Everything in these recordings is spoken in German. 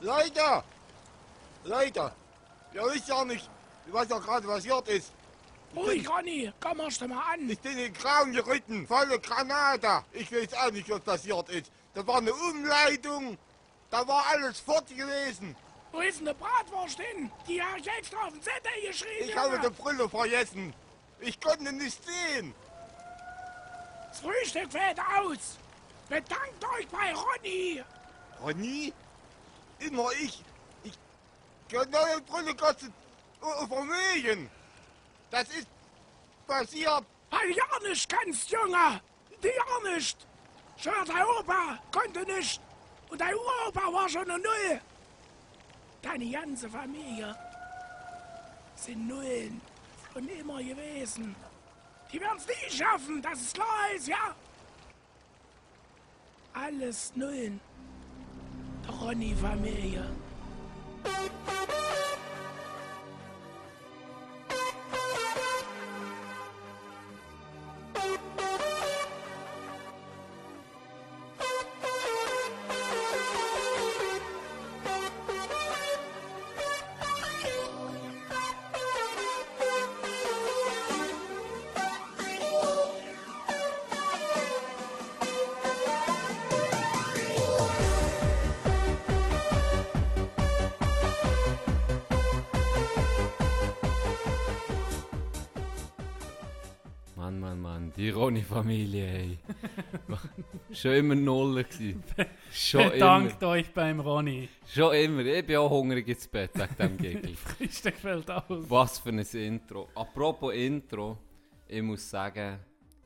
Leute! Leute! Ihr wisst ja nicht, was ja gerade passiert ist. Ruhig, Ronny, komm erst mal an. Ich bin in den Grauen geritten, volle Granate. Ich weiß auch nicht, was passiert ist. Das war eine Umleitung. Da war alles fort gewesen. Wo ist denn der Bratwurst hin? Die habe ich extra auf den Zettel geschrieben. Ich habe die Brille vergessen. Ich konnte nicht sehen. Das Frühstück fällt aus. Bedankt euch bei Ronny. Ronny? Immer ich. Ich. Die neue Brille kostet äh, Vermögen. Das ist passiert. Weil ja nicht kannst, Junge. Die ja nicht. Schon dein Opa konnte nicht. Und dein Uropa war schon eine Null. Deine ganze Familie sind Nullen. Schon immer gewesen. Die werden es nie schaffen, dass es klar ist, ja? Alles Nullen. Der Ronny-Familie. Die Ronny-Familie, ey. Schon immer Null gewesen. Schon immer. Bedankt euch beim Ronny. Schon immer. Ich bin auch hungrig ins Bett wegen dem Giggle. Frühstück fällt aus. Was für ein Intro. Apropos Intro, ich muss sagen,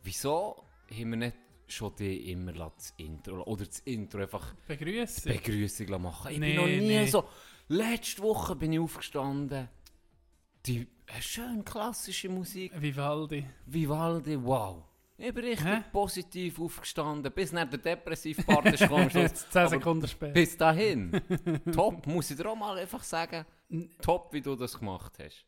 wieso haben wir nicht schon die immer das Intro oder das Intro einfach Begrüße. Begrüßung machen? Ich Nee, bin noch nie nee. so. Letzte Woche bin ich aufgestanden. Die äh, schön klassische Musik. Vivaldi. Vivaldi, wow. Ich bin richtig Hä? positiv aufgestanden, bis nach der depressive Part ist gekommen. am Schluss. Jetzt 10 Aber Sekunden später. Bis dahin. Top, muss ich dir auch mal einfach sagen. Top, wie du das gemacht hast.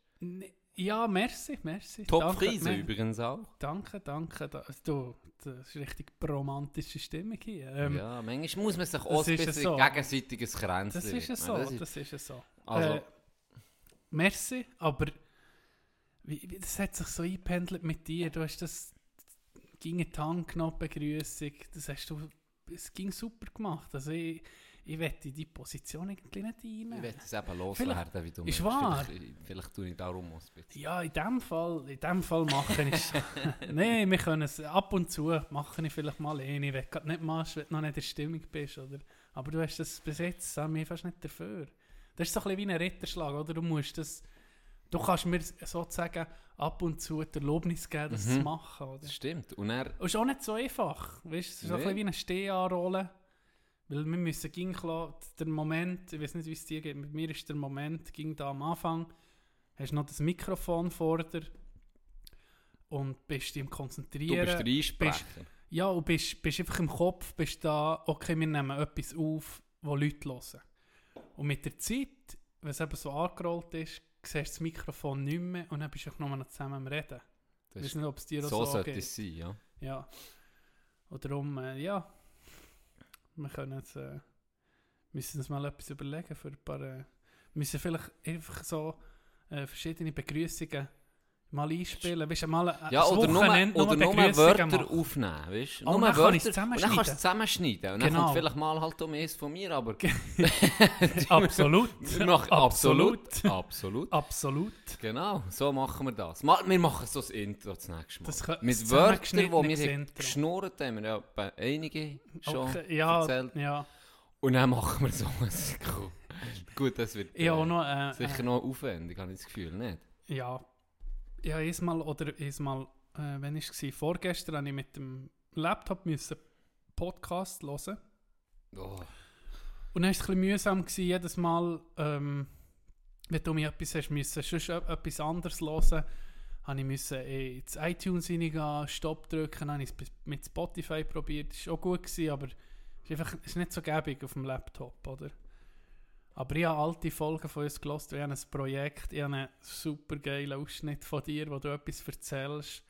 Ja, merci, merci. Top ne- übrigens auch. Danke, danke. Da, du, das ist richtig romantische Stimmung hier. Ähm, ja, manchmal muss man sich auch das ein ist bisschen so. gegenseitiges Kränzchen Das ist es so, das ist es so. Also- Äh, merci, aber wie, wie, das hat sich so eingependelt mit dir. Du hast das ging in die Hand genommen, die Begrüßung. Das hast du, es ging super gemacht. Also ich, ich wette die Position irgendwie nicht Ich einnehmen. werde es eben loswerden, wie du Ist wahr. Vielleicht, vielleicht tue ich darum ein bisschen. Ja, in dem Fall, in dem Fall mache ich Nein, wir können es ab und zu mache ich vielleicht mal eine, wenn du nicht machst, wenn du noch nicht in der Stimmung bist, oder? Aber du hast das bis jetzt mir fast nicht dafür. Das ist so ein bisschen wie ein Ritterschlag, oder? Du musst das, du kannst mir sozusagen ab und zu die Erlaubnis geben, das Mhm. zu machen, oder? Das stimmt. Und er, Und ist auch nicht so einfach, weißt du? Es ist so ein Nee. bisschen wie eine Stehanrolle. Weil wir müssen ging klar, der Moment, ich weiß nicht, wie es dir geht, mit mir ist der Moment, ging da am Anfang, hast noch das Mikrofon vor dir und bist dich am du Konzentrieren. bist der. Ja, und bist, bist einfach im Kopf, bist da, okay, wir nehmen etwas auf, wo Leute hören. Und mit der Zeit, wenn es eben so angerollt ist, siehst das Mikrofon nicht mehr und dann bist du auch nur noch zusammen am Reden. Ich Das weiß ist, nicht, ob es dir so so sollte es sein, ja. Ja. Und darum, äh, ja, wir können jetzt, äh, müssen uns mal etwas überlegen für ein paar, äh, müssen vielleicht einfach so äh, verschiedene Begrüßungen mal einspielen. Weißt du, mal ein Ja, oder nur, Wochenende oder nur Wörter machen. aufnehmen, weißt du? Oh, Nur dann Wörter, und dann kannst du zusammenschneiden. es zusammenschneiden. Und dann Genau. kommt vielleicht mal halt um eins von mir, aber... Absolut. Machen- absolut. Absolut. Absolut. Genau, so machen wir das. Wir machen so das Intro das nächste Mal. Das Mit Wörtern, die wir haben geschnurrt haben, wir ja bei einige schon Okay, ja, erzählt. ja. Und dann machen wir so ein. Gut, das wird äh, noch, äh, sicher noch aufwendig, habe ich das Gefühl, nicht? Ja, ja, einmal oder einmal, äh, wenn ich es vorgestern, habe ich mit dem Laptop müssen Podcast hören. Oh. Und dann war es ein bisschen mühsam, gewesen, jedes Mal, ähm, wenn du mir etwas hast, müssen, sonst e- etwas anderes hören, habe ich müssen ins iTunes reingehen, Stopp drücken, habe ich es mit Spotify probiert, das war auch gut, gewesen, aber es ist einfach ist nicht so gäbig auf dem Laptop, oder? Aber ich habe alte Folgen von uns gehört, ich habe ein Projekt, ich habe einen super geilen Ausschnitt von dir, wo du etwas erzählst,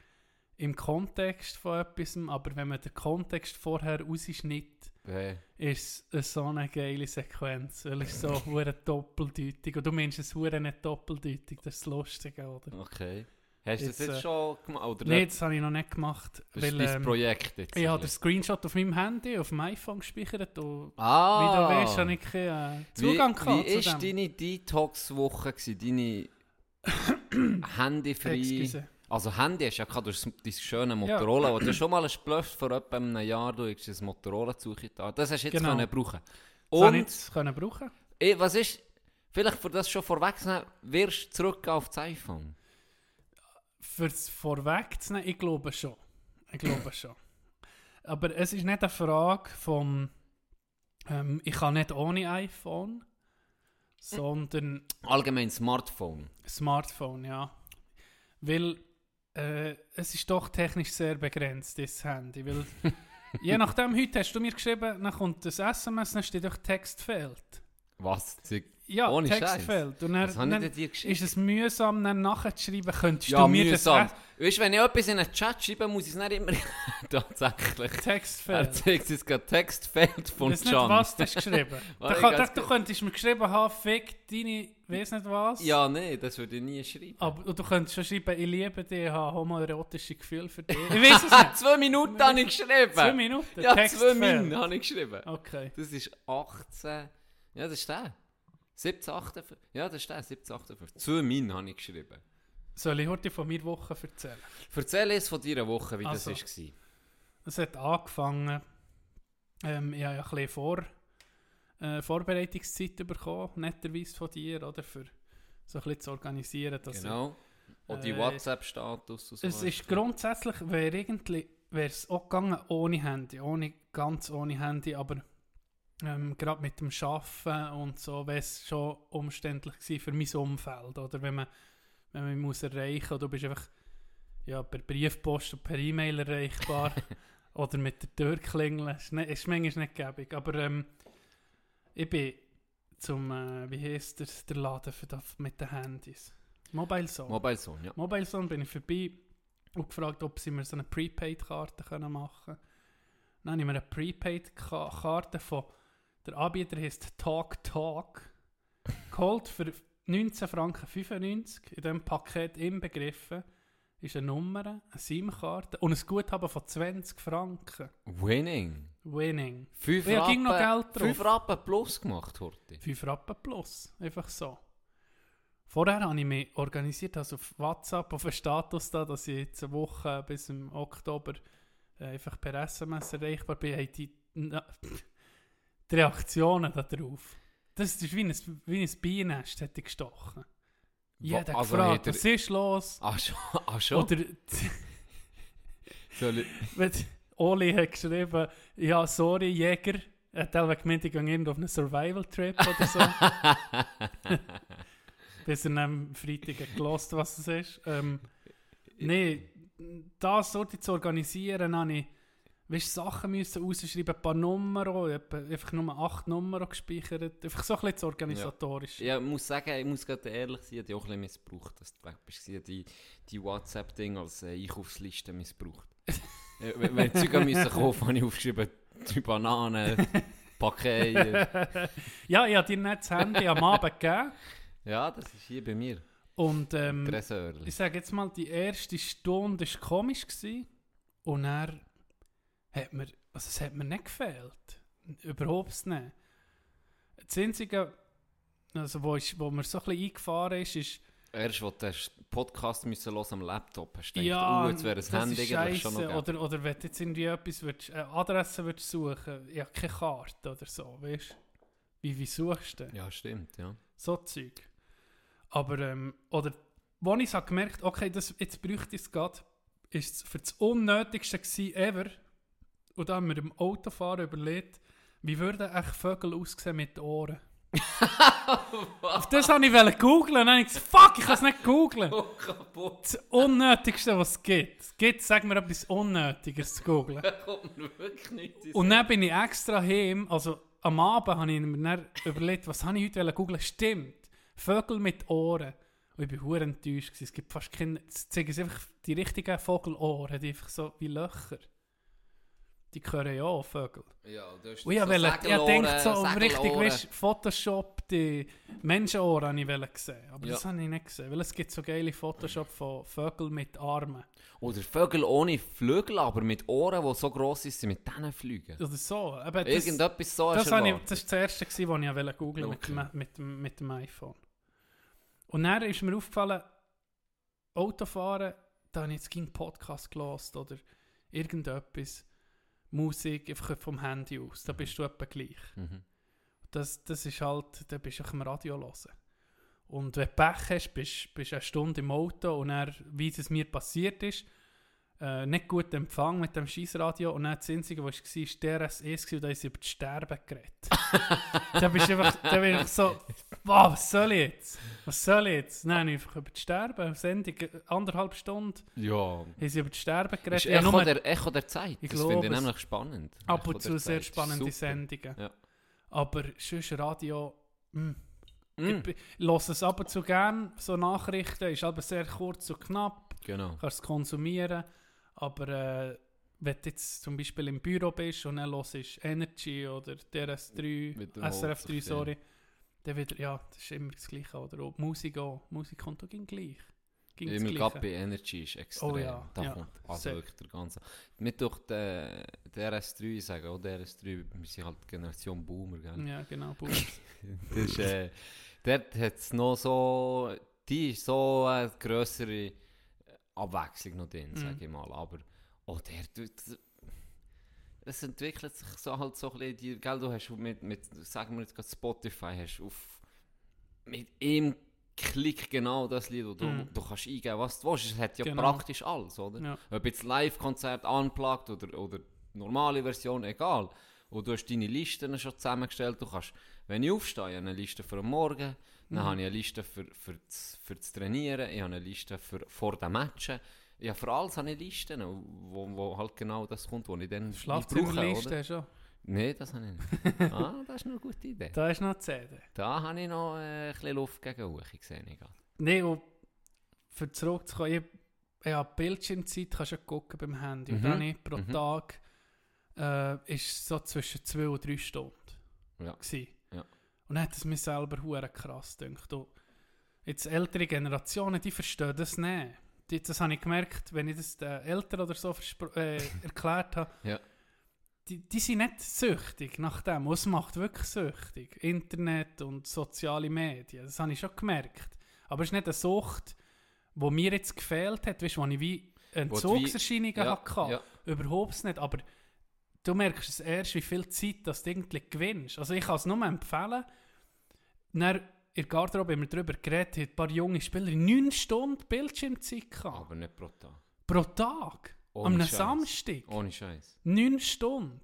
im Kontext von etwas, aber wenn man den Kontext vorher rausschnitt, Weh. ist es so eine geile Sequenz. Weil es ist so hure doppeldeutig. Und du meinst es hure nicht doppeldeutig. Das ist das Lustige, oder? Okay. Hast du das Jetzt, äh, schon gemacht? Oder Nein, das habe ich noch nicht gemacht. das weil, ist dein ähm, Projekt jetzt? ich habe den Screenshot auf meinem Handy, auf dem iPhone gespeichert. Und Ah! wie du weißt, habe ich keinen äh, Zugang wie, gehabt Wie war deine Detox-Woche? Deine Handyfrei? Also Handy hast du ja gehabt, durch dein schöne Motorola. Ja. Du hast schon mal gesplufft vor etwa einem Jahr, du hast ein Motorola zugetan. Das hast du jetzt Genau. können brauchen. Das Und jetzt können brauchen. eh, was ist, vielleicht für das schon vorwegzunehmen, wirst du zurück auf das iPhone? Fürs Vorwegzunehmen, ich glaube schon. Ich glaube schon. Aber es ist nicht eine Frage vom, ähm, ich kann nicht ohne iPhone, sondern Allgemein Smartphone. Smartphone, ja. Weil äh, es ist doch technisch sehr begrenzt, das Handy. Weil, je nachdem, heute hast du mir geschrieben, dann kommt das SMS, dann steht doch Textfeld. Was? Ja, Ohne Textfeld. Und dann, Was dann dir geschickt? ist es mühsam, dann nachzuschreiben, könntest Ja, du mir mühsam. das Weißt du, wenn ich etwas in einen Chat schreibe, muss ich es nicht immer... Tatsächlich. Er Textfeld. zeigt jetzt gerade Textfeld von Ich weiß nicht, was du hast geschrieben da kann, da, Du könntest mir geschrieben haben, fick deine, weiß nicht was. Ja, nee, das würde ich nie schreiben. Aber und du könntest schon schreiben, ich liebe dich, ich habe homoerotische Gefühle für dich. Ich weiß es nicht. zwei Minuten habe ich geschrieben. Zwei Minuten? Ja, zwei Textfeld. Minuten habe ich geschrieben. Okay. Das ist 18... Ja, das ist der. 17, 58... Ja, das ist der, 17, 58. Zwei Minuten habe ich geschrieben. Soll ich heute von meiner Woche erzählen? Erzähl uns von deiner Woche, wie Also. das war. Es hat angefangen, ähm, ich habe ja ein bisschen Vor, äh, Vorbereitungszeit bekommen, netterweise von dir, oder, für so ein bisschen zu organisieren. Dass Genau. Und die Äh, WhatsApp-Status und so. Es ist grundsätzlich, wäre irgendwie, wäre es auch gegangen ohne Handy, ohne, ganz ohne Handy, aber ähm, gerade mit dem Arbeiten und so wäre es schon umständlich gewesen für mein Umfeld, oder wenn man, wenn man muss erreichen, oder du bist einfach ja, per Briefpost und per E-Mail erreichbar, oder mit der Tür klingeln, ist, nicht, ist manchmal nicht gäbig, aber ähm, ich bin zum, äh, wie heisst der, der Laden für das, mit den Handys? Mobile Zone. Mobile Zone, ja. Mobile Zone bin ich vorbei und gefragt, ob sie mir so eine Prepaid-Karte machen können. Dann habe ich mir eine Prepaid-Karte von der Anbieter heißt Talk Talk geholt für 19 Franken 95 in diesem Paket inbegriffen ist eine Nummer, eine SIM-Karte und ein Guthaben von 20 Franken. Winning. Winning. 5 Ja, ging noch Geld drauf. 5 Rappen plus gemacht, Horti. 5 Rappen plus. Einfach so. Vorher habe ich mich organisiert, also auf WhatsApp, auf einen Status da, dass ich jetzt eine Woche bis im Oktober äh, einfach per SMS erreichbar bin. Hey, die, na, die Reaktionen darauf. Das ist wie ein, wie ein Bienennest, hätte ich gestochen. Jeder also gefragt, er- was ist los? Ah, schon? Ah, schon? Oder Soll ich... Oli hat geschrieben, ja, sorry, Jäger. Er hat auch gemeint, ich gehe irgendwo auf einen Survival-Trip oder so. Bis er am Freitag gelost, was es ist. Ähm, nee, das so zu organisieren, habe ich weißt, Sachen müssen rausschreiben, ein paar Nummern, einfach nur acht Nummern gespeichert. Einfach so ein bisschen organisatorisch. Ja, ich muss sagen, ich muss gerade ehrlich sein, ich habe die auch ein bisschen missbraucht, dass du weg bist. Die, die WhatsApp-Ding als äh, Einkaufsliste missbraucht. Äh, wenn ich Zeug müssen kaufen, habe ich aufgeschrieben, die Bananen, Pakete. ja, ich habe dir nicht das Handy am Abend gegeben. Ja, das ist hier bei mir. Und ähm, ich sage jetzt mal, die erste Stunde war komisch. Gewesen. Und er hat mir, also es hat mir nicht gefehlt. Überhaupt nicht. Das Einzige, also wo, ich, wo mir so ein bisschen eingefahren ist, ist, Erst, als du den Podcast müssen hören am Laptop hast, gedacht, ja, oh, jetzt wäre das, Handy ist eigentlich schon noch oder, oder wenn du jetzt irgendwie etwas würdest, äh, Adresse würdest suchen, ja, keine Karte oder so, weißt du? Wie, wie suchst du? Ja, stimmt, ja. So Zeug. Aber, ähm, oder, wo ich habe gemerkt okay, das, jetzt bräuchte ich es gerade, ist es für das Unnötigste gewesen ever. Und dann haben wir im Autofahren überlegt, wie würden echt Vögel aussehen mit Ohren? Auf das wollte ich wollte googlen. Dann habe ich gesagt, fuck, ich kann es nicht googlen. Oh, kaputt. Das Unnötigste, was es gibt. Es gibt, sag mir etwas Unnötiges zu googlen. Da kommt mir wirklich nicht Und dann bin ich extra heim, also am Abend habe ich mir dann überlegt, was habe ich heute googeln Stimmt, Vögel mit Ohren. Und ich war hure enttäuscht. Es gibt fast keine, es zeigen einfach die richtigen Vogelohren, die einfach so wie Löcher. Die hören ja auch Vögel. Ja, du hast Und ich so wollte, ich denke so um richtig, weißt, Photoshop, die Menschenohren habe ich wollte sehen. Aber Ja. das habe ich nicht gesehen, weil es gibt so geile Photoshop von Vögeln mit Armen. Oder Vögel ohne Flügel, aber mit Ohren, die so gross sind, sie mit denen fliegen. Oder so. Aber das, Irgendetwas so das, ich, das ist das erste, was ich wollte googeln mit, Okay. dem, mit, dem, mit dem iPhone. Und dann ist mir aufgefallen, Autofahren, da habe ich jetzt keinen Podcast gehört oder irgendetwas. Musik einfach vom Handy aus. Da bist du etwa gleich. Mhm. Das, das ist halt, da bist du im Radio hören. Und wenn du Pech hast, bist bist du eine Stunde im Auto und dann, wie es mir passiert ist, äh, nicht gut Empfang mit dem Scheissradio und dann das Einzige, was war, war der RSS gewesen, und da ist über das Sterben geredet. da bist du einfach, da bin ich so, wow, was soll ich jetzt? Was soll ich jetzt? Nein, einfach über das Sterben, Sendung, äh, anderthalb Stunden, Ja. haben sie über das Sterben geredet. Ist Echo, nur der, Echo der Zeit. Ich das finde ich nämlich spannend. ab Echo und zu der sehr Zeit. spannende Super. Sendungen. Ja. Aber sonst Radio, mm, Mm, Ich höre es ab und zu gern, so Nachrichten, ist aber sehr kurz und knapp, genau. kannst es konsumieren, aber äh, wenn du jetzt zum Beispiel im Büro bist und dann hörst Energy oder DRS3, Wiederholt SRF3, sich, ja. sorry, dann wieder, ja, das ist immer das Gleiche, oder auch Musik auch, Musik kommt auch ging gleich. Ging Immer gerade bei Energy ist extrem. Oh ja, da ja, kommt also sehr. wirklich der ganze. Mit durch den, der RS3 sagen, auch der RS3, wir sind halt Generation Boomer, gell? Ja, genau, Boom. Das ist, äh, dort hat es noch so, die ist so eine grössere Abwechslung noch drin, Mhm. sage ich mal. Aber auch der, es entwickelt sich so halt so ein bisschen, die, gell, du hast mit, mit, sagen wir jetzt gerade Spotify, hast auf, mit ihm Klick genau das Lied, wo du, Mhm. du kannst eingeben, was du willst. Es hat ja Genau. praktisch alles, oder? Ja. Ob jetzt Live-Konzert, unplugged oder, oder normale Version, egal. Und du hast deine Listen schon zusammengestellt. Du kannst, wenn ich aufstehe, eine Liste für den Morgen, dann Mhm. habe ich eine Liste für, für, das, für das Trainieren, ich habe eine Liste für vor den Matchen. Ja, für alles habe ich Listen, wo, wo halt genau das kommt, was ich dann Schlafzimmerliste schon. Nein, das habe ich nicht. ah, das ist eine gute Idee. Da ist noch die CD. Da habe ich noch äh, ein bisschen Luft gegen hoch ich gerade. Nein, und für zurückzukommen, ich, ja, Bildschirmzeit kannst du ja gucken beim Handy. Und Mhm, dann ich pro mhm. Tag äh, ist so zwischen 2 und 3 Stunden. Ja. Gewesen. Und dann hat es mir selber hure krass gedacht. Du, jetzt ältere Generationen, die verstehen das nicht. Die, das habe ich gemerkt, wenn ich das den Eltern oder so äh, erklärt habe. Ja. Die, die sind nicht süchtig nach dem. Und es macht wirklich süchtig. Internet und soziale Medien. Das habe ich schon gemerkt. Aber es ist nicht eine Sucht, die mir jetzt gefehlt hat, weißt, wo ich wie Entzugserscheinungen Ja, hatte. ja. Überhaupt nicht. Aber du merkst es erst, wie viel Zeit das du irgendwie gewinnst. Also ich kann es nur empfehlen. Dann in der Garderobe haben wir darüber geredet, hat ein paar junge Spieler 9 Stunden Bildschirmzeit gehabt. Aber nicht pro Tag. Pro Tag. Ohne Am Scheiß. Samstag. Ohne Scheiß. 9 Stunden.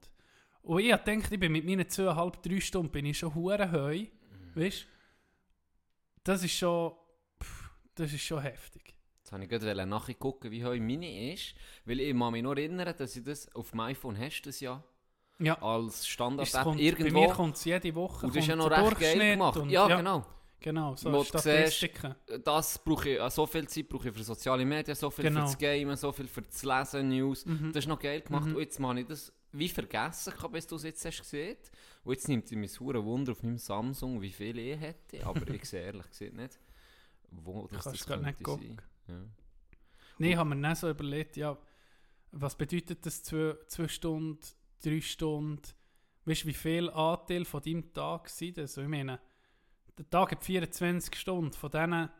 Und ich denke, ich bin mit meinen 2,5, 3 Stunden bin ich schon hure heu. Weißt Das ist schon. pff, Das ist schon heftig. Jetzt wollte ich gerade nachgucken, wie heute meine ist. Weil ich kann mich noch erinnern, dass ich das auf dem iPhone hast, das ja Ja. als Standard-App kommt, bei irgendwo. mir kommt es jede Woche. und das ist ja noch recht geil gemacht. und- ja, genau. Genau, so Wo Statistiken. Das brauche ich, äh, so viel Zeit brauche ich für soziale Medien, so viel Genau. für das Gamen, so viel für das Lesen, News. Mhm. Das ist noch geil gemacht. Mhm. Und jetzt habe ich das wie vergessen, gehabt, bis du es jetzt hast gesehen. Und jetzt nimmt es mich hure Wunder auf meinem Samsung, wie viel ich hätte. Aber ich sehe ehrlich gesagt nicht, wo das, das könnte gucken. sein. Ja. Nein, ich habe mir dann so überlegt, ja, was bedeutet das zwei, zwei Stunden, drei Stunden? Weißt du, wie viel Anteil von deinem Tag sind das? Also ich meine, der Tag hat 24 Stunden, von denen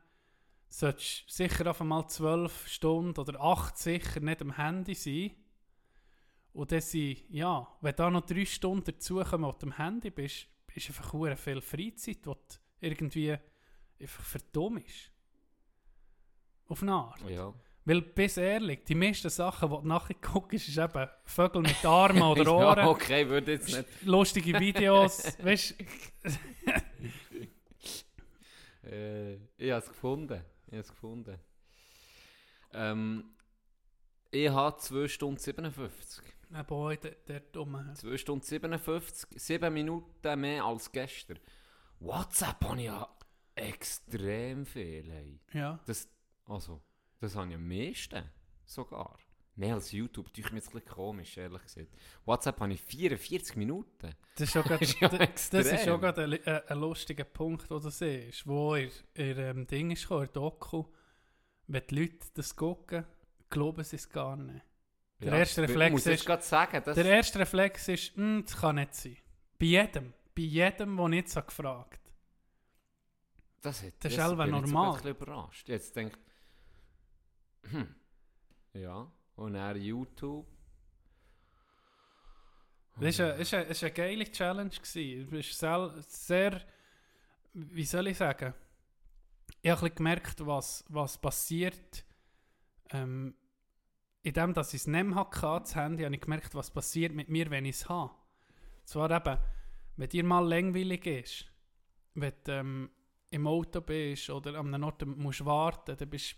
solltest du sicher auf einmal 12 Stunden oder 8 sicher nicht am Handy sein. Und dann sind, ja, wenn da noch 3 Stunden dazukommen, wo du am Handy bist, ist einfach viel Freizeit, die irgendwie einfach verdummst. Auf eine Art. ja. Weil, bis ehrlich, die meisten Sachen, die du nachher guckst, ist eben Vögel mit Armen oder Ohren, ja, okay, würde jetzt nicht. lustige Videos, weißt Äh, ich habe es gefunden. Ich habe es gefunden. Ähm, ich habe 2 Stunden 57. du, boy, der, der Dumme. 2 Stunden 57, 7 Minuten mehr als gestern. WhatsApp habe ich ja extrem viel. Hey. Ja. Das, also, das habe ich am meisten sogar. Mehr als YouTube, tue ich mir jetzt ein bisschen komisch, ehrlich gesagt. WhatsApp habe ich 44 Minuten. Das ist, auch grad, ist ja das ist auch gerade ein, ein, ein lustiger Punkt, den du siehst, wo ihr, ihr ähm, Ding ist, ihr Doku, wenn die Leute das gucken, glauben sie es gar nicht. Der erste das- Reflex ist- sagen, das, Der erste Reflex ist, «Hm, das kann nicht sein. Bei jedem, bei jedem, der nicht so gefragt das, hat, das ist das selber bin ich jetzt normal. ein bisschen überrascht. Jetzt denkt, hm, ja, und dann YouTube. Das war eine, eine, geile Challenge. Du bist sel- sehr, wie soll ich sagen, ich habe gemerkt, was, was passiert. Ähm, in dem, dass ich es nicht mehr hatte, das Handy, habe ich gemerkt, was passiert mit mir, wenn ich es habe. Zwar eben, wenn dir mal langweilig ist, wenn du ähm, im Auto bist oder an einem Ort musst warten, dann bist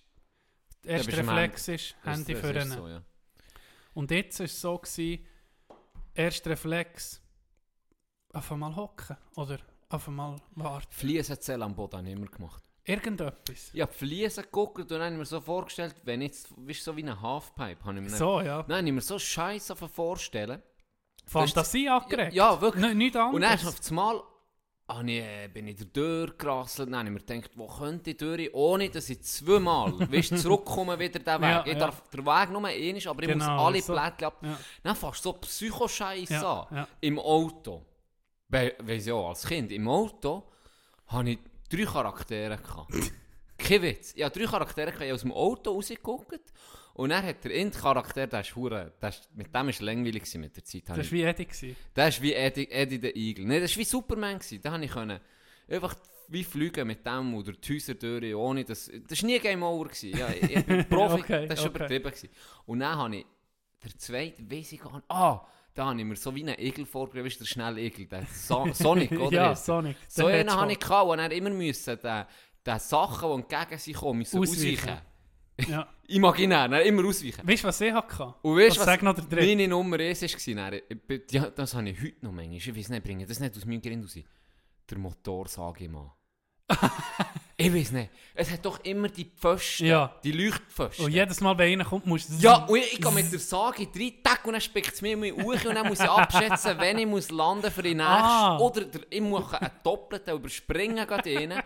der erste du Reflex ist, Das- Handy das für ist so, ja. und jetzt war es so, gewesen, erster Reflex, auf einmal hocken oder auf einmal warten. Fliesenzell am Boden habe ich immer gemacht. Irgendetwas. Ich habe Fliesen geguckt und dann habe ich mir so vorgestellt, wenn jetzt, weißt du, so wie eine Halfpipe, habe ich mir So, ja. Nein, ich mir so scheiße vorstellen. Fantasie angeregt. Ja, wirklich. N nichts Und dann anderes. auf einmal ah, nee, bin ich Tür gerasselt. Dann habe ich mir gedacht, wo könnte ich durch, ohne dass ich zweimal weißt, zurückkomme wieder den Weg. Ja, ich ja. darf den Weg nur einmal, aber ich muss Genau, alle so. Plättchen ab. Ja. Dann fast so Psychoscheiße Ja, an. Im Auto. We weiss ja, als Kind. Im Auto hatte ich drei Charaktere. Kein Witz. Ich habe drei Charaktere, ich habe aus dem Auto rausgeguckt. Und dann hat der End-Charakter, der ist hure, der ist, mit dem war langweilig gewesen mit der Zeit. Das war wie Eddie. gewesen. das war wie Eddie, Eddie der Eagle. Nein, das war wie Superman. Gewesen. Da konnte ich können einfach wie fliegen mit dem oder die Häuser durch, ohne das... Das war nie Game Over. Gewesen. Ja, ich, bin Profi, Okay, das war okay. übertrieben. Gewesen. Und dann habe ich... Der zweite, weiss ich gar nicht... Ah, da habe ich mir so wie einen Igel. Weißt du, der schnelle Igel, der so Sonic, oder? ja, Ist- Sonic. so einen hatte ich gehabt, und dann immer müssen den, den Sachen, die entgegen sich kommen, Ausweichen. ausweichen. Ja. Imaginär, dann immer ausweichen. Weißt du, was ich hatte? Und weißt Was was noch der Dritte? meine Nummer 1 war? Dann, ja, das habe ich heute noch manchmal. Ich weiß nicht, bringe das nicht aus meinem Grind raus. Der Motor, sage ich mal. Ich weiß nicht. Es hat doch immer die Pfosten, Ja. die Leuchtpfosten. Und jedes Mal, wenn einer kommt, musst du... ja, und ich, ich gehe mit der Sage rein, tack, und dann spickt es mir in meine Uche und dann muss ich abschätzen, wenn ich muss landen für die nächste. Ah. Oder der, ich muss einen doppelten überspringen gerade rein.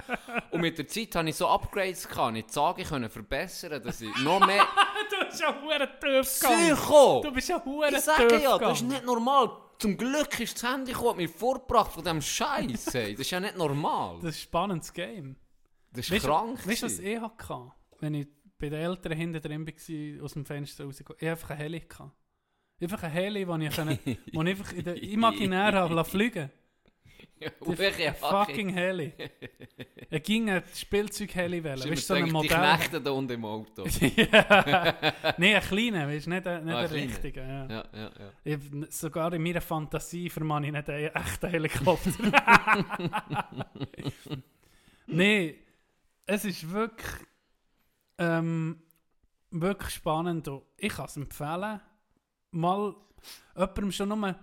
Und mit der Zeit habe ich so Upgrades gehabt. Ich die Sage können verbessern, dass ich noch mehr... du bist ja hure tief gegangen. Psycho! Du bist ja hure Ich tief sage ja, das ist gegangen. nicht normal. Zum Glück ist das Handy gekommen, mich vorgebracht von diesem Scheiß. Das ist ja nicht normal. Das ist ein spannendes Game. Das ist Weißt krank. weißt du, was ich hatte? Wenn ich bei den Eltern hinten drin war, aus dem Fenster rausgekommen ich hatte einfach eine Heli. gehabt. Einfach eine Heli, die ich, können, wo ich einfach in der imaginär habe lassen fliegen Und welche Fucking Heli. Er ging ein Spielzeug-Heli wählen. Weißt du, so ein Die Modell. Knechte da unten im Auto. Nein, ein kleiner, weißt du, nicht, ein- nicht Ah, der kleiner. richtige. Ja. Ja, ja, ja. Ich, sogar in meiner Fantasie vermann ich nicht einen echten Helikopter. Nein, es ist wirklich, ähm, wirklich spannend. Ich kann es empfehlen, mal jemandem schon nur einen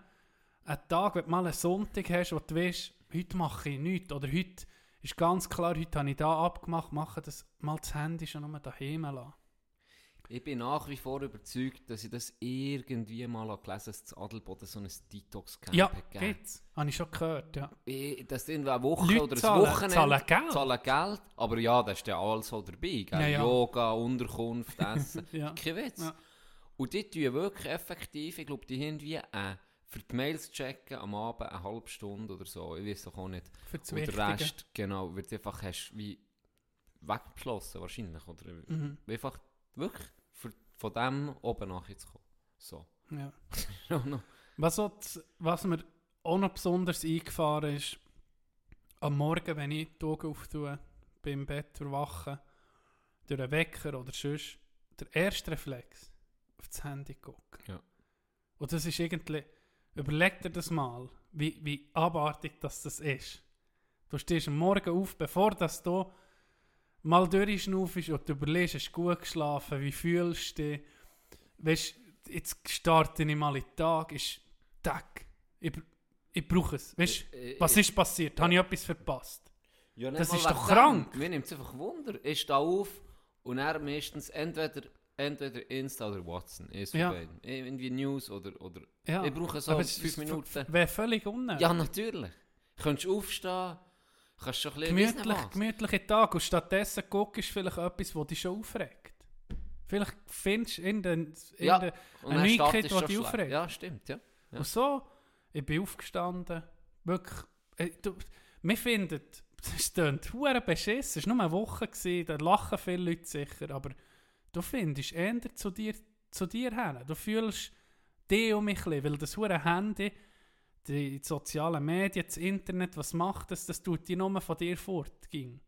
Tag, wenn du mal einen Sonntag hast, wo du weißt, heute mache ich nichts. Oder heute ist ganz klar, heute habe ich da abgemacht, mache das mal das Handy schon nur daheim lassen. Ich bin nach wie vor überzeugt, dass ich das irgendwie mal gelesen habe, dass das Adelboden so ein Detox-Camp Ja, hat gegeben. geht's. Habe ich schon gehört, ja. Ich- Dass irgendwie eine Woche Leute oder ein zahlen- Wochenende zahlen Geld. zahlen Geld. Aber ja, das ist ja alles so dabei. Ja, ja. Yoga, Unterkunft, Essen. Ja. Kein Witz. Ja. Und die tun wirklich effektiv, ich glaube, die haben wie äh, für die Mails checken am Abend eine halbe Stunde oder so. Ich weiß doch auch nicht. Für das Und der. Rest, genau, wird einfach hast wie weggeschlossen wahrscheinlich. Oder Mhm. einfach wirklich für, von dem oben nachher zu kommen. So. Ja. Was, auch was mir auch noch besonders eingefahren ist, am Morgen, wenn ich die Augen auftue, beim Bett erwachen, durch einen Wecker oder sonst, der erste Reflex, auf das Handy gucken. Ja. Und das ist irgendwie, überleg dir das mal, wie, wie abartig das, das ist. Du stehst am Morgen auf, bevor das du mal durchschnaufst und du überlegst, hast du gut geschlafen, wie fühlst du dich, weißt, jetzt starte ich mal in den Tag, ist Tag. Ich, ich brauche es. Weißt, Äh, was äh, ist passiert? Habe ich etwas verpasst? Ja, Das ist doch krank. Mir nimmt es einfach Wunder. Ich stehe auf und er meistens entweder entweder Insta oder Watson. Eins Ja. von beiden. Irgendwie News oder... oder Ja. Ich brauche so fünf Minuten. Wäre völlig unnötig. Ja, natürlich. Könntest aufstehen, kannst schon ein bisschen... gemütlich, gemütliche Tag und stattdessen guckst du vielleicht etwas, das dich schon aufregt. Vielleicht findest du in den, in Ja, den eine Neuigkeit, die dich aufregt. Ja, stimmt, ja. Ja. Und so, ich bin aufgestanden, wirklich, äh, du, wir finden, es klingt hure beschissen, es war nur eine Woche, gewesen, da lachen viele Leute sicher, aber du findest eher zu dir, zu dir her. Du fühlst dich um mich weil das hure Handy, die sozialen Medien, das Internet, was macht das? Das tut die nur von dir fort. Ging.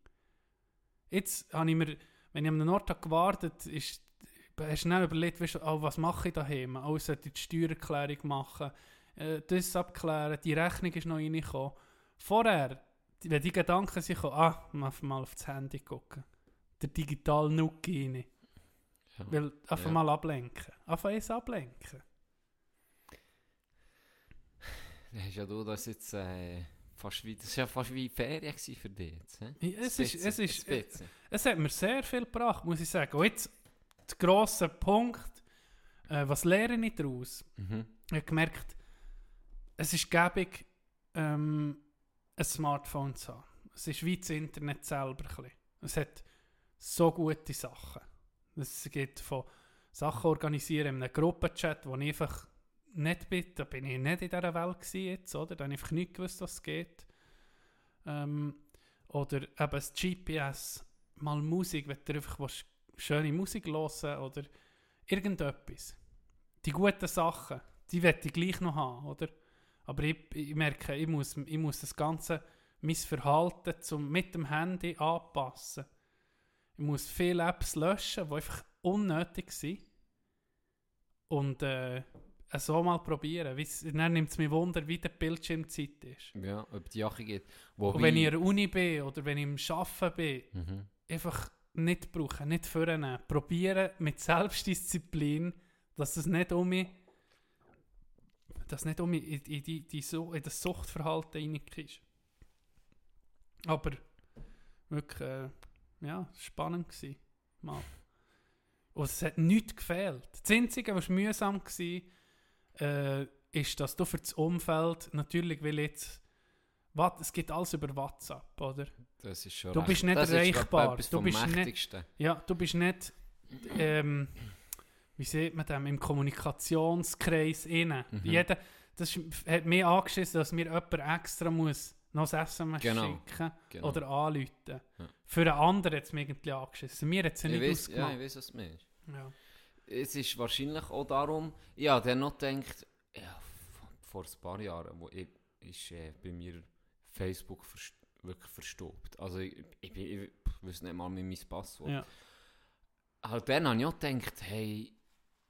Jetzt habe ich mir, wenn ich an einem Ort gewartet ist, ich schnell überlegt, weißt oh, was mache ich daheim? Oh, ich die Steuererklärung machen, äh, das abklären, die Rechnung ist noch reingekommen. Vorher, wenn die Gedanken sind, ah, mal auf das Handy gucken. Der digitale Nuck rein. Ja. Weil einfach Ja. mal ablenken. Einfach eins ablenken. Dann hast ja du das jetzt äh, fast wie... Das war ja fast wie Ferien für dich jetzt? Ja, Es Ein ist, es ist, bisschen. Es hat mir sehr viel gebracht, muss ich sagen. Und jetzt der grosse Punkt, äh, was lerne ich daraus? Mhm. Ich habe gemerkt, es ist gäbig, ähm, ein Smartphone zu haben. Es ist wie das Internet selber. Ein bisschen. Es hat so gute Sachen. Es geht von Sachen organisieren in einem Gruppenchat, wo ich einfach nicht bin. Da bin ich nicht in dieser Welt gewesen jetzt, oder? Da habe ich einfach nicht gewusst, was geht. Ähm, oder eben das GPS, mal Musik, wenn du einfach willst, schöne Musik hören oder irgendetwas. Die guten Sachen, die werde ich gleich noch haben, oder? Aber ich, ich merke, ich muss, ich muss das Ganze, mein Verhalten zum, mit dem Handy anpassen. Ich muss viele Apps löschen, die einfach unnötig sind. Und äh, so mal probieren. Dann nimmt es mich Wunder, wie die Bildschirmzeit ist. Ja, ob die Jacke geht. Und wenn ich in der Uni bin oder wenn ich im Arbeiten bin, Mhm. einfach nicht brauchen, nicht vornehmen. Probieren mit Selbstdisziplin, dass es nicht um mich, dass nicht um mich in, in, die, die, Su- in das Suchtverhalten reingeht. Aber wirklich, äh, ja, spannend gewesen. Mal. Und es hat nichts gefehlt. Das Einzige, was mühsam war, äh, ist, dass du für das Umfeld, natürlich will jetzt, Wat- es geht alles über WhatsApp, oder? Das ist schon Du recht. bist nicht das erreichbar. Du bist nicht-. Ja, du bist nicht, ähm, wie sieht man das, im Kommunikationskreis innen. Mhm. Jeder, das ist, hat mir angeschissen, dass mir jemand extra muss noch ein SMS Genau. schicken Genau. oder anrufen. Ja. Für einen anderen hat es mir irgendwie angeschissen. Mir hat es ja ich nicht weiß, ja, ich ausgemacht. weiß, was du meinst. Ja, Es ist wahrscheinlich auch darum, ja, der noch denkt, ja, vor ein paar Jahren, wo ich, ist äh, bei mir Facebook verst wirklich verstaubt. Also ich, ich, bin- ich, weiß nicht mal mehr mein Passwort. Ja. Halt dann habe ich auch gedacht, hey,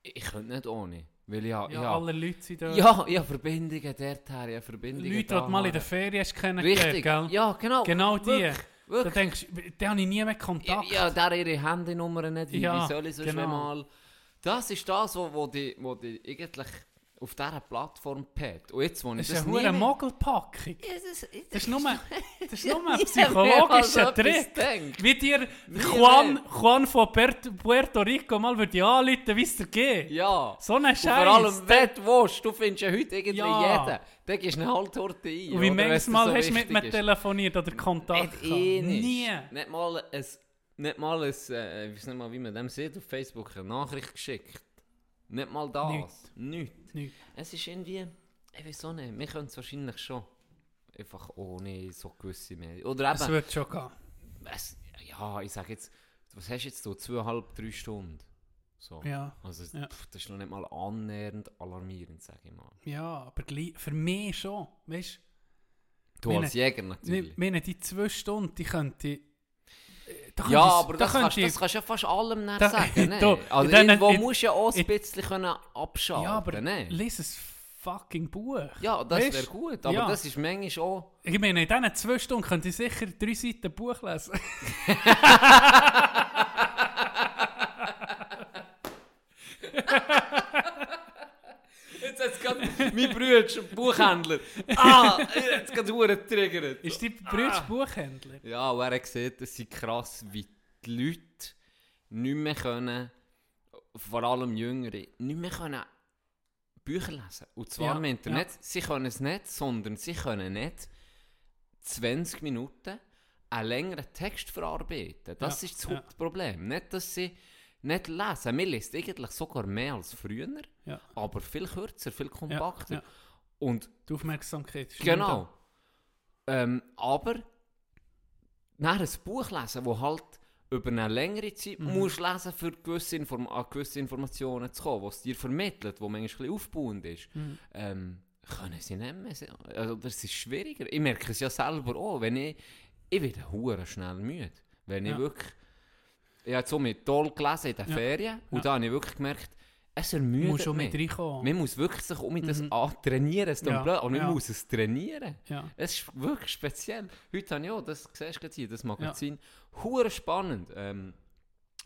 ich könnte nicht ohne. Weil ja, ich ha- alle Leute sind da. ja, habe Verbindungen dorthin, habe Verbindungen Leute, die du mal in der. Ferien hast kennengelernt, gell? ja, genau. Genau die. Wirklich, Da wirklich. denkst du, da habe ich nie mehr Ja, Kontakt. ja, der ihre Handynummer nicht, wie, Ja, wie soll ich sonst genau. mal... Das ist das, wo, wo, die, wo die eigentlich auf dieser Plattform packt. Und jetzt, wo ich Das ist das eine nie Mogelpackung. Ja, das, Das ist nur, das ist nur ein psychologischer Trick. Wie dir Juan. Juan von Puerto, Rico mal würde anrufen, wie es dir geht. Ja. So eine Und vor Scheiße. allem, wenn du willst, du findest ja heute irgendwie Ja. jeden. Dann gibst du eine Halbtorte ein. Und wie dir manchmal so hast du mit mir ist. telefoniert oder Kontakt Nicht eh Nie. Nicht mal ein... Nicht mal ein... Äh, ich weiß nicht mal, wie man dem sieht, auf Facebook eine Nachricht geschickt. Nicht mal das. Nichts. Nicht. Es ist irgendwie... Ich weiß auch nicht. Wir können es wahrscheinlich schon. Einfach ohne so gewisse Medien. Oder Es eben... wird schon gehen. Es, ja, ich sage jetzt... Was hast du jetzt so? Zweieinhalb, drei Stunden? So. Ja, Also, Ja. pff, das ist noch nicht mal annähernd alarmierend, sage ich mal. ja, aber für mich schon. Weißt Du Meine- als Jäger natürlich. ich meine, die zwei Stunden, die könnte ich. Da Ja, ich- aber da das, kannst, ich- das kannst du ja fast allem nicht Da- sagen. Ne? Du, also diesen- irgendwo in- musst du ja auch ein in- bisschen können abschalten Ja, aber ne? lies ein fucking Buch. Ja, das wäre gut, aber Ja. das ist manchmal auch... Ich meine, in diesen zwei Stunden könnte ich sicher drei Seiten Buch lesen. Jetzt hat es gerade mein Bruder, Buchhändler. Ah, jetzt gerade Huren getriggert. Ist dein Bruder Buchhändler? Ja, und er hat gesehen, es ist krass, wie die Leute nicht mehr können vor allem Jüngere, nicht mehr können Bücher lesen. Und zwar Ja, im Internet. Sie können es nicht, sondern sie können nicht 20 Minuten einen längeren Text verarbeiten. Das Ja, ist das ja. Hauptproblem. Nicht, dass sie nicht lesen. Wir lesen eigentlich sogar mehr als früher, Ja. aber viel kürzer, viel kompakter. ja. Und Die Aufmerksamkeit ist Genau. Ähm, aber nach ein Buch lesen, wo halt über eine längere Zeit Mhm. musst lesen, für gewisse, Inform an gewisse Informationen zu kommen, was dir vermittelt, wo manchmal ein aufbauend ist, Mhm. ähm, können sie nicht mehr. Also, das ist schwieriger. Ich merke es ja selber auch, wenn ich, ich werde hure schnell müde. Wenn ich Ja. wirklich, ich habe so mit toll gelesen in den Ja. Ferien und Ja. da habe ich wirklich gemerkt, es ermüdet musst schon mit reinkommen. Man muss wirklich sich um das Mhm. antrainieren, es Ja, blöd, aber man ja. muss es trainieren. Ja. Es ist wirklich speziell. Heute habe ich auch, das siehst du hier, das Magazin, hure spannend. Ähm,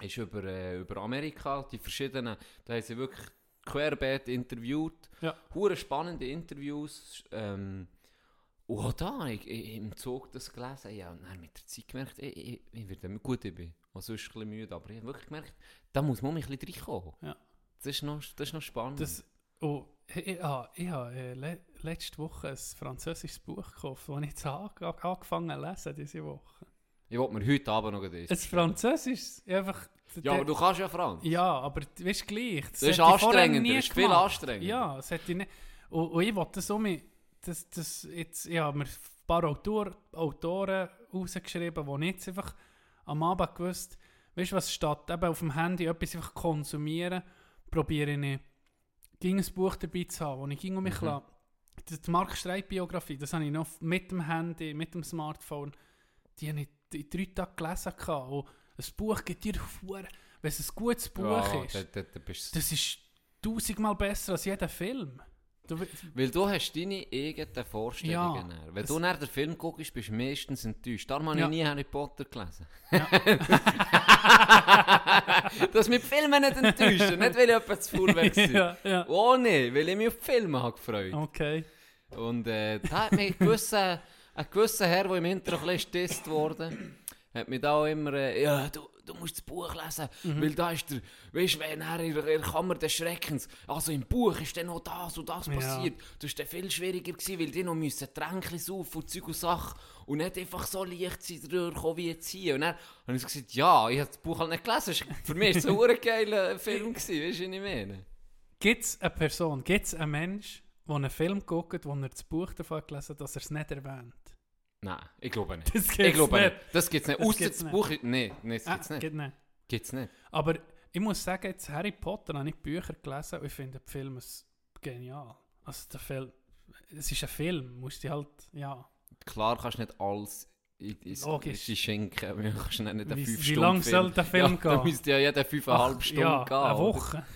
ist über, äh, über Amerika, die verschiedenen, da haben sie wirklich querbeet interviewt. Ja. Hure spannende Interviews. Ähm, und auch da, ich, ich, im Zug das gelesen, ja, und dann mit der Zeit gemerkt, ich, ich, ich werde gut, ich auch sonst ein bisschen müde, aber ich habe wirklich gemerkt, da muss man ein bisschen reinkommen. Ja. Das ist noch, das ist noch spannend. Das, oh, ich, ah, ich habe äh, le letzte Woche ein französisches Buch gekauft, das ich jetzt an, an, angefangen habe zu lesen diese Woche. ich wollte mir heute Abend noch das Ein französisches, einfach... Ja, aber du kannst ja Franz. Ja, aber du weißt gleich. Das ist anstrengender, das ist viel anstrengender. Ja, das hätte ich nicht. Und, und ich wollte so mit, das, das jetzt, ich habe mir ein paar Autor, Autoren rausgeschrieben, die nicht einfach am Abend gewusst, weißt du was, statt eben auf dem Handy etwas einfach konsumieren, probiere ich, ging ein Buch dabei zu haben, wo ich ging um mich Mhm. Die, Mark Streit Biografie, das habe ich noch mit dem Handy, mit dem Smartphone, die habe ich in drei Tagen gelesen. Und ein Buch gibt dir, Hure- wenn es ein gutes Buch ja, ist, da, da, da das ist tausendmal besser als jeder Film. Du, we- Weil du hast deine eigenen Vorstellungen. Ja. Wenn du nach den Film guckst, bist du meistens enttäuscht. Darum habe ich Ja. nie Harry Potter gelesen. Ja. das mit Filmen nicht enttäuschen, nicht weil ich etwas zu faul war. ja. Oh nee, weil ich mich auf die Filme habe gefreut Okay. Und äh, da hat mich ein gewisser, ein gewisser Herr, der im Intro ein bisschen wurde, hat mich da auch immer, äh, ja, du, du musst das Buch lesen, Mhm. weil da ist der, weißt du, wenn er in der Kammer des Schreckens, also im Buch ist dann noch das und das Ja. passiert. Das war dann viel schwieriger, gewesen, weil die noch müssen Tränkchen saufen und Zeug und Sachen und nicht einfach so leicht sind durchkommen wie jetzt hier. Und dann habe ich gesagt, ja, ich habe das Buch halt nicht gelesen, für mich war es ein geiler Film, gewesen, weißt du, was ich meine? Gibt es eine Person, gibt es einen Mensch, der einen Film guckt, wo er das Buch davon gelesen hat, dass er es nicht erwähnt? Nein, ich glaube nicht. Das gibt's ich glaube nicht. nicht. Das gibt es nicht. Das gibt's das. Buch. Nein, nein, das Ah, gibt es nicht. gibt nicht. Gibt's nicht. Aber ich muss sagen, jetzt Harry Potter habe ich Bücher gelesen und ich finde den Film genial. Also der Film, es ist ein Film, musst du halt, ja. Klar kannst du nicht alles in, in, Logisch. in schenken. Du kannst nicht einen Wie- 5 wie Stunden lang soll der Film ja, gehen? Da müsste ja jede 5,5 Ach, Stunden ja, gehen. eine oder? Woche.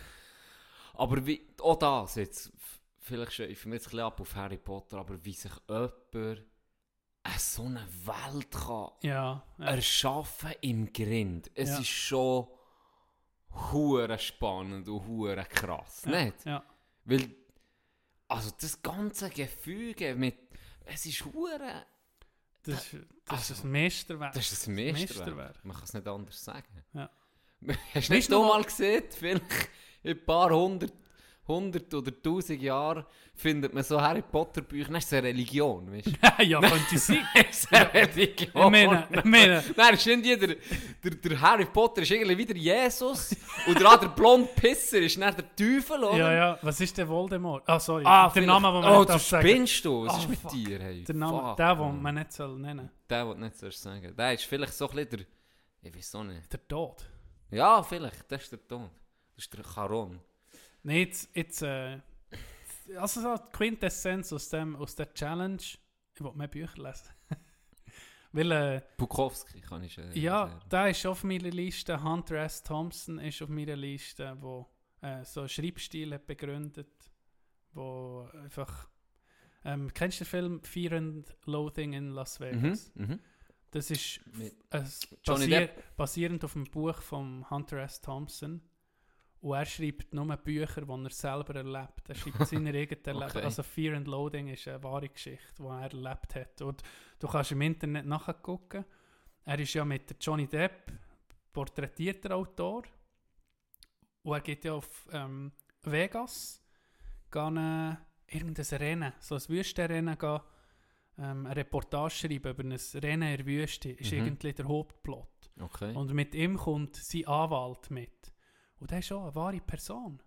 Aber wie, auch das jetzt, vielleicht schweifen wir jetzt ein bisschen ab auf Harry Potter, aber wie sich jemand so eine Welt kann Ja, ja. erschaffen im Grind. Es Ja. ist schon hure spannend und hure krass, ja, nicht? Ja. Weil, also das ganze Gefüge mit, es ist hure, Das, ist- das ist Also, ein Meisterwerk. das ist ein Meisterwerk. Meisterwerk. Man kann es nicht anders sagen. Ja. Hast du nicht noch- mal gesehen, vielleicht in ein paar hundert, hundert oder tausend Jahren findet man so Harry Potter Bücher, das ist eine Religion, weißt du? ja, könnte sein. Das ist eine Religion. Ich meine, ich meine, Nein, ist irgendwie der, der, der Harry Potter ist irgendwie wieder Jesus und der andere blonde Pisser ist dann der Teufel, oder? ja, ja, was ist der Voldemort? Ah, sorry, Ah, der Name, den man Oh, nicht du sagen. spinnst du? Was Ah, ist mit fuck. dir? Hey? Der Name, Fuck, der, den man nicht soll nennen Der, den du nicht sollst sagen. Der ist vielleicht so ein bisschen der... Ich weiß auch nicht. Der Tod. Ja, vielleicht. Das ist der Tod. Das ist der Charon. Nein, jetzt, jetzt äh, also so die Quintessenz aus, dem, aus der Challenge, ich will mehr Bücher lesen. Weil, äh, Bukowski kann ich äh, ja, da ist auf meiner Liste, Hunter S. Thompson ist auf meiner Liste, wo äh, so einen Sschreibstil hat begründet, wo einfach, ähm, kennst du den Film Fear and Loathing in Las Mhm, Vegas? mhm. Das ist äh, basier basierend auf dem Buch von Hunter S. Thompson. Und er schreibt nur Bücher, die er selber erlebt. Er schreibt seine eigenen Okay. Leben. Also Fear and Loathing ist eine wahre Geschichte, die er erlebt hat. Und du kannst im Internet nachgucken. Er ist ja mit Johnny Depp porträtierter Autor. Und er geht ja auf ähm, Vegas, gehen äh, irgendein Rennen, so ein Wüstenrennen, gehen, ähm, eine Reportage schreiben über ein Rennen in der Wüste, ist Mhm. irgendwie der Hauptplot. Okay. Und mit ihm kommt sein Anwalt mit. Und der ist schon eine wahre Person.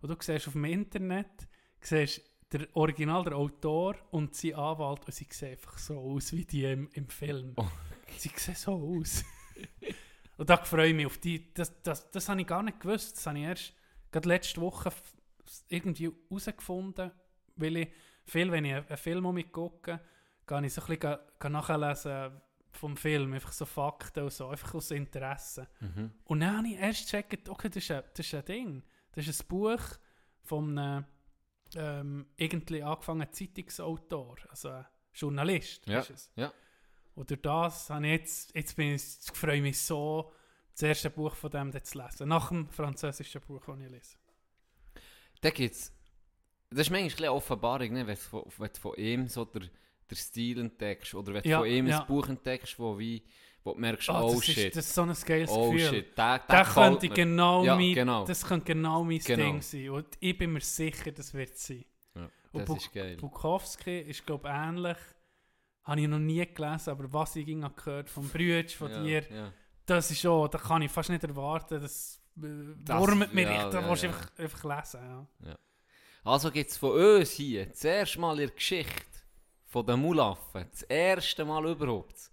Und du siehst auf dem Internet, siehst der Original, der Autor und sein Anwalt und sie sehen einfach so aus wie die im, im Film. Oh. Sie sehen so aus. und da freue ich mich auf die. Das, das, das habe ich gar nicht gewusst. Das habe ich erst gerade letzte Woche irgendwie herausgefunden, weil ich viel, wenn ich einen Film um mich gucke, gehe ich so ein bisschen nachlesen vom Film, einfach so Fakten und so, einfach aus Interesse. Mhm. Und dann habe ich erst gecheckt, okay, das ist ein, das ist ein Ding. Das ist ein Buch von einem ähm, irgendwie angefangenen Zeitungsautor, also ein Journalist Ja, ist es. ja. Und durch das habe ich jetzt, jetzt bin ich, freue ich mich so, das erste Buch von dem zu lesen. Nach dem französischen Buch, das ich lese. Da gibt's. Das ist manchmal eine Offenbarung, ne? wenn, du von, von ihm so der, der Stil entdeckst. Oder wenn du Ja, von ihm ja. ein Buch entdeckst, wo, wie, wo du merkst, Ah, oh das, shit. Ist, das ist so ein geiles oh Gefühl. shit. Der, der, Der könnte mir. genau, Ja, mein, genau. das könnte genau mein Genau. Ding sein. Und ich bin mir sicher, das wird es sein. Ja, Und das Buk- ist geil. Bukowski ist, glaube ich, ähnlich. Habe ich noch nie gelesen, aber was ich ging gehört vom Brütsch, von ja, dir, das ist schon, da kann ich fast nicht erwarten, das, äh, Das- wurmt mir ja, echt, da ja, willst du einfach, einfach lesen. Ja. Also gibt es von uns hier zuerst mal in der Geschichte von den Mulaffen, das erste Mal überhaupt,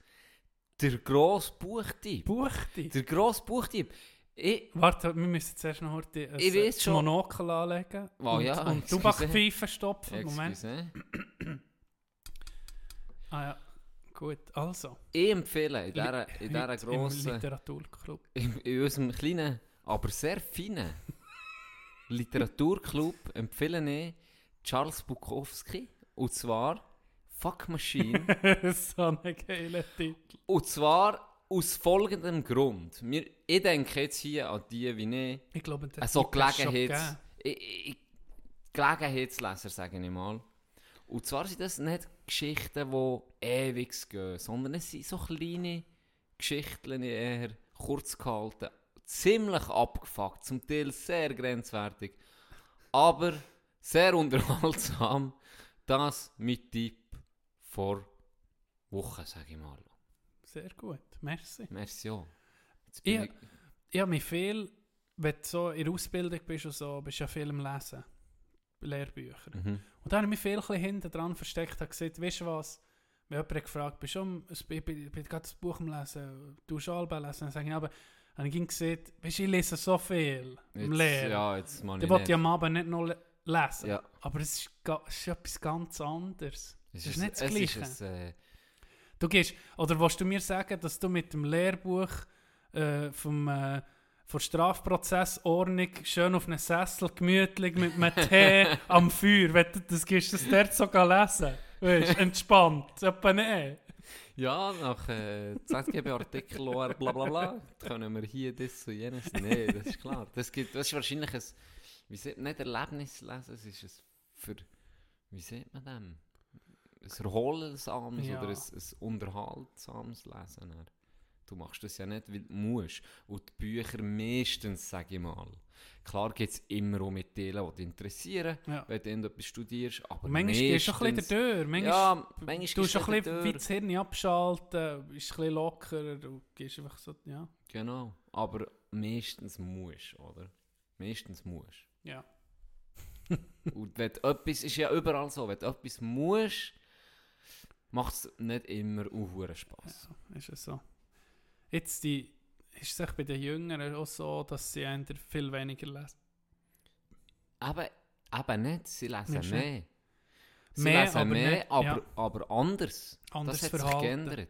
der grosse Buchdieb. Buchti. Der grosse Buchdieb. Ich, Warte, wir müssen zuerst noch heute ein, Ich weiß ein schon. Monokel anlegen Oh und, ja, und. Tabakpfeifen stopfen. Moment. Ah ja, gut, also. ich empfehle in dieser, in dieser heute Im grossen, Literaturclub. in, in unserem kleinen, aber sehr feinen Literaturclub empfehle ich Charles Bukowski. Und zwar Fuck Machine. so ein geiler Titel. Und zwar aus folgendem Grund. Wir, ich denke jetzt hier an die wie ich. Ich glaube, der Also Gelegenheits, ich, ich, Gelegenheitsleser, sage ich mal. Und zwar sind das nicht Geschichten, die ewig gehen, sondern es sind so kleine Geschichten, eher kurz gehalten, ziemlich abgefuckt, zum Teil sehr grenzwertig, aber sehr unterhaltsam. Das mit Tipp vor Wochen, sage ich mal. Sehr gut, merci. Merci auch. Ja. ich- Ich habe mich viel, wenn du so in der Ausbildung bist und so, bist du ja viel am Lesen. Lehrbücher. Mhm. Und da habe ich mich viel hinten dran versteckt und gesagt, weißt du was, wenn jemand gefragt bist du am- ich bin, bin, bin gerade das Buch am Lesen, du Alben lesen, dann sage ich aber, habe ich ihm gesagt, weißt du, ich lese so viel im Lehren. ja, jetzt mal Ich wollte ja am Abend nicht noch le lesen. Ja. Aber es ist, es ist etwas ganz anderes. Es ist nicht das es Gleiche. Ist ein, äh, Du gehst, oder willst du mir sagen, dass du mit dem Lehrbuch äh, vom, äh, von Strafprozessordnung schön auf einem Sessel gemütlich mit einem Tee am Feuer, wenn du das gehst, das dort so gehen lesen? Weißt, entspannt, etwa nicht. Ja, nach äh, ZGB-Artikel bla bla bla können wir hier das und jenes. Nein, das ist klar. Das, gibt, das ist wahrscheinlich ein, wie sieht nicht Erlebnis lesen, es ist ein für, wie sieht man dem? Ein erholsames Ja. oder ein, ein unterhaltsames Lesen. dann. Du machst das ja nicht, weil du musst. Und die Bücher meistens, sage ich mal. Klar gibt es immer auch mit Teilen, die dich interessieren, Ja. wenn du etwas studierst. Aber manchmal gehst du ein bisschen durch. Manchmal, ja, manchmal du du ein bisschen wie das Hirn abschalten, bist ein bisschen lockerer, du gehst einfach so, ja. Genau, aber meistens musst du, oder? Meistens musst ja. Und wenn etwas, ist ja überall so, wenn du etwas musst, macht es nicht immer auch Spass. Ja, ist es so. Jetzt die, ist es bei den Jüngeren auch so, dass sie viel weniger lesen? Aber eben nicht, sie lesen Meinst du mehr. Sie Mehr, lesen aber mehr, nicht- aber, ja. aber anders. Anders das hat sich Verhalten. geändert.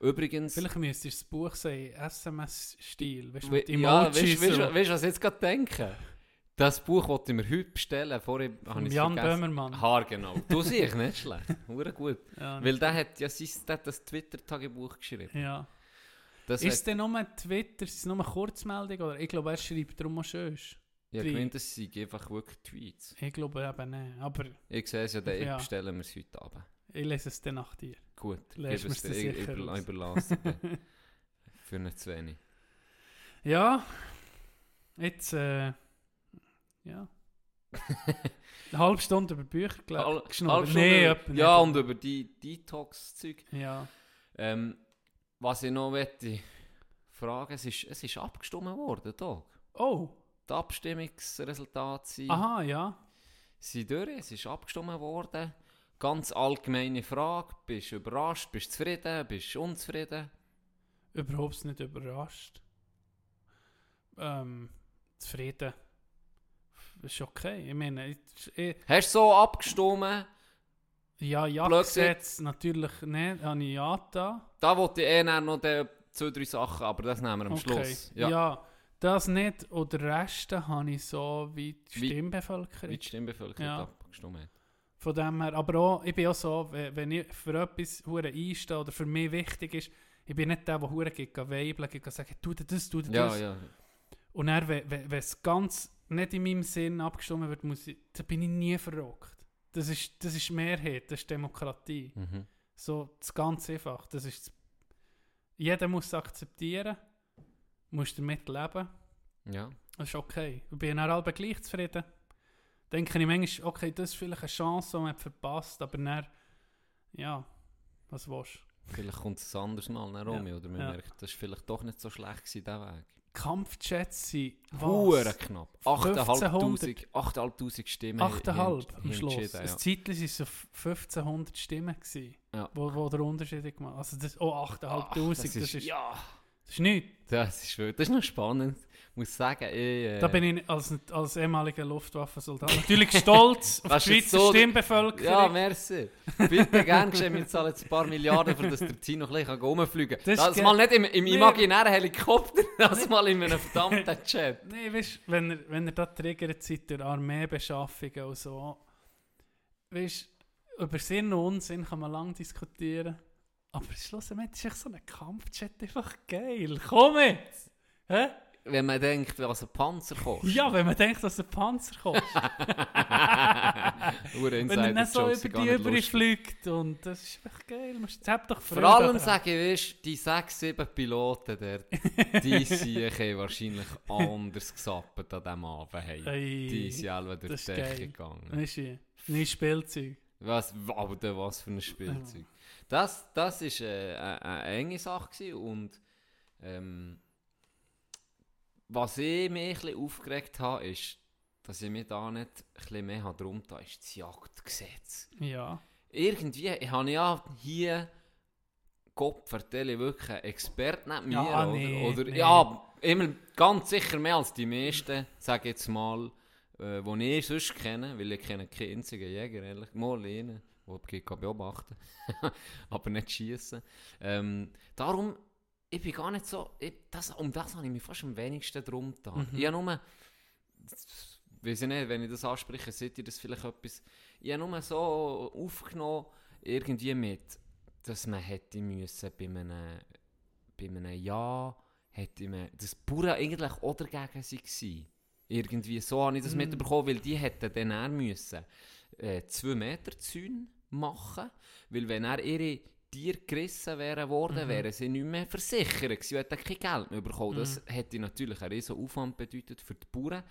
Übrigens, Vielleicht müsstest du das Buch sehen, SMS-Stil, weißt du, mit ja, Emojis. weißt du, so. weißt, weißt, was ich jetzt gerade denke? Das Buch wollte ich mir heute bestellen, vorher habe ich es Jan vergessen. Böhmermann. Haar genau. Du siehst nicht schlecht. Hure gut. Ja, Weil der hat ja sein, der hat das Twitter-Tagebuch geschrieben. ja. Das Ist es denn nur Twitter, ist es nur eine Kurzmeldung? Oder? Ich glaube, er schreibt darum auch schön. ja, drin? gemeint, das sind einfach wirklich Tweets. Ich glaube eben nicht. Aber Ich sehe es ja, dann Ja. bestellen wir es heute Abend. ich lese es dann nach dir. Gut, Lässt es dir, ich, sicher über, überlasse. Für nicht zu wenig. Ja, jetzt, äh, ja. Eine halbe Stunde über Bücher Halb- gelesen. halb Nee, über- etwa ja, nicht. und über die Detox-Zeug. Ja. Ähm, was ich noch möchte fragen, es ist, es ist abgestimmt worden, Tag. Oh, Die Abstimmungsresultate sind, aha, ja. sind durch, es ist abgestimmt worden. Ganz allgemeine Frage, bist du überrascht, bist du zufrieden, bist du unzufrieden? Überhaupt nicht überrascht. Ähm, zufrieden. Ist okay. Ich meine, ich, ich, Hast du so abgestimmt? ja, ja, Gesetz natürlich nicht. Habe ich ja da. Da wollte ich eh noch zwei, drei Sachen, aber das nehmen wir am Okay. Schluss. Ja. Ja. das nicht. Und den Rest habe ich so wie die Wie- Stimmbevölkerung. Wie die Stimmbevölkerung Ja. abgestimmt. Von dem her, aber auch, ich bin auch so, wenn ich für etwas hure einstehe oder für mich wichtig ist, ich bin nicht der, der hure geht weibeln, geht sagen, tu das, tu dir Ja, das. ja. Und dann, wenn, wenn, wenn es ganz nicht in meinem Sinn abgestimmt wird, muss ich, da bin ich nie verrückt. Das ist, das ist Mehrheit, das ist Demokratie. Mhm. So, das ganz einfach. Das ist das, jeder muss es akzeptieren, muss damit leben. Ja. Das ist okay. Ich bin dann alle gleich zufrieden. Denke ich manchmal, okay, das ist vielleicht eine Chance, die man verpasst, aber dann, ja, was willst du? Vielleicht kommt es ein anderes Mal nach Romy, oder man ja. merkt, das war vielleicht doch nicht so schlecht gewesen, der Weg. Kampfjets sind Hure was? knapp. 1500 8'500 8'500 Stimmen. 8,5 haben- am haben Schluss. entschieden, Ein Ja. Zeitlich waren es so 1500 Stimmen, gewesen, Ja. wo, wo der Unterschied gemacht. Also das, oh, 8'500, das, das ist, ist, ja, das ist nichts. das ist, das ist noch spannend. Ich muss sagen, ich, äh, Da bin ich als, als ehemaliger Luftwaffensoldat natürlich stolz auf Das die Schweizer so- Stimmbevölkerung. Ja, merci. Bitte gern geschehen, wir zahlen jetzt ein paar Milliarden, für das der Tino ein bisschen rumfliegen Das kann. ist Das mal nicht im, im imaginären Helikopter, das mal in einem verdammten Chat. Nein, weißt du, wenn ihr, wenn ihr da triggert seid durch Armeebeschaffungen und so, weißt du, über Sinn und Unsinn kann man lange diskutieren. Aber schlussendlich ist echt so ein Kampfjet einfach geil. Komm jetzt! Hä? Wenn man denkt, was ein Panzer kostet. Ja, wenn man denkt, dass ein Panzer. Hure wenn er nicht so über die überfliegt. Und das ist einfach geil. Man hat doch Vor allem sage ich, weißt, die 6, 7 Piloten dort, die sind wahrscheinlich anders gesappt an diesem Abend. Hey. Die sind alle durch die Decke gegangen. Weißt du, nicht Spielzeug. Was, aber was für ein Spielzeug. Das, das ist äh, eine, eine enge Sache gewesen und ähm, was ich mich ein aufgeregt habe, ist, dass ich mich da nicht ein mehr habe drum da ist das Jagdgesetz. Ja. Irgendwie ich habe ja hier Gott vertelle wirklich einen Experten neben mir, Ja, oder? nee, oder nee. ja, immer ganz sicher mehr als die meisten, sage jetzt mal, äh, die ich sonst kenne, weil ich kenne keinen einzigen Jäger, ehrlich, mal einen, ich kann beobachten aber nicht schießen. Ähm, darum, ich bin gar nicht so, ich, das, um das habe ich mich fast am wenigsten drum getan. Mhm. Ich habe nur, weiß ich nicht, wenn ich das anspreche, seht ihr das vielleicht etwas, ich habe nur so aufgenommen, irgendwie mit, dass man hätte müssen bei einem, bei einem Ja, hätte man, dass die Bauern eigentlich auch dagegen waren. Irgendwie so habe ich das Mm. mitbekommen, weil die hätten dann eher müssen äh, zwei Meter Zäune machen, weil wenn er ihre Tiere gerissen wären worden, Mhm. wären sie nicht mehr versichert und hätten kein Geld mehr bekommen. Das Mhm. hätte natürlich einen riesen Aufwand bedeutet für die Bauern,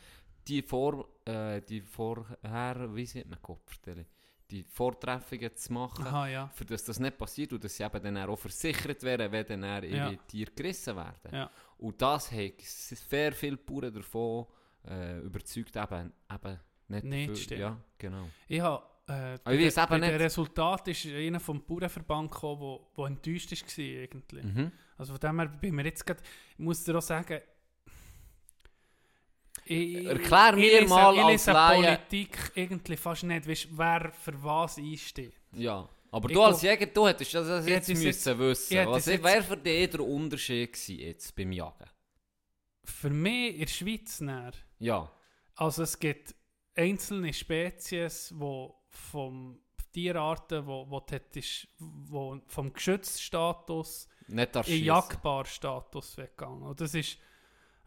die vor, äh, die vorher, wie sieht man Kopfstelle, die Vortreffungen zu machen, Aha, ja. für das das nicht passiert und dass sie eben dann auch versichert wären, wenn dann ihre Ja. Tiere gerissen werden. Ja. Und das hat sehr viele Bauern davon äh, überzeugt, eben, eben nicht, Nicht stimmt. Ja, genau. Ich habe. Äh, Aber ich weiss eben Der nicht- Resultat ist einer vom Bauernverband gekommen, wo enttäuscht war irgendwie. Mhm. Also von dem her bin mir jetzt gerade, ich muss dir auch sagen, ich, Erklär mir ich lese, mal ich als lese Laie- Politik irgendwie fast nicht, weißt, wer für was einsteht. Ja. Aber Ich du als Jäger, du hättest das das Ich jetzt müssen wissen. ich hätte Was jetzt- wäre für dich der Unterschied gewesen jetzt beim Jagen? Für mich in der Schweiz näher. Ja. Also es gibt einzelne Spezies, wo vom Tierarten, wo, wo, hättest- wo vom Geschützstatus das in Jagdbar-Status weggegangen. Und das ist,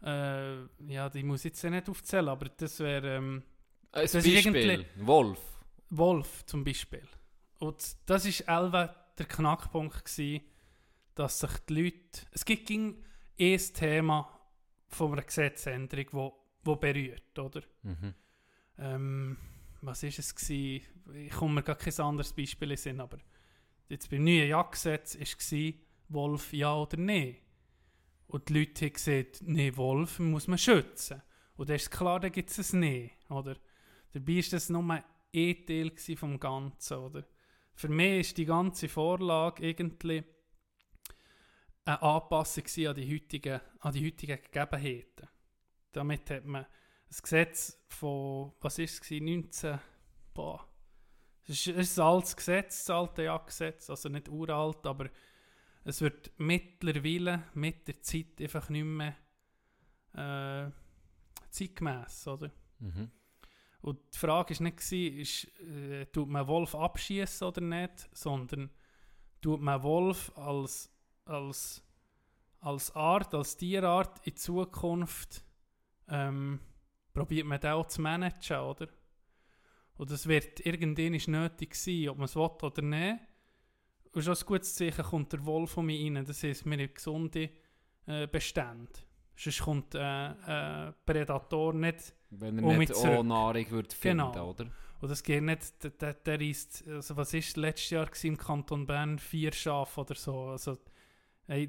äh, ja, die muss ich jetzt nicht aufzählen, aber das wäre ähm, Ein das Beispiel. Wolf. Wolf zum Beispiel. Und das ist Elva der Knackpunkt gewesen, dass sich die Leute, es gibt ging ein Thema von einer Gesetzesänderung, wo, wo berührt, oder? Mhm. ähm, was ist es gewesen? Ich komme mir gar kein anderes Beispiel in Sinn, aber jetzt beim neuen Jagdgesetz war es Wolf ja oder nein. Und die Leute haben gesagt, nee, Wolf muss man schützen. Und dann ist klar, da gibt es ein Nein, oder? Dabei war das nur ein Teil vom Ganzen, oder? Für mich ist die ganze Vorlage irgendwie eine Anpassung an die heutigen, an die heutigen Gegebenheiten. Damit hat man das Gesetz von, was ist es gewesen, 19, boah, es ist, ist ein altes Gesetz, das alte Jagdgesetz, also nicht uralt, aber es wird mittlerweile mit der Zeit einfach nicht mehr äh, zeitgemäß, oder? Mhm. Und die Frage war nicht, gewesen, ist, äh, tut man Wolf abschießen oder nicht, sondern tut man Wolf als, als, als Art, als Tierart in Zukunft ähm, probiert man den auch zu managen, oder? Und das wird irgendwann ist nötig sein, ob man es will oder nicht. Und schon ein gutes Zeichen kommt der Wolf von mir rein. Das heisst, wir haben gesunde äh, Bestände. Sonst kommt äh, äh, Prädator nicht Wenn er Und nicht auch. Nahrung würde finden, Genau. oder? Und das geht nicht, der, der, der reisst, also was ist letztes Jahr im Kanton Bern? Vier Schafe oder so. Also,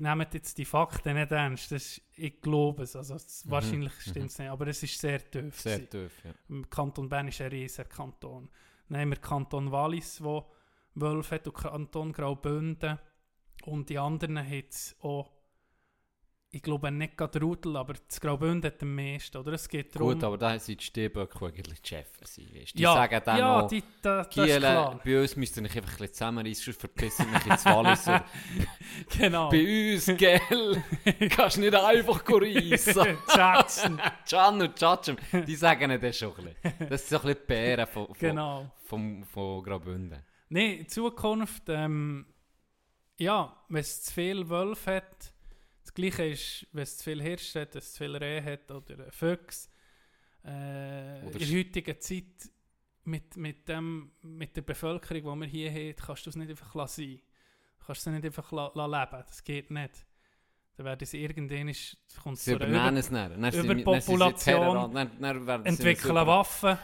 nehmt jetzt die Fakten nicht ernst. Das ist, ich glaube es. Also, es- Mhm, Wahrscheinlich mhm. stimmt es nicht, aber es ist sehr tief. Sehr gewesen. tief, ja. Im Kanton Bern ist ein riesiger Kanton. Dann haben wir Kanton Wallis, wo Wölfe hat, und Kanton Graubünden. Und die anderen haben es auch, ich glaube nicht gerade Rudel, aber das Graubünden hat am meisten. Oder? Es geht darum, Gut, aber da sind die Stehböcke eigentlich die Chefs. gewesen, Weißt? Die ja, sagen dann ja, noch, die, da, das ist klar. bei uns müsst ihr euch einfach ein bisschen zusammenreißen, sonst verpissen mich ins Wallis. Genau. bei uns, gell, kannst nicht einfach reissen. Jackson. Can und Jacem, die sagen das schon ein bisschen. Das sind so ein bisschen die Bären von, von, Genau. vom, von Graubünden. Nein, in Zukunft, ähm, ja, wenn es zu viel Wölfe hat, das Gleiche ist, wenn es zu viel Hirsch hat, es zu viel Rehe hat oder Füchse, äh, Oder in der heutigen Zeit mit, mit, dem, mit der Bevölkerung, die wir hier haben, kannst du es nicht einfach lassen. Du kannst sie nicht einfach la, la leben, das geht nicht. Dann werden sie irgendwann, ist- kommt es Sie übernehmen Über es dann. dann Überpopulation, dann dann, dann entwickeln Waffen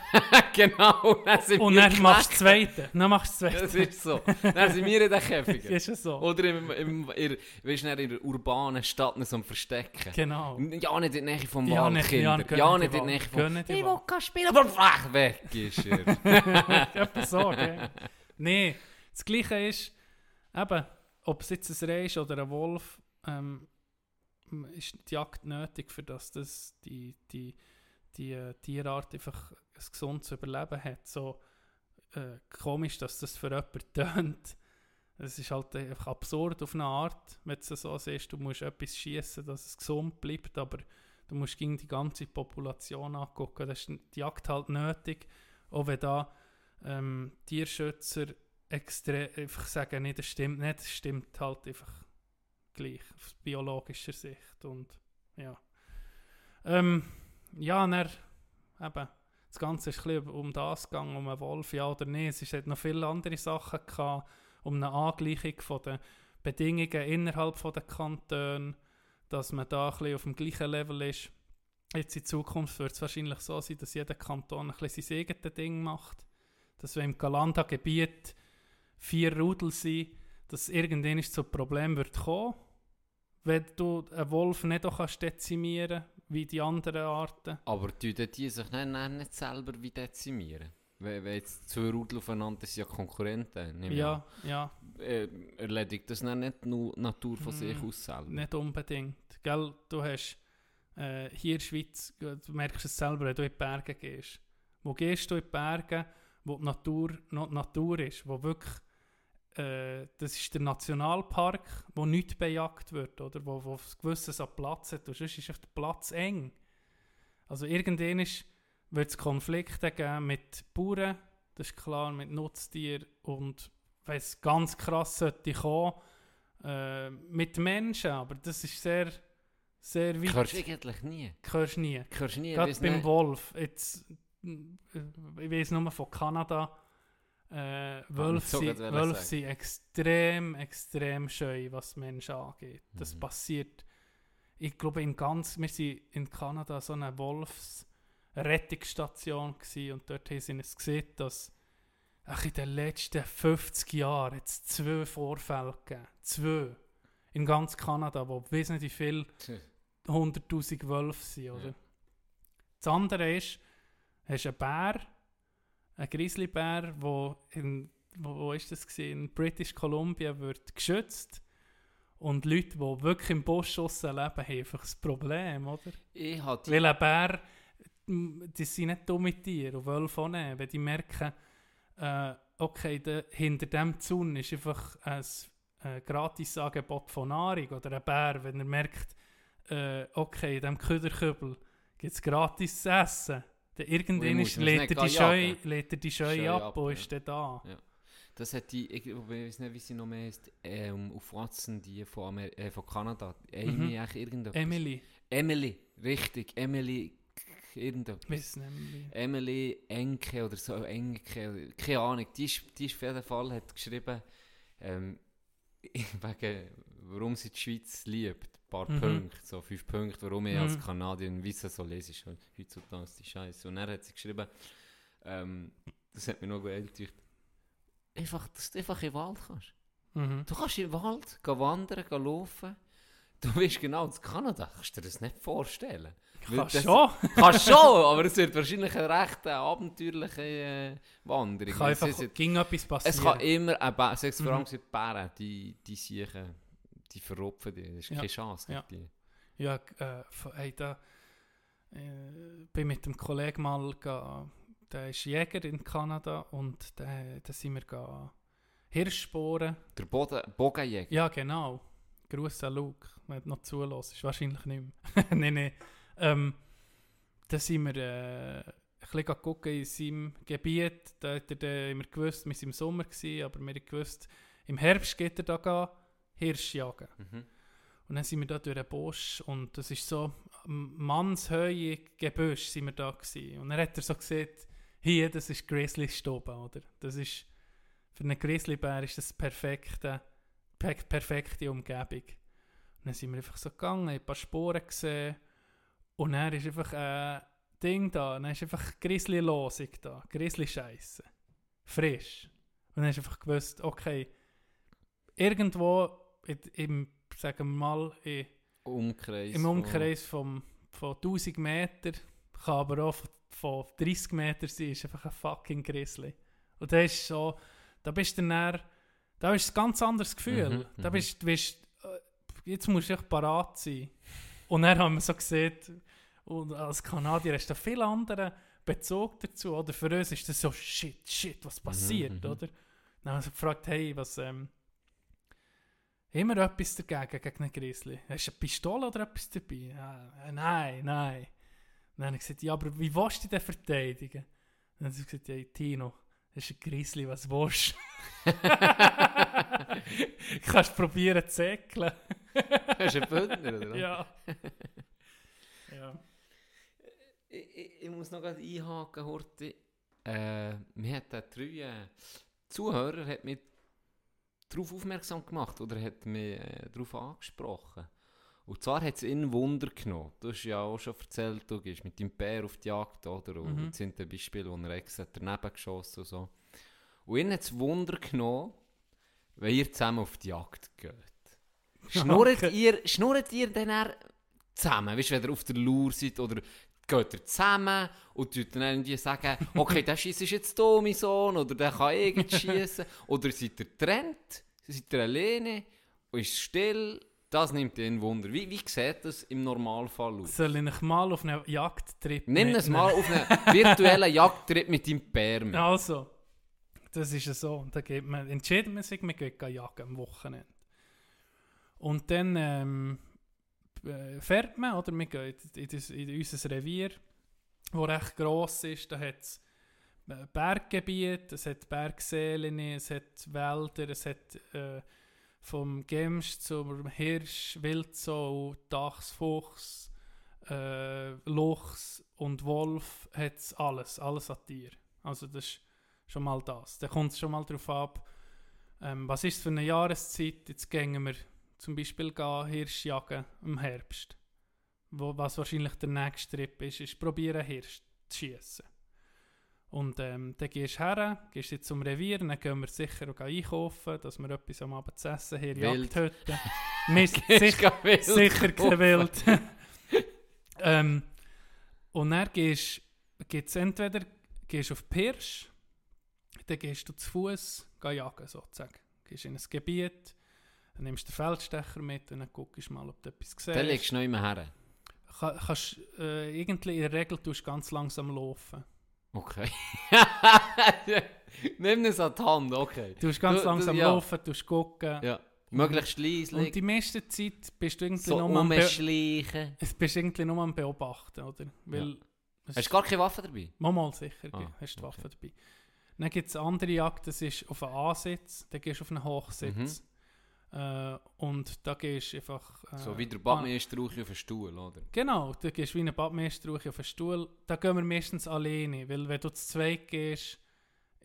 genau, dann sind und dann machst du das Zweite. Dann machst du das Das Zweite. ist so. Dann sind wir in den Käfigen. ist es so. Oder im, im, in, weißt, in der urbanen Stadt so am Verstecken. Genau. Ja, nicht in der Nähe vom Ja, Wald, nicht- Kinder. ja, Ja, nicht in der Nähe vom in Ich will kein Spiel, aber weg, weg ist er. Etwa so, gell? Nein, das Gleiche ist, eben, ob es jetzt ein Reh ist oder ein Wolf, ähm, ist die Jagd nötig, für dass das die, die, die äh, Tierart einfach ein gesundes Überleben hat. So äh, komisch, dass das für jemanden tönt. Es ist halt einfach absurd auf eine Art, wenn du so siehst. Du musst etwas schießen, dass es gesund bleibt, aber du musst gegen die ganze Population angucken. Das ist die Jagd halt nötig, auch wenn da ähm, Tierschützer extrem einfach sagen, nee, das stimmt nicht, das stimmt halt einfach gleich aus biologischer Sicht und ja. Ähm, ja, dann, eben, das Ganze ist ein um das gegangen, um einen Wolf, ja oder nein. Es hat noch viele andere Sachen gehabt, um eine Angleichung von den Bedingungen innerhalb von den Kantonen, dass man da ein auf dem gleichen Level ist. Jetzt in Zukunft wird es wahrscheinlich so sein, dass jeder Kanton ein sein eigenes Ding macht. Dass wenn im Galanda-Gebiet vier Rudel sind, dass irgendwann zu Problem wird kommen, wenn du einen Wolf nicht auch kannst dezimieren wie die anderen Arten. Aber tun die sich dann nicht selber wie dezimieren? Wenn, wenn jetzt zwei Rudel aufeinander sind, ja Konkurrenten. Ja, ja. Äh, erledigt das dann nicht nur die Natur von sich Mm, aus selber? nicht unbedingt. Gell, du hast äh, hier in der Schweiz, du merkst es selber, wenn du in die Berge gehst. Wo gehst du in die Berge, wo die Natur noch Natur ist, wo wirklich das ist der Nationalpark, wo nichts bejagt wird, oder? Wo, wo es gewisses an Platz hat. Und sonst ist auf der Platz eng. Also irgendwann wird es Konflikte geben mit Bauern, das ist klar, mit Nutztieren und wenn es ganz krass sollte kommen, äh, mit Menschen, aber das ist sehr, sehr weit. Hörst du eigentlich nie? Hörst du nie. Hörst nie? Gerade beim nicht. Wolf. Jetzt, äh, ich weiß nur von Kanada. Äh, Wölfe so sind, Wölfe extrem, extrem scheu, was Menschen angeht. Das Mhm. passiert. Ich glaube, in ganz, wir sind in Kanada so eine eine Rettungsstation gewesen, und dort haben sie es gesehen, dass ach, in den letzten 50 Jahren jetzt zwei Vorfälle gegeben. Zwei. In ganz Kanada, wo weiss nicht wie viele 100'000 Wölfe sind, oder? Ja. Das andere ist, hast einen Bär, einen Grizzlybär, wo in, wo, wo ist das gewesen? in British Columbia wird geschützt und Leute, die wirklich im Busch leben, haben einfach das Problem, oder? Ich hatte Weil ein Bär, die sind nicht dumme Tiere und Wölfe auch nicht. Wenn die merken, äh, okay, da, hinter dem Zaun ist einfach ein äh, Gratisangebot von Nahrung oder ein Bär, wenn er merkt, äh, okay, in diesem Köderkübel gibt es gratis zu essen, irgendwann lädt, er die Scheu, lädt er die Scheu Scheu ab ab, und ja. ist dann da. Das hat die, ich, ich weiß nicht, wie sie noch mehr heißt, ähm, auf Watson, die von, Amer äh, von Kanada. Amy, Mhm. eigentlich irgendetwas. Emily, Emily, richtig, Emily, irgendetwas. nicht. Emily Enke oder so, Enke, keine Ahnung, die ist, die ist auf jeden Fall hat geschrieben, ähm, wegen, warum sie die Schweiz liebt. Ein paar Mhm. Punkte, so fünf Punkte, warum ich Mhm. als Kanadier wissen so lese, ist heutzutage die Scheiße. Und dann hat sie geschrieben, ähm, das hat mir noch gedacht, einfach, dass du einfach in den Wald kannst. Mhm. Du kannst in den Wald gehen wandern, gehen laufen. Du bist genau in Kanada, kannst du dir das nicht vorstellen. Kannst das- schon. Kannst schon, aber es wird wahrscheinlich eine recht äh, abenteuerliche äh, Wanderung. Kann Weil einfach, es, ist- ging etwas passieren. es kann immer, ein sechs vor allem Mhm. sind die Bären, die, die siechen, die verrupfen die, das ist Ja. keine Chance Ja. gegen Ja, äh, hey, da äh, bin mit dem Kollegen mal, ga, der ist Jäger in Kanada und da da sind wir ga Hirschsporen. die. Der Boden, Bogenjäger. Ja, genau. Gruß an Luke, wenn du noch zulässt. Ist wahrscheinlich nicht mehr. nein, nein. Ähm, da sind wir äh, ein bisschen gucken in seinem Gebiet. Da hat er dann immer gewusst, wir waren im Sommer, gewesen, aber wir haben gewusst, im Herbst geht er da gehen, Hirsch jagen. Mhm. Und dann sind wir da durch den Busch und das ist so Mannshöhe Gebüsch sind wir da gewesen. Und dann hat er so gesagt, hier, das ist Grizzly Stoben, oder? Das ist, für einen Grizzlybär ist das perfekte, per perfekte Umgebung. Und dann sind wir einfach so gegangen, ein paar Spuren gesehen und dann ist einfach ein Ding da, dann ist einfach Grizzly-Losung da, Grizzly-Scheisse. Frisch. Und dann hast du einfach gewusst, okay, irgendwo im, sagen wir mal, in, Umkreis. im von- Umkreis vom, von 1000 Meter, kann aber auch von, von 30 Meter sein, ist einfach ein fucking Grizzly. Und das ist so, da bist du dann, da ist ein ganz anderes Gefühl. Mhm, da mhm. bist du, bist, äh, jetzt musst du echt parat sein. Und dann haben wir so gesehen, und als Kanadier hast du da viel anderen Bezug dazu. Oder für uns ist das so, shit, shit, was passiert, mhm. oder? Dann haben wir so gefragt, hey, was, ähm, Immer etwas dagegen, gegen einen Grizzly. Hast du eine Pistole oder etwas dabei? Ja, äh, nein, nein. Dann habe ich gesagt, ja, aber wie willst du dich denn verteidigen? Dann hat sie gesagt, ja, Tino, das ist ein Grizzly, was willst du? Kannst probieren zu säckeln. Hast du einen Bündner, oder? Ja. ja. Ich, ich, ich muss noch gerade einhaken, Horti. Äh, mir hat der drei äh, Zuhörer hat mich darauf aufmerksam gemacht oder hat mich äh, darauf angesprochen. Und zwar hat es ihn Wunder genommen. Du hast ja auch schon erzählt, du gehst mit deinem Bär auf die Jagd, oder? Und Mhm. sind ein Beispiel, wo er extra daneben geschossen und so. Und ihn hat es Wunder genommen, wenn ihr zusammen auf die Jagd geht. Schnurrt, Okay. ihr, schnurrt ihr dann zusammen? Weißt du, wenn ihr auf der Lur seid oder geht ihr zusammen und tut dann irgendwie sagen, okay, der Schiss ist jetzt da, mein Sohn, oder der kann irgend schießen. oder seid ihr getrennt? Seid ihr alleine? Und ist still? Das nimmt ihn Wunder. Wie, wie sieht das im Normalfall aus? Soll ich mal auf einen Jagdtrip Nimm es mal auf einen virtuellen Jagdtrip mit deinem Bär mit. Also, das ist ja so. Da geht man, entschieden man sich, man geht jagen am Wochenende. Und dann ähm, äh, fährt man, oder? Wir gehen in, das, in unser Revier, das recht gross ist. Da hat es Berggebiet, es hat Bergseelen, es hat Wälder, es hat äh, vom Gemsch zum Hirsch, Wildsau, Dachs, Fuchs, äh, Luchs und Wolf hat es alles, alles an Tier. Also das ist schon mal das. Da kommt es schon mal darauf ab, ähm, was ist für eine Jahreszeit. Jetzt gehen wir zum Beispiel gehen Hirschjagen im Herbst. Wo, was wahrscheinlich der nächste Trip ist, ist probieren Hirsch zu schiessen. Und ähm, dann gehst du her, gehst jetzt zum Revier, dann gehen wir sicher auch einkaufen, dass wir etwas am Abend zu essen haben, Wild. Jagdhütte. Mist, sicher, wild sicher kaufen. gewählt. ähm, und dann gehst gibt's entweder gehst auf Pirsch, dann gehst du zu Fuß jagen, sozusagen. Gehst in ein Gebiet, dann nimmst du den Feldstecher mit und dann guckst du mal, ob du etwas siehst. Dann legst du noch immer her. Ka- kannst, äh, irgendwie in der Regel tust du ganz langsam laufen. Okay. Nimm es an die Hand, okay. Du tust ganz Du- du- langsam ja. laufen, tust gucken. Ja. Möglichst Und die leislich. meiste Zeit bist du irgendwie So nur am, Be umschleichen. es bist irgendwie nur am Beobachten, oder? Weil es Hast du gar keine Waffe dabei? Mal, mal sicher, Ah, hast du die okay. Waffe dabei. Dann gibt es andere Jagd, das ist auf einen Ansitz, dann gehst du auf einen Hochsitz. Äh, und da gehst du einfach... Äh. So wie der Badmeister auf den Stuhl, oder? Genau, da gehst du wie ein Badmeister auf einen Stuhl. Da gehen wir meistens alleine, weil wenn du zu zweit gehst,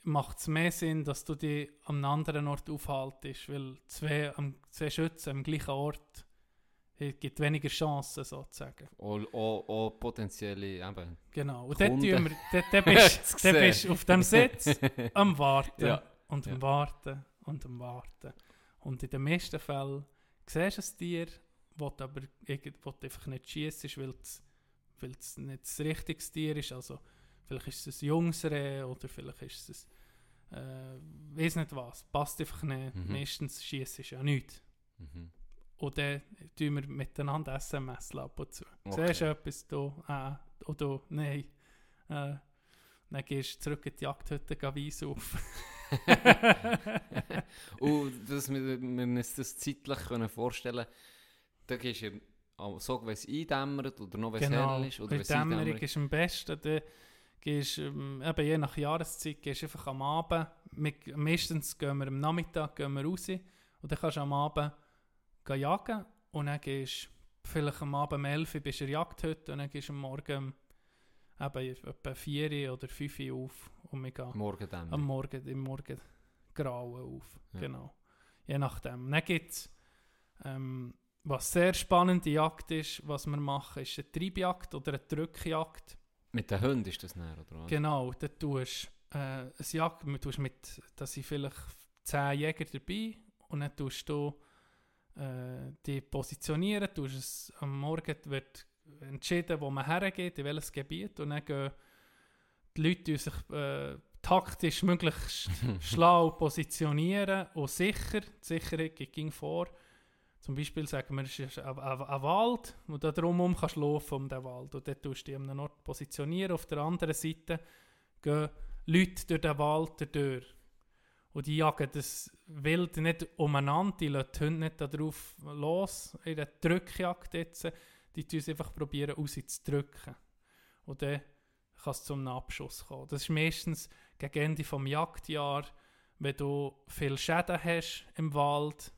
macht es mehr Sinn, dass du dich an einem anderen Ort aufhaltest, weil zwei, am, zwei Schützen am gleichen Ort es gibt weniger Chancen sozusagen. Auch, auch, auch potenzielle eben. Genau. Und dort, wir, dort, dort, bist, dort bist du auf dem Sitz am Warten Ja. und am Ja. Warten und am Warten. Und in den meisten Fällen siehst du ein Tier, das aber das einfach nicht schießt, weil es, weil es nicht das richtige Tier ist. Also vielleicht ist es ein junges Reh oder vielleicht ist es ein, äh, weiß nicht was. Passt einfach nicht. Mhm. Meistens schießt es ja nichts. Mhm. Und dann tun wir miteinander SMS ab und zu. Okay. Siehst du etwas da? Ah, oder? Nein. Äh, dann gehst du zurück in die Jagdhütte, geh Weiss auf. Und dass wir, wir uns das zeitlich können vorstellen da gehst du ja, so, wenn es eindämmert oder noch wenn es genau. hell ist. Oder es Dämmerung ist am besten. Dann gehst, ähm, eben je nach Jahreszeit gehst du einfach am Abend. Wir, meistens gehen wir am Nachmittag gehen wir raus. Und dann kannst du am Abend jagen. Und dann gehst du vielleicht am Abend um 11 Uhr bist du in der Jagdhütte. Und dann gehst du am Morgen eben etwa 4 Uhr oder 5 Uhr auf. Und wir gehen Morgen dämmert. am Morgen, im Morgen grauen auf. Ja. Genau. Je nachdem. Dann gibt's, ähm, was sehr spannende Jagd ist, was wir machen, ist eine Treibjagd oder eine Drückjagd. Mit den Hunden ist das näher, oder was? Genau, da tust äh, eine Jagd, du tust mit, da sind vielleicht 10 Jäger dabei und dann tust du äh, die positionieren, tust es, am Morgen wird entschieden, wo man hergeht, in welches Gebiet und dann gehen die Leute sich äh, taktisch möglichst schlau positionieren und sicher, die Sicherheit ging vor. Zum Beispiel sagen wir, es ist ein, ein, ein Wald und da drumherum kannst du laufen um den Wald und dort tust du dich an einem Ort positionieren. Auf der anderen Seite gehen Leute durch den Wald durch. Und die jagen das Wild nicht umeinander, die lassen die Hunde nicht darauf los, in der Drückjagd jetzt. Die tun es einfach probieren, rauszudrücken. Und dann kann es zum Abschuss kommen. Das ist meistens gegen Ende des Jagdjahr, wenn du viel Schäden hast im Wald,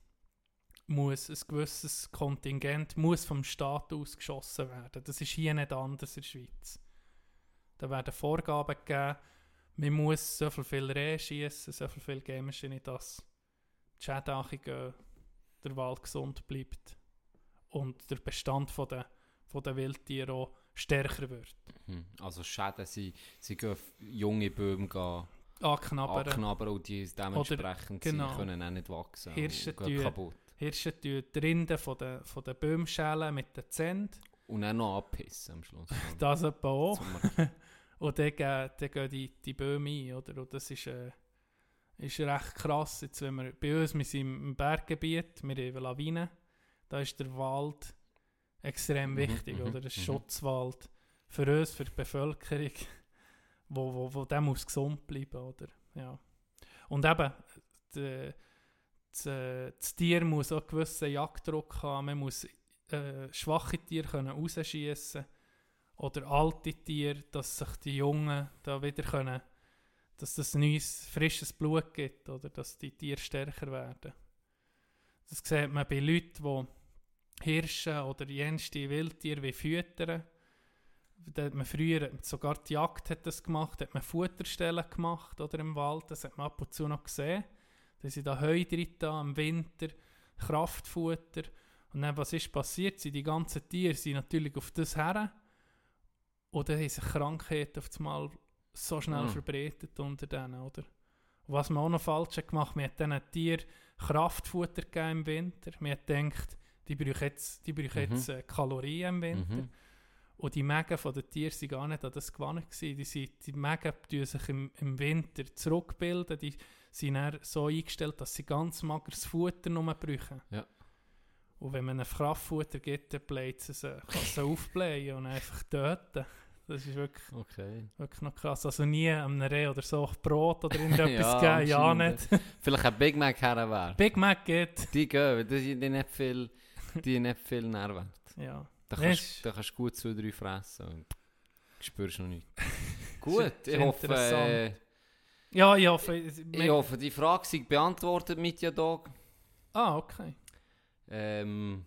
muss ein gewisses Kontingent muss vom Staat aus geschossen werden. Das ist hier nicht anders in der Schweiz. Da werden Vorgaben gegeben, man muss so viel, viel Rehe schießen, so viel, viel dass die Schäden angehen, der Wald gesund bleibt und der Bestand von der, von der Wildtiere auch stärker wird. Hm. Also Schäden, sie, sie gehen junge Bäume gehen, Anknabbern. und die dementsprechend genau. sie können auch nicht wachsen Hirsche und gehen kaputt. Hirsche tun die Rinde von den, von den Bäumen schälen mit den Zähnen. Und dann noch abpissen am Schluss. Das etwa auch. Und dann, gehen- dann gehen die, die Bäume ein, oder? Und das ist, äh, ist recht krass. Jetzt, wenn wir, bei uns, wir sind im Berggebiet, wir haben Lawinen, da ist der Wald extrem Mhm, wichtig, mhm, oder? Ein mhm. Schutzwald für uns, für die Bevölkerung, wo, wo, wo der muss gesund bleiben, oder? Ja. Und eben, die, das, äh, das Tier muss auch einen gewissen Jagddruck haben, man muss äh, schwache Tiere können rausschiessen oder alte Tiere, dass sich die Jungen da wieder können, dass das neues, frisches Blut gibt oder dass die Tiere stärker werden. Das sieht man bei Leuten, die Hirsche oder jenste Wildtiere wie füttern. Da hat man früher, sogar die Jagd hat das gemacht, hat man Futterstellen gemacht oder im Wald, das hat man ab und zu noch gesehen. Da sind da Heu drin im Winter, Kraftfutter. Und dann, was ist passiert? Sie, die ganzen Tiere sind natürlich auf das her Und dann haben sich Krankheiten auf einmal so schnell Mhm. verbreitet unter denen, oder? Was man auch noch falsch hat gemacht, man hat diesen Tieren Kraftfutter gegeben im Winter. Man hat gedacht, die brauchen jetzt, die brauchen Mhm. jetzt äh, Kalorien im Winter. Mhm. Und die Mägen von den Tieren waren gar nicht an das gewohnt. gewesen. Die, sind, die Mägen tun sich im, im Winter zurückbilden. Die sind dann so eingestellt, dass sie ganz mageres Futter nur brauchen. Ja. Und wenn man ein Kraftfutter gibt, dann bläht sie sie, kann sie aufblähen und einfach töten. Das ist wirklich, Okay. wirklich noch krass. Also nie am Reh oder so Brot oder irgendetwas Ja, geben. Ja, nicht. Vielleicht ein Big Mac her wäre. Big Mac geht. Die gehen, die, die nicht viel, die nicht viel Nährwert. Ja. Da kannst, da kannst du gut zwei, drei fressen und spürst noch nichts. Gut, ich hoffe, äh, Ja, ich hoffe. ich hoffe, die Frage sei beantwortet mit ja Dog. Ah, okay. Ähm,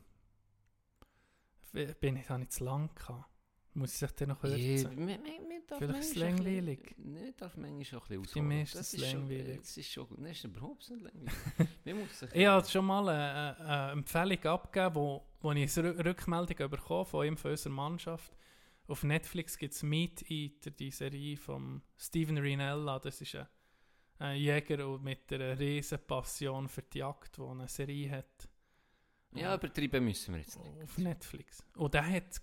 Bin ich da nicht zu lang gehabt? Muss ich sich dann noch ja, kürzen? mir- mir- mir darf Vielleicht ist langweilig. Nein, darf manchmal schon ein bisschen ausholen. ist Das schon- langweilig. Das ist schon, ist überhaupt nicht langweilig. Man muss sich, Ich habe schon mal eine, eine Empfehlung abgegeben, wo, wo ich eine Rü- Rückmeldung bekommen von ihm, von unserer Mannschaft. Auf Netflix gibt es Meat Eater, die Serie von Steven Rinella. Das ist ein, ein Jäger mit einer riesen Passion für die Jagd, der eine Serie hat. ja, übertreiben müssen wir jetzt nicht. Auf Netflix. Und der hat es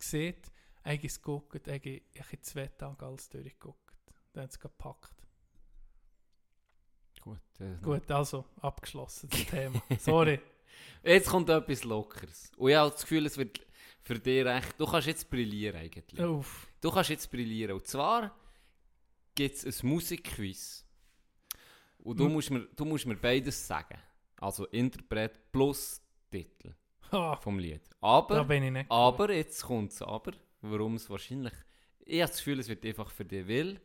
gesehen, eigentlich es geguckt, eigentlich ich habe zwei Tage alles durchgeguckt. Der hat es gepackt. Gut, äh, Gut, also abgeschlossen das Thema. Sorry. Jetzt kommt etwas Lockeres. Und ich habe das Gefühl, es wird für dich recht... Du kannst jetzt brillieren eigentlich. Uff. Du kannst jetzt brillieren. Und zwar gibt es ein Musikquiz. Und du, M- musst mir, du musst mir beides sagen. Also Interpret plus Titel Ah, vom Lied. Aber, ich aber jetzt kommt es aber, warum es wahrscheinlich... Ich habe das Gefühl, es wird einfach für dich, weil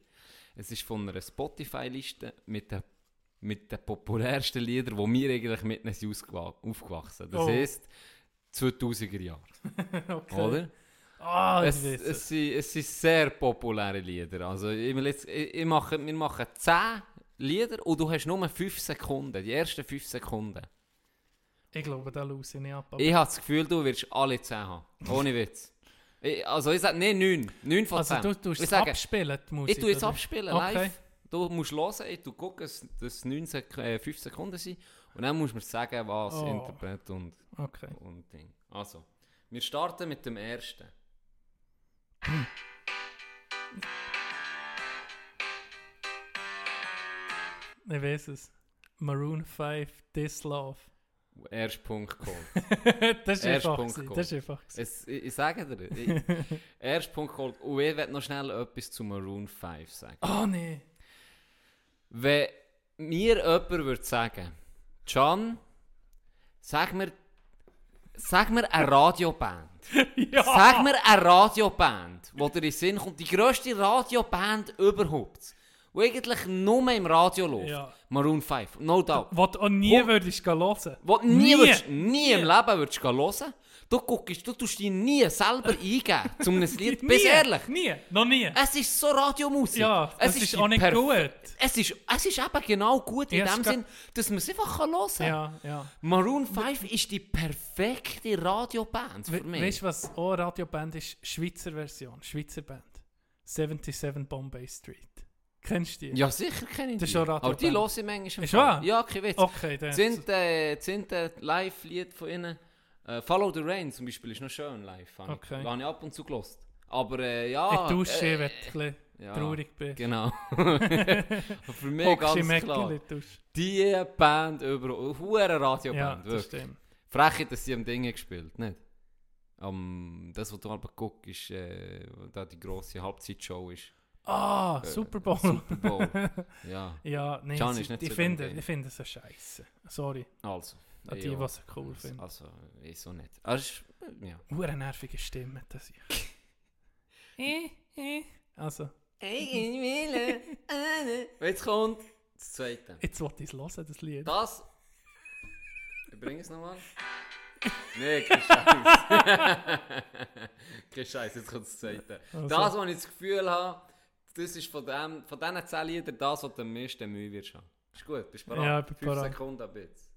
es ist von einer Spotify-Liste mit den, mit den populärsten Liedern, die wir eigentlich mit ausgewa- aufgewachsen Das Oh. heisst 2000er Jahre, okay. oder? Ah, Es, es, sind, es sind sehr populäre Lieder. Also ich will jetzt, ich, ich mache, wir machen 10 Lieder und du hast nur 5 Sekunden, die ersten 5 Sekunden. Ich glaube, da lose ich nicht ab. Ich habe das Gefühl, du wirst alle 10 haben. Ohne Witz. Ich, also ich sage, nein, 9. 9 von 10. also du tust ich es abspielen, die Musik. ich tue jetzt abspielen, Okay. live. Du musst hören, ich tu gucken, dass das 9 Sek äh, 5 Sekunden sind. Und dann musst du mir sagen, was Oh. Interpret und, Okay. und Ding. Also, wir starten mit dem ersten. Ich weiß es. Maroon 5, This Love. Erster Punkt geholt. das ist einfach. Punkt gewesen, geholt. Das ist einfach. Es, ich, ich sage dir, ich, erster Punkt geholt. Und ich werde noch schnell etwas zu Maroon 5 sagen. Oh nee. Wenn mir jemand würde sagen, Can, sag mir, sag mir eine Radioband. ja. Sag mir eine Radioband, wo dir in den Sinn kommt, die grösste Radioband überhaupt, die eigentlich nur im Radio läuft. Ja. Maroon 5, no doubt. Was du auch nie Wo- würdest hören. Du nie, Nie. würdest, nie im Leben würdest hören. Du guckst, du tust dich nie selber eingeben zum einem Lied. Bist ehrlich. Nie. Noch nie. Es ist so Radiomusik. Ja, es ist die auch nicht gut. Es ist, es ist eben genau gut in Ja, dem ist Sinn, dass man es einfach hören kann. Ja, ja. Maroon 5 ist die perfekte Radioband für We mich. weißt du, was auch eine Radioband ist? Schweizer Version, Schweizer Band. 77 Bombay Street. Kennst du die? ja, sicher kenne ich Das ist die. Aber die höre ich manchmal Ist wahr? Ja, kein Witz. Okay, dann. Sind, äh, sind äh, Live-Lied von ihnen. Äh, Follow the Rain zum Beispiel ist noch schön live. Habe Okay. ich, habe ich ab und zu gelost. Aber äh, ja. ich tausche, äh, wenn du bisschen ja, traurig bist. Genau. für mich ganz klar. Die Band überall. Hure Ja, Radioband, das wirklich. stimmt. Frech, dass sie am Ding gespielt, nicht? Am das, was du aber guckst, ist äh, da die grosse Halbzeitshow ist. Ah, Äh, Super Bowl. Super Bowl. ja, Ja, Can es ist nicht ich so finde, ich finde es scheiße. Sorry, also. an die, ja. was ich cool finde. Also, ich so nicht. Also, ja. Hure nervige Stimme, das ich. Eh, also, Jetzt kommt das zweite. jetzt wollte ich es hören, das Lied. Das. Ich bringe es nochmal. Nee, kein Scheiß. kein Scheiß, jetzt kommt das zweite. Also. Das, was ich das Gefühl habe, das ist von, dem, von diesen 10 Liedern das, was du am meisten Mühe wirst haben. Ist gut, bist du bereit? Ja, ich bin 5 bereit. Sekunden ab jetzt.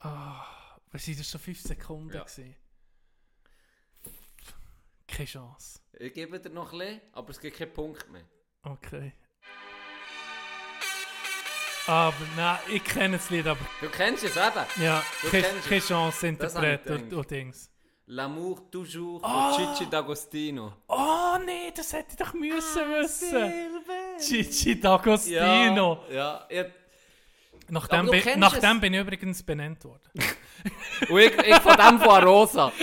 Ah, Was sind das schon 5 Sekunden Ja. gewesen? Keine Chance. Ich gebe dir noch ein bisschen, aber es gibt keinen Punkt mehr. Okay. Aber nein, ich kenne das Lied, aber Du kennst es eben. ja, Du keine, kennst keine es. Chance, Interpret und, Dings. L'amour toujours Ah! von Chichi D'Agostino. Oh nee, das hätte ich doch müssen wissen. Gigi D'Agostino. Ja, ja. Nachdem, Aber du bin- nachdem es. bin ich übrigens benannt worden. Und ich, ich von dem von Rosa.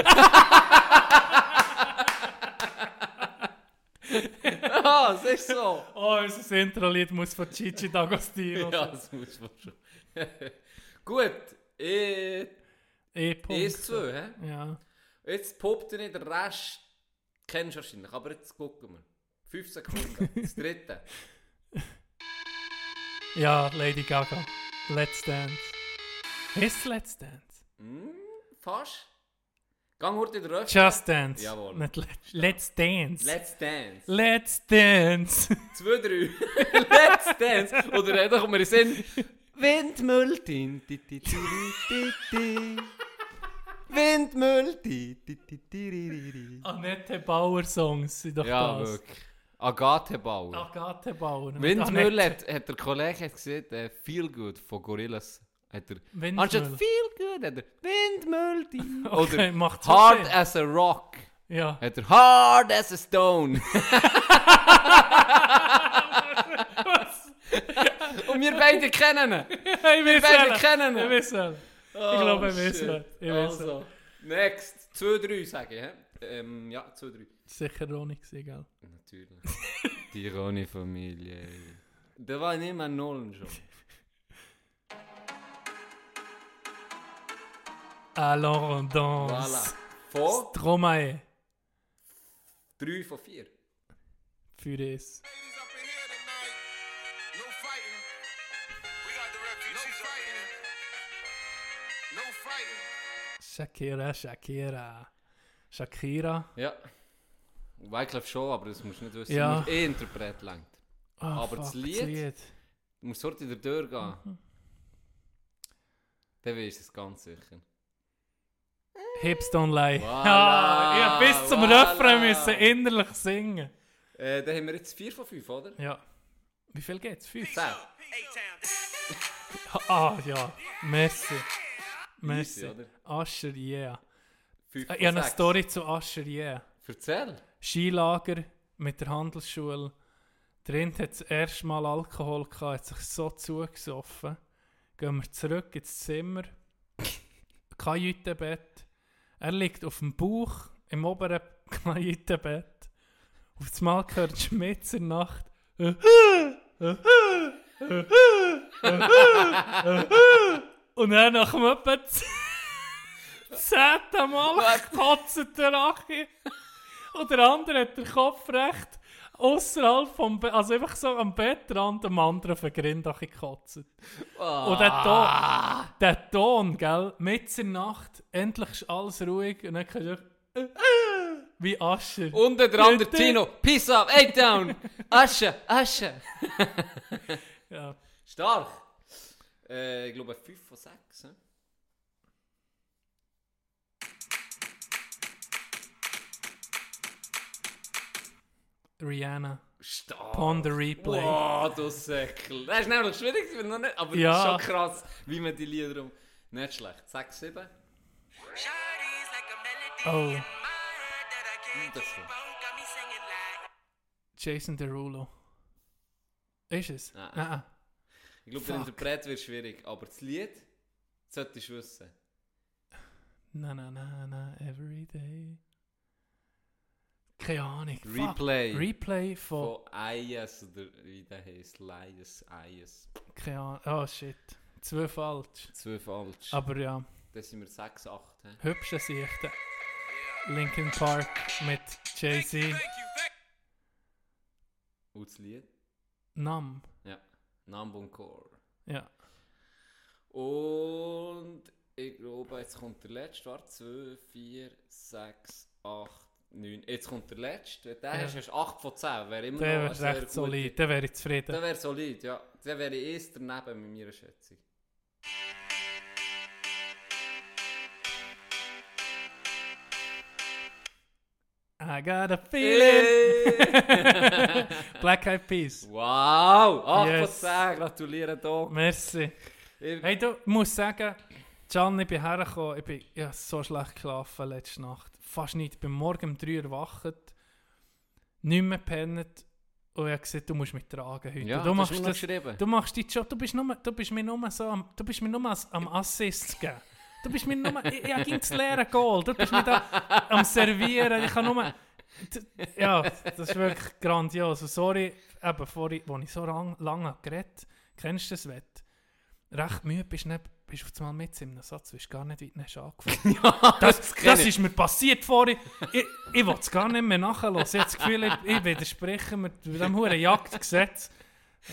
ah, es ist so. Oh, unser Intro-Lied muss von Gigi D'Agostino Ja, das muss man schon. Gut, ich, E-Punkt. ist zwei, hä? Ja. Jetzt poppt er nicht, der Rest kennst du wahrscheinlich, aber jetzt gucken wir. Fünf Sekunden, das dritte. ja, Lady Gaga. Let's Dance. Ist Let's Dance? Hm, fast. Gang heute Röst. Just Dance. Jawohl. Let Let's Dance. Let's Dance. Let's Dance. 2, 3. Let's Dance. Oder äh, da kommt mir in Sinn. Windmüll. Ti. Windmüll. Annette Bauer Songs sind doch Ja, das. wirklich. Agathe Bauer. Agathe Bauer. mit Windmüll hat, hat der Kollege hat gesehen, äh, Feel Good von Gorillas. Hat er, Windmüll. anstatt Feel Good hat er Windmüll. ti. Okay, Oder macht Hard Sinn. as a Rock. Ja. Hat er Hard as a Stone. Und wir beide kennen ihn. ich Wir beide welchen. kennen Ich ihn. Ich glaube, ich weiß shit. welchen. Ich weiß Also, next. 2, 3 sage ich. Ähm, ja, 2, 3. Sicher Ronny gewesen, gell? Natürlich. Die Roni-Familie. Da war nicht mehr Nullen schon. Alors on danse. Voilà. Von Stromae. 3 von 4. Für das. Fighting. Shakira, Shakira. Shakira. Ja. Wyclef schon, aber das musst du nicht wissen. Ja. Eh Interpret lenkt. Ah, Aber das fuck, Lied? Du musst sofort in der Tür gehen. Mhm. Dann weisst du es ganz sicher. Hips don't lie. Voilà, Ja, ich bis zum voilà. Refrain müssen innerlich singen. Äh, dann haben wir jetzt 4 von 5, oder? Ja. Wie viel geht's? Fünf? 10. Ah, ja. Messi. Messi. oder? Asher, yeah. 5 Ich habe eine Story zu Asher, yeah. Erzähl. Skilager mit der Handelsschule. Drin hat das erste Mal Alkohol gehabt, hat sich so zugesoffen. Gehen wir zurück ins Zimmer. Kajütenbett. Er liegt auf dem Bauch im oberen Kajütenbett. Auf das Mal hört Schmitz in der Nacht. Und dann nach dem etwa zehnten Mal kotzt der Achi. Und der andere hat den Kopf recht außerhalb vom Bett, also einfach so am Bettrand, am anderen auf den Grindach gekotzt. Und der Ton, der Ton, gell, mit in der Nacht, endlich ist alles ruhig und dann kannst du einfach, wie Ascher. Und der andere Tino. Peace up, eight down. Asche, Asche. Ja. Stark. Äh, ich glaube 5 von 6. Rihanna. Stark. Upon the replay. Wow, du Säckel. Das ist nämlich schwierig, gewesen, noch nicht, aber Ja. schon krass, wie man die Lieder um... Nicht schlecht. 6, 7. Oh, Das so. Jason Derulo. Ist es? Nein. Nein. Ich glaube, der. Interpret wird schwierig, aber das Lied solltest du wissen. Na na na na, every day. Keine Ahnung. Fuck. Replay. Replay von. Von IS oder wie der heißt. Lies, IS. Keine Ahnung. Oh shit. Zwei falsch. Zwei falsch. Aber ja, Dann sind wir 6, 8. he? hübsche Sichten. Linkin Park mit Jay-Z. Und das Lied? Nam. Nambon Core. Ja. Und ich glaube, jetzt kommt der letzte. Warte, 2, 4, 6, 8, 9. Jetzt kommt der letzte. Der ja. hast 8 von 10. Wäre immer der noch wäre solid. Der wäre zufrieden. Der wäre solid, ja. Der wäre erst eh daneben mit meiner Schätzung. I got a feeling. Black Eyed Peas. Wow, 8 yes. von 10. Gratuliere, Doc. Merci. Ich hey, du musst sagen, Can, ich bin hergekommen, ich, bin, ich habe so schlecht geschlafen letzte Nacht. Fast nicht. Ich bin morgen um 3 Uhr erwacht, nicht mehr gepennt und ich habe gesagt, du musst mich tragen heute. Ja, du, machst das, geschrieben. du machst deinen Job, du bist, nur, du bist mir nur so am, du bist mir nur am Assist geben. Du bist mir nur, ich, ich habe das leere Goal, du bist mir da am Servieren, ich kann nur... Ja, das ist wirklich grandios. Und sorry, eben vorhin, als ich so lang, lange geredet habe, kennst du das Wett? Recht müde bist du nicht, bist du auf einmal mit in einem Satz, weißt gar nicht, wie du hast angefangen ja, Das, das ich. ist mir passiert vorhin. Ich, ich will es gar nicht mehr nachhören. Ich habe das Gefühl, ich, ich widerspreche mit diesem hohen Jagdgesetz.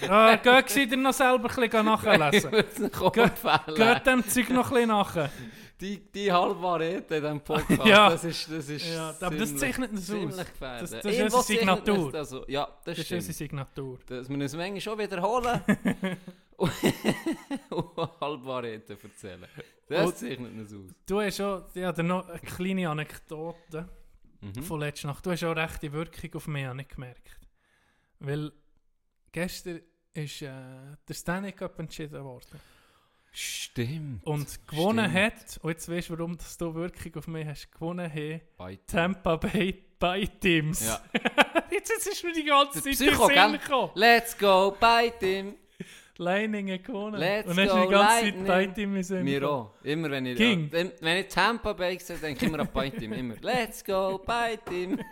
Äh, sie dir noch selber ein bisschen nachlesen. Geht dem Zeug noch ein bisschen nach. Die, die Halbwahrheit in diesem Podcast, Ja. das ist, das ist Ja, aber das zeichnet uns aus. Das- das ist unsere Signatur. das so. Ja, das, Das ist unsere Signatur. Dass wir uns manchmal schon wiederholen Halbwahrheiten erzählen. Das Und- zeichnet uns aus. Du hast schon, ja, noch eine kleine Anekdote Mhm. von letzter Nacht. Du hast auch rechte Wirkung auf mich ich gemerkt. Weil gestern ist äh, der Stanley Cup entschieden worden. Stimmt. Und gewonnen Stimmt. hat, und jetzt weißt du, warum das du Wirkung auf mich hast, gewonnen haben Bei Tampa Bay Bay Teams. Ja. jetzt, jetzt ist mir die ganze Der Zeit. Let's go, bite him. Leiningen gewonnen. Let's und dann ist go, die ganze Zeit Lightning. Bay Team Mir gekommen. auch. Immer wenn ich, King. wenn, wenn ich Tampa Bay sehe, denke ich immer an Bite Team. Immer. Let's go, Bite Team.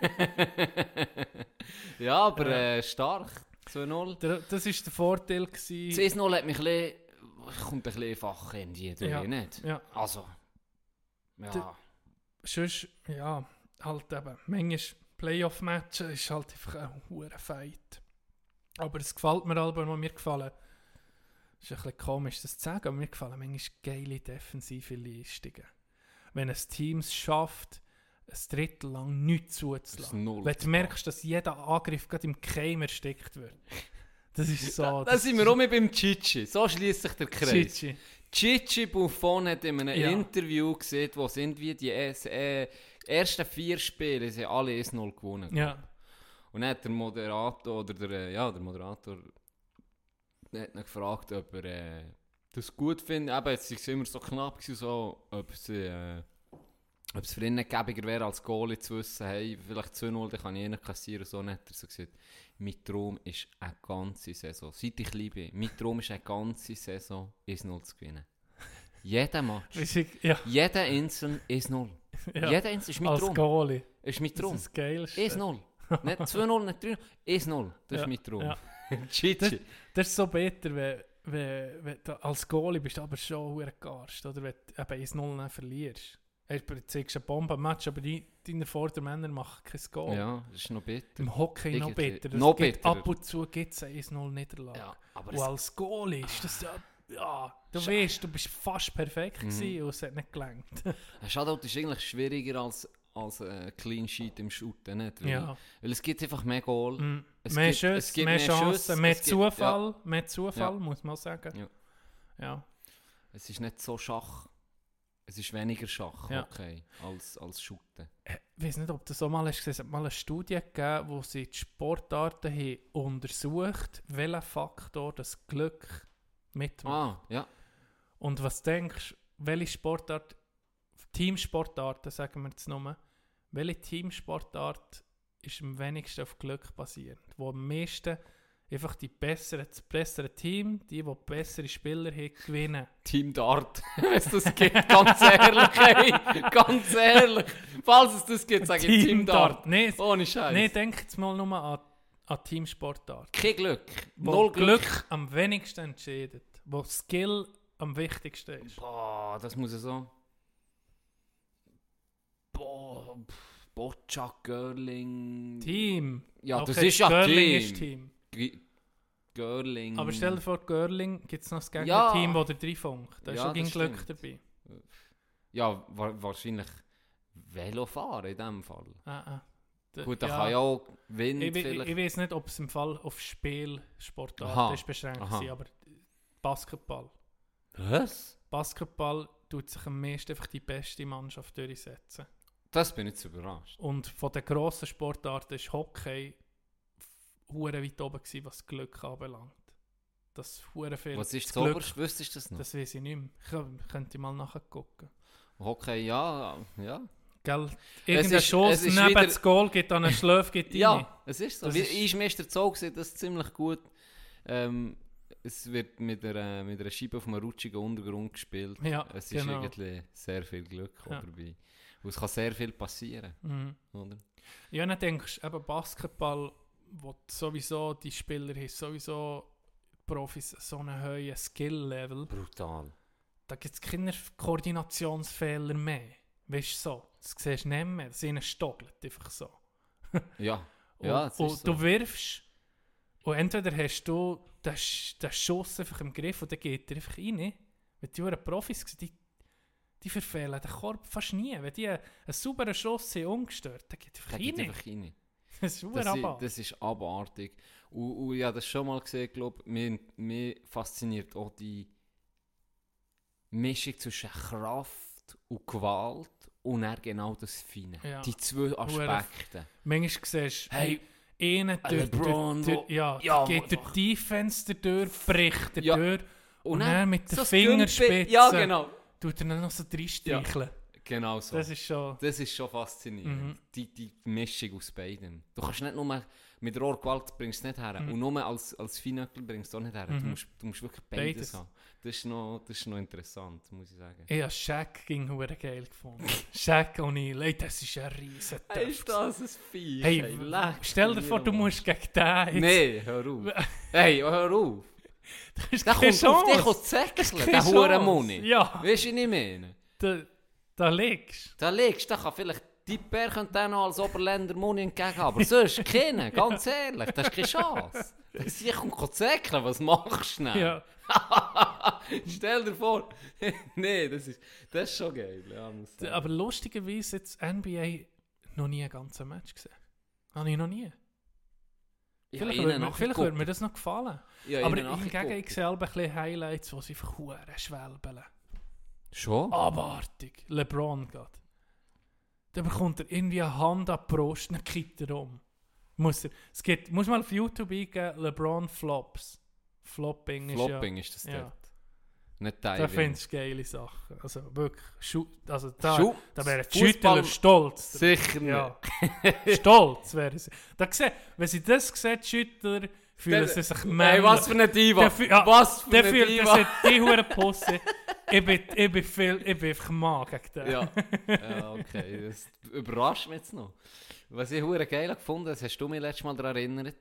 ja, aber. Äh, stark. 2-0. Der, das war der Vorteil. Das Gewesen. 1-0 hat mich ein bisschen, kommt ein bisschen einfach in die durch, Ja. nicht? Ja. Also. Ja. Der- Sonst, ja, halt eben, manchmal Playoff-Matches ist halt einfach ein hoher Fight. Aber es gefällt mir aber, was mir gefallen. Es ist ein bisschen komisch, das zu sagen, aber mir gefallen manchmal geile defensive Leistungen. Wenn ein Team es schafft, ein Drittel lang nichts zuzulassen. Wenn du merkst, dass jeder Angriff gerade im Keim erstickt wird. Das ist so. Da, da sind wir rum beim Chichi. So schließt sich der Kreis. Chichi. Chichi Buffon hat in einem Ja. Interview gesehen, wo sind wie die äh, ersten vier Spiele sie alle 1-0 gewonnen. Ja. Und dann hat der Moderator oder der, ja, der Moderator hat ihn gefragt, ob er äh, das gut findet. Eben, es war immer so knapp, gewesen, so, ob es, äh, ob es für ihn gäbiger wäre, als Goalie zu wissen, hey, vielleicht 2-0, dann kann ich ihn kassieren. So nicht. Er hat so gesagt, mein Traum ist eine ganze Saison. Seit ich liebe, bin, mein Traum ist eine ganze Saison 1-0 zu gewinnen. Jeder Match. Ja. Jeder Einzelne 1-0. ja. Jeder Einzelne ist mein Als Traum. Goalie. Ist mein Das Traum. ist das Geilste. 1-0. Nicht 2-0, nicht 3-0. 1-0. Das Ja, ist mein Traum. ja. Chichi. Das ist so better, wenn, wenn, wenn du als Goalie bist du aber schon verdammt gearscht, oder wenn du eben 1-0 dann verlierst. Du zeigst eine Bombe-Match, aber die, deine Vordermänner machen kein Goal. Ja, das ist noch bitter. Im Hockey noch bitter. Noch ab und zu gibt es eine 1-0 Niederlage. Ja, aber Und als Goalie ist das ja... Ja, du weißt, du bist fast perfekt Mhm. gewesen und es hat nicht gelangt. ein ist eigentlich schwieriger als, als äh, Clean Sheet im Shooten. Nicht? Weil, ja. weil es gibt einfach mehr Goal. Mm. Es mehr gibt- Schüsse, es gibt mehr mehr Chancen, mehr es gibt- Zufall, mehr Zufall, Ja. muss man sagen. Ja. ja. Es ist nicht so Schach. Es ist weniger Schach, Ja. okay, als, als Shooten. Ich weiß nicht, ob du so mal hast gesehen es hat mal eine Studie gegeben, wo sie die Sportarten haben untersucht, welcher Faktor das Glück mitmacht. Ah, ja. Und was denkst du, welche Sportart, Teamsportarten sagen wir jetzt nur, welche Teamsportart ist am wenigsten auf Glück basierend? Wo am meisten einfach die besseren, das bessere Team, die, die bessere Spieler haben, gewinnen. Team Dart, wenn es das gibt, ganz ehrlich, hey, ganz ehrlich. Falls es das gibt, sage ich Team Dart. Nein, Ohne Scheiß. nee, denk jetzt mal nur an, an Teamsportart. Kein Glück. Wo Null Glück. Glück am wenigsten entscheidet. Wo Skill am wichtigsten ist. Boah, das muss ich so. Boah, pff, Boccia, Görling. Team. Ja, das Okay, ist ja Görling Team. ist Team. G- Görling. Aber stell dir vor, Görling gibt es noch das Ja. Gegnerteam, das der funkt. Da ist Ja, schon gegen das Glück stimmt. dabei. Ja, wa wahrscheinlich Velofahren in dem Fall. Ah, ah. Da- Gut, da kann ja auch Wind ich, vielleicht. ich weiß nicht, ob es im Fall auf Spielsportart Aha, ist beschränkt aha. war, aber Basketball. Was? Basketball tut sich am meisten einfach die beste Mannschaft durchsetzen. Das bin ich jetzt überrascht. Und von den grossen Sportarten ist Hockey hure weit oben gewesen, was Glück anbelangt. Das hure viel. Was ist das Glück, Oberste? Wüsstest du das noch? Das weiß ich nicht mehr. Ich kö- könnte mal nachgucken. Hockey, ja, ja. Gell? Irgendein ist- Schuss es ist neben wieder- das Goal geht an einen Schläf geht rein. Ja, es ist so. Das Wie, ist- der Zoo gesehen, das ist ziemlich gut. Ähm, es wird mit einer, mit einer Scheibe auf einem rutschigen Untergrund gespielt. Ja, es ist genau. irgendwie sehr viel Glück Ja. dabei. Es kann sehr viel passieren, Mhm. oder? Ja, dann denkst du, eben Basketball, wo du sowieso die Spieler haben, sowieso die Profis so einen hohen Skill-Level, Brutal. da gibt es keine Koordinationsfehler mehr. Weißt du so? Das siehst du nicht mehr. Das ihnen stockelt einfach so. Ja, Und, ja, und ist so. du wirfst und entweder hast du den, den Schuss einfach im Griff und dann geht er einfach rein. Wenn die Jungen Profis sind, die, die verfehlen den Korb fast nie. Wenn die einen sauberen Schuss haben, ungestört, dann geht er einfach Der geht rein. einfach rein. Das ist Das, ist, das ist abartig. Und, und ich habe das schon mal gesehen, glaube mir, mir fasziniert auch die Mischung zwischen Kraft und Gewalt und dann genau das Feine. Ja. Die zwei Aspekte. Manchmal siehst du, Hey, hey, einer ein durch, LeBron, durch, durch, ja, Ja, geht die Fenster durch, bricht er Ja. durch und, dann dann mit den so Fingerspitzen Ja, genau. Tut er dann noch so reinstreicheln. Genau so. Das ist schon... Das ist schon faszinierend. Mhm. Die, die Mischung aus beidem. Du kannst nicht nur mit Rohrgewalt bringst du nicht her. Mhm. Und nur als, als Feinöckel bringst du auch nicht her. Du, Mhm. musst, du musst wirklich beides, Beides. haben. Das ist, noch, das ist noch interessant, muss ich sagen. Ich habe Shaq ging hure geil gefunden. Shaq O'Neal, ey, das ist ein riesen Töpf. das ein Viech? Hey, stell dir vor, du musst gegen den. Nein, hör auf. hey, hör auf. Das ist Der kommt auf dich und zäckeln, Keine der hure Chance. Muni. Ja. Weißt du, was ich meine? Da, da liegst Da legst du, da kann vielleicht die könnte den noch als Oberländer Muni entgegen. Aber sonst keinen, ganz ehrlich, das ist keine Chance. Ist kommt zäckeln, was machst du du. denn? Ja. Stell dir vor. nee, das ist, das ist schon geil. Ja. Aber lustigerweise jetzt NBA noch nie ein ganzes Match gesehen. Habe ich noch nie. Ich Vielleicht, würde, mir, vielleicht würde mir das noch gefallen. Ich Aber hingegen, nachgeguckt. ich sehe ein bisschen Highlights, wo sie einfach schwelbeln. Schon? Abartig. LeBron geht. Dann bekommt er irgendwie eine Hand an die Brust, dann kippt er um. Muss er, es gibt, muss mal auf YouTube eingeben, LeBron Flops. Flopping ist Flopping ist das ja. Nicht ja... Da Diving. findest du geile Sachen. Also wirklich, Schu also da, Schu- da wären die Schüttler stolz. Sicher. Ja. Stolz wären sie. Da wenn sie das die Schüttler, fühlen sie sich männlich. Hey, was für eine Diva. Der ja, was für Der eine fühlt, Diva. das sind die hure ich, bin, ich, bin viel, ich bin einfach Mann gegen den. Ja, ja okay. Das überrascht mich jetzt noch. Was ich hure geil gefunden habe, das hast du mich letztes Mal daran erinnert.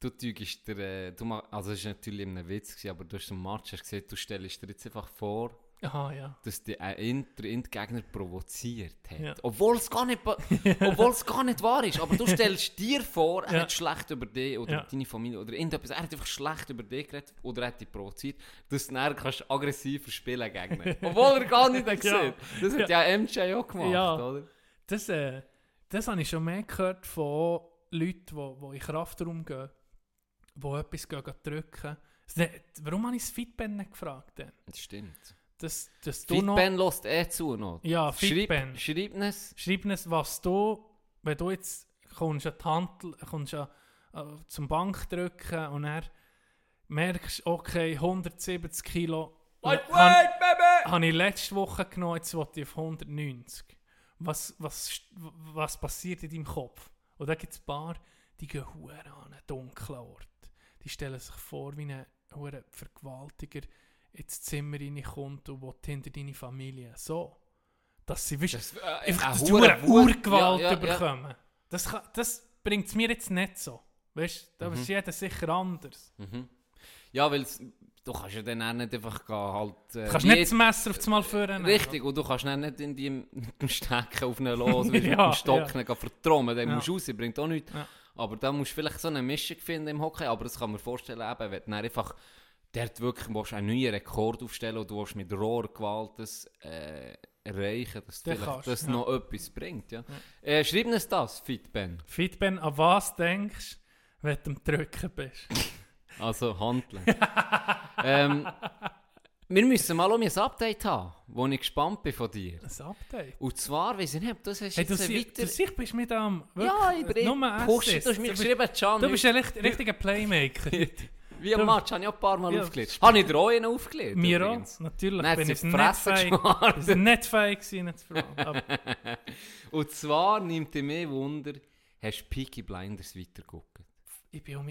Du tügst dir, äh, du ma- also es war natürlich ein Witz, gewesen, aber du hast im Match hast gesehen, du stellst dir jetzt einfach vor, Aha, ja. dass die ein Inter Endgegner provoziert hat. Ja. Obwohl es gar nicht, ba- obwohl es gar nicht wahr ist. Aber du stellst dir vor, er Ja. hat schlecht über dich oder Ja. deine Familie oder irgendetwas. Er hat einfach schlecht über dich geredet oder er hat dich provoziert, dass du dann kannst aggressiver spielen gegen ihn. Obwohl er gar nicht hat gesehen. Das hat ja. MJ auch gemacht, Ja. oder? Das, äh, das habe ich schon mehr gehört von Leuten, die, die in Kraftraum gehen, die etwas drücken. Nicht- Warum habe ich das Fitben nicht gefragt? Denn? Das stimmt. Das, das. Fitben lässt eh zu noch. Ja, Fitben. Schreib, es. Schreib uns, was du, wenn du jetzt kommst an die Hand, kommst an, äh, zum Bank drücken und dann merkst, okay, 170 Kilo Wait, wait, baby! habe ich letzte Woche genommen, jetzt will ich auf 190. Was, was, was passiert in deinem Kopf? Und da gibt es ein paar, die gehen an einen dunklen Ort. Die stellen sich vor, wie ein Vergewaltiger ins Zimmer reinkommt und will hinter deine Familie. So. Dass sie, weißt, Das, äh, einfach, eine dass Wut. Urgewalt Ja, ja, ja. bekommen. Das, kann- das bringt es mir jetzt nicht so. Weißt du, da ist jeder sicher anders. Mhm. Ja, weil du kannst ja dann auch nicht einfach gehen, halt... Äh, Du kannst nicht das Messer auf das Mal führen. Richtig, und du kannst dann nicht in dem Stecken auf einen los, Ja, mit dem Stock ja. ja. vertrommen, dann Ja. musst du raus, bringt auch nichts. Ja. Aber da musst du vielleicht so eine Mischung finden im Hockey, aber das kann man vorstellen, eben, wenn du einfach dort wirklich willst, einen neuen Rekord aufstellen und du willst mit Rohrgewalt das äh, erreichen, dass Dann vielleicht das ja. noch etwas bringt. Ja. Äh, schreib uns das, Fitben. Fitben, an was denkst du, wenn du am Drücken bist? Also handeln. ähm, Wir müssen mal um ein Update haben, wo ich gespannt bin von dir. Ein Update. Und zwar, weiß ich nicht, das hast Hey, du, jetzt weiter... du siehst, bist mit am... ja, ich bin nur Assist. du hast mir geschrieben, Can, Du bist ein richt- richtiger Playmaker. wie am Match, habe ich auch ein paar Mal Ja. aufgelegt. Habe ich dir auch einen aufgelegt? Mir auch, natürlich. Dann bin ich nicht fähig. gewesen, nicht zu fragen. Aber Und zwar nimmt dich mehr Wunder, hast du Peaky Blinders weitergeguckt? ich bin um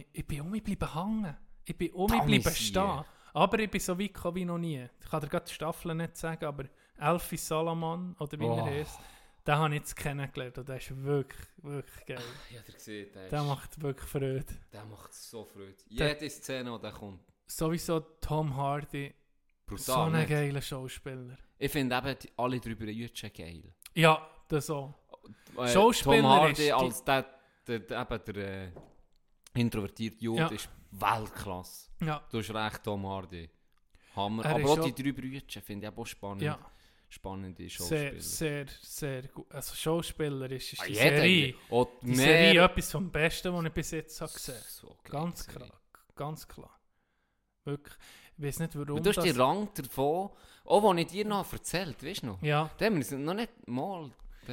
mich, bleiben hängen. Ich bin um mich ich stehen. Aber ich bin so weit gekommen wie noch nie. Ich kann dir gerade die Staffel nicht sagen, aber Elfi Salaman, oder wie Oh. er heißt, den habe ich jetzt kennengelernt und der ist wirklich, wirklich geil. Ja, der gesehen, der, Der ist- macht wirklich Freude. der macht so Freude. Der- Jede Szene, die der kommt, Sowieso Tom Hardy, brutal. so ein nicht? geiler Schauspieler. Ich finde eben die, alle drüber Jütschen geil. Ja, das auch. Äh, Schauspieler Tom Hardy ist als der, der, der, eben der äh, introvertierte Jude Ja. ist Weltklasse. Ja, Du hast recht, Tom Hardy. Hammer. Er Aber auch die drei Brüder finde ich auch spannend. ja. Spannende Sehr, Schauspieler. sehr, sehr gut. Also Schauspieler ist, ist Ah, die. Serie. Und Die mehr- Serie etwas vom Besten, was ich bis jetzt habe gesehen So geil, Ganz Serie. klar. Ganz klar. Wirklich. Ich weiß nicht, warum Und du hast das... die Rang davon, auch was ich dir noch erzählt weißt du noch? ja, Da haben wir noch nicht mal...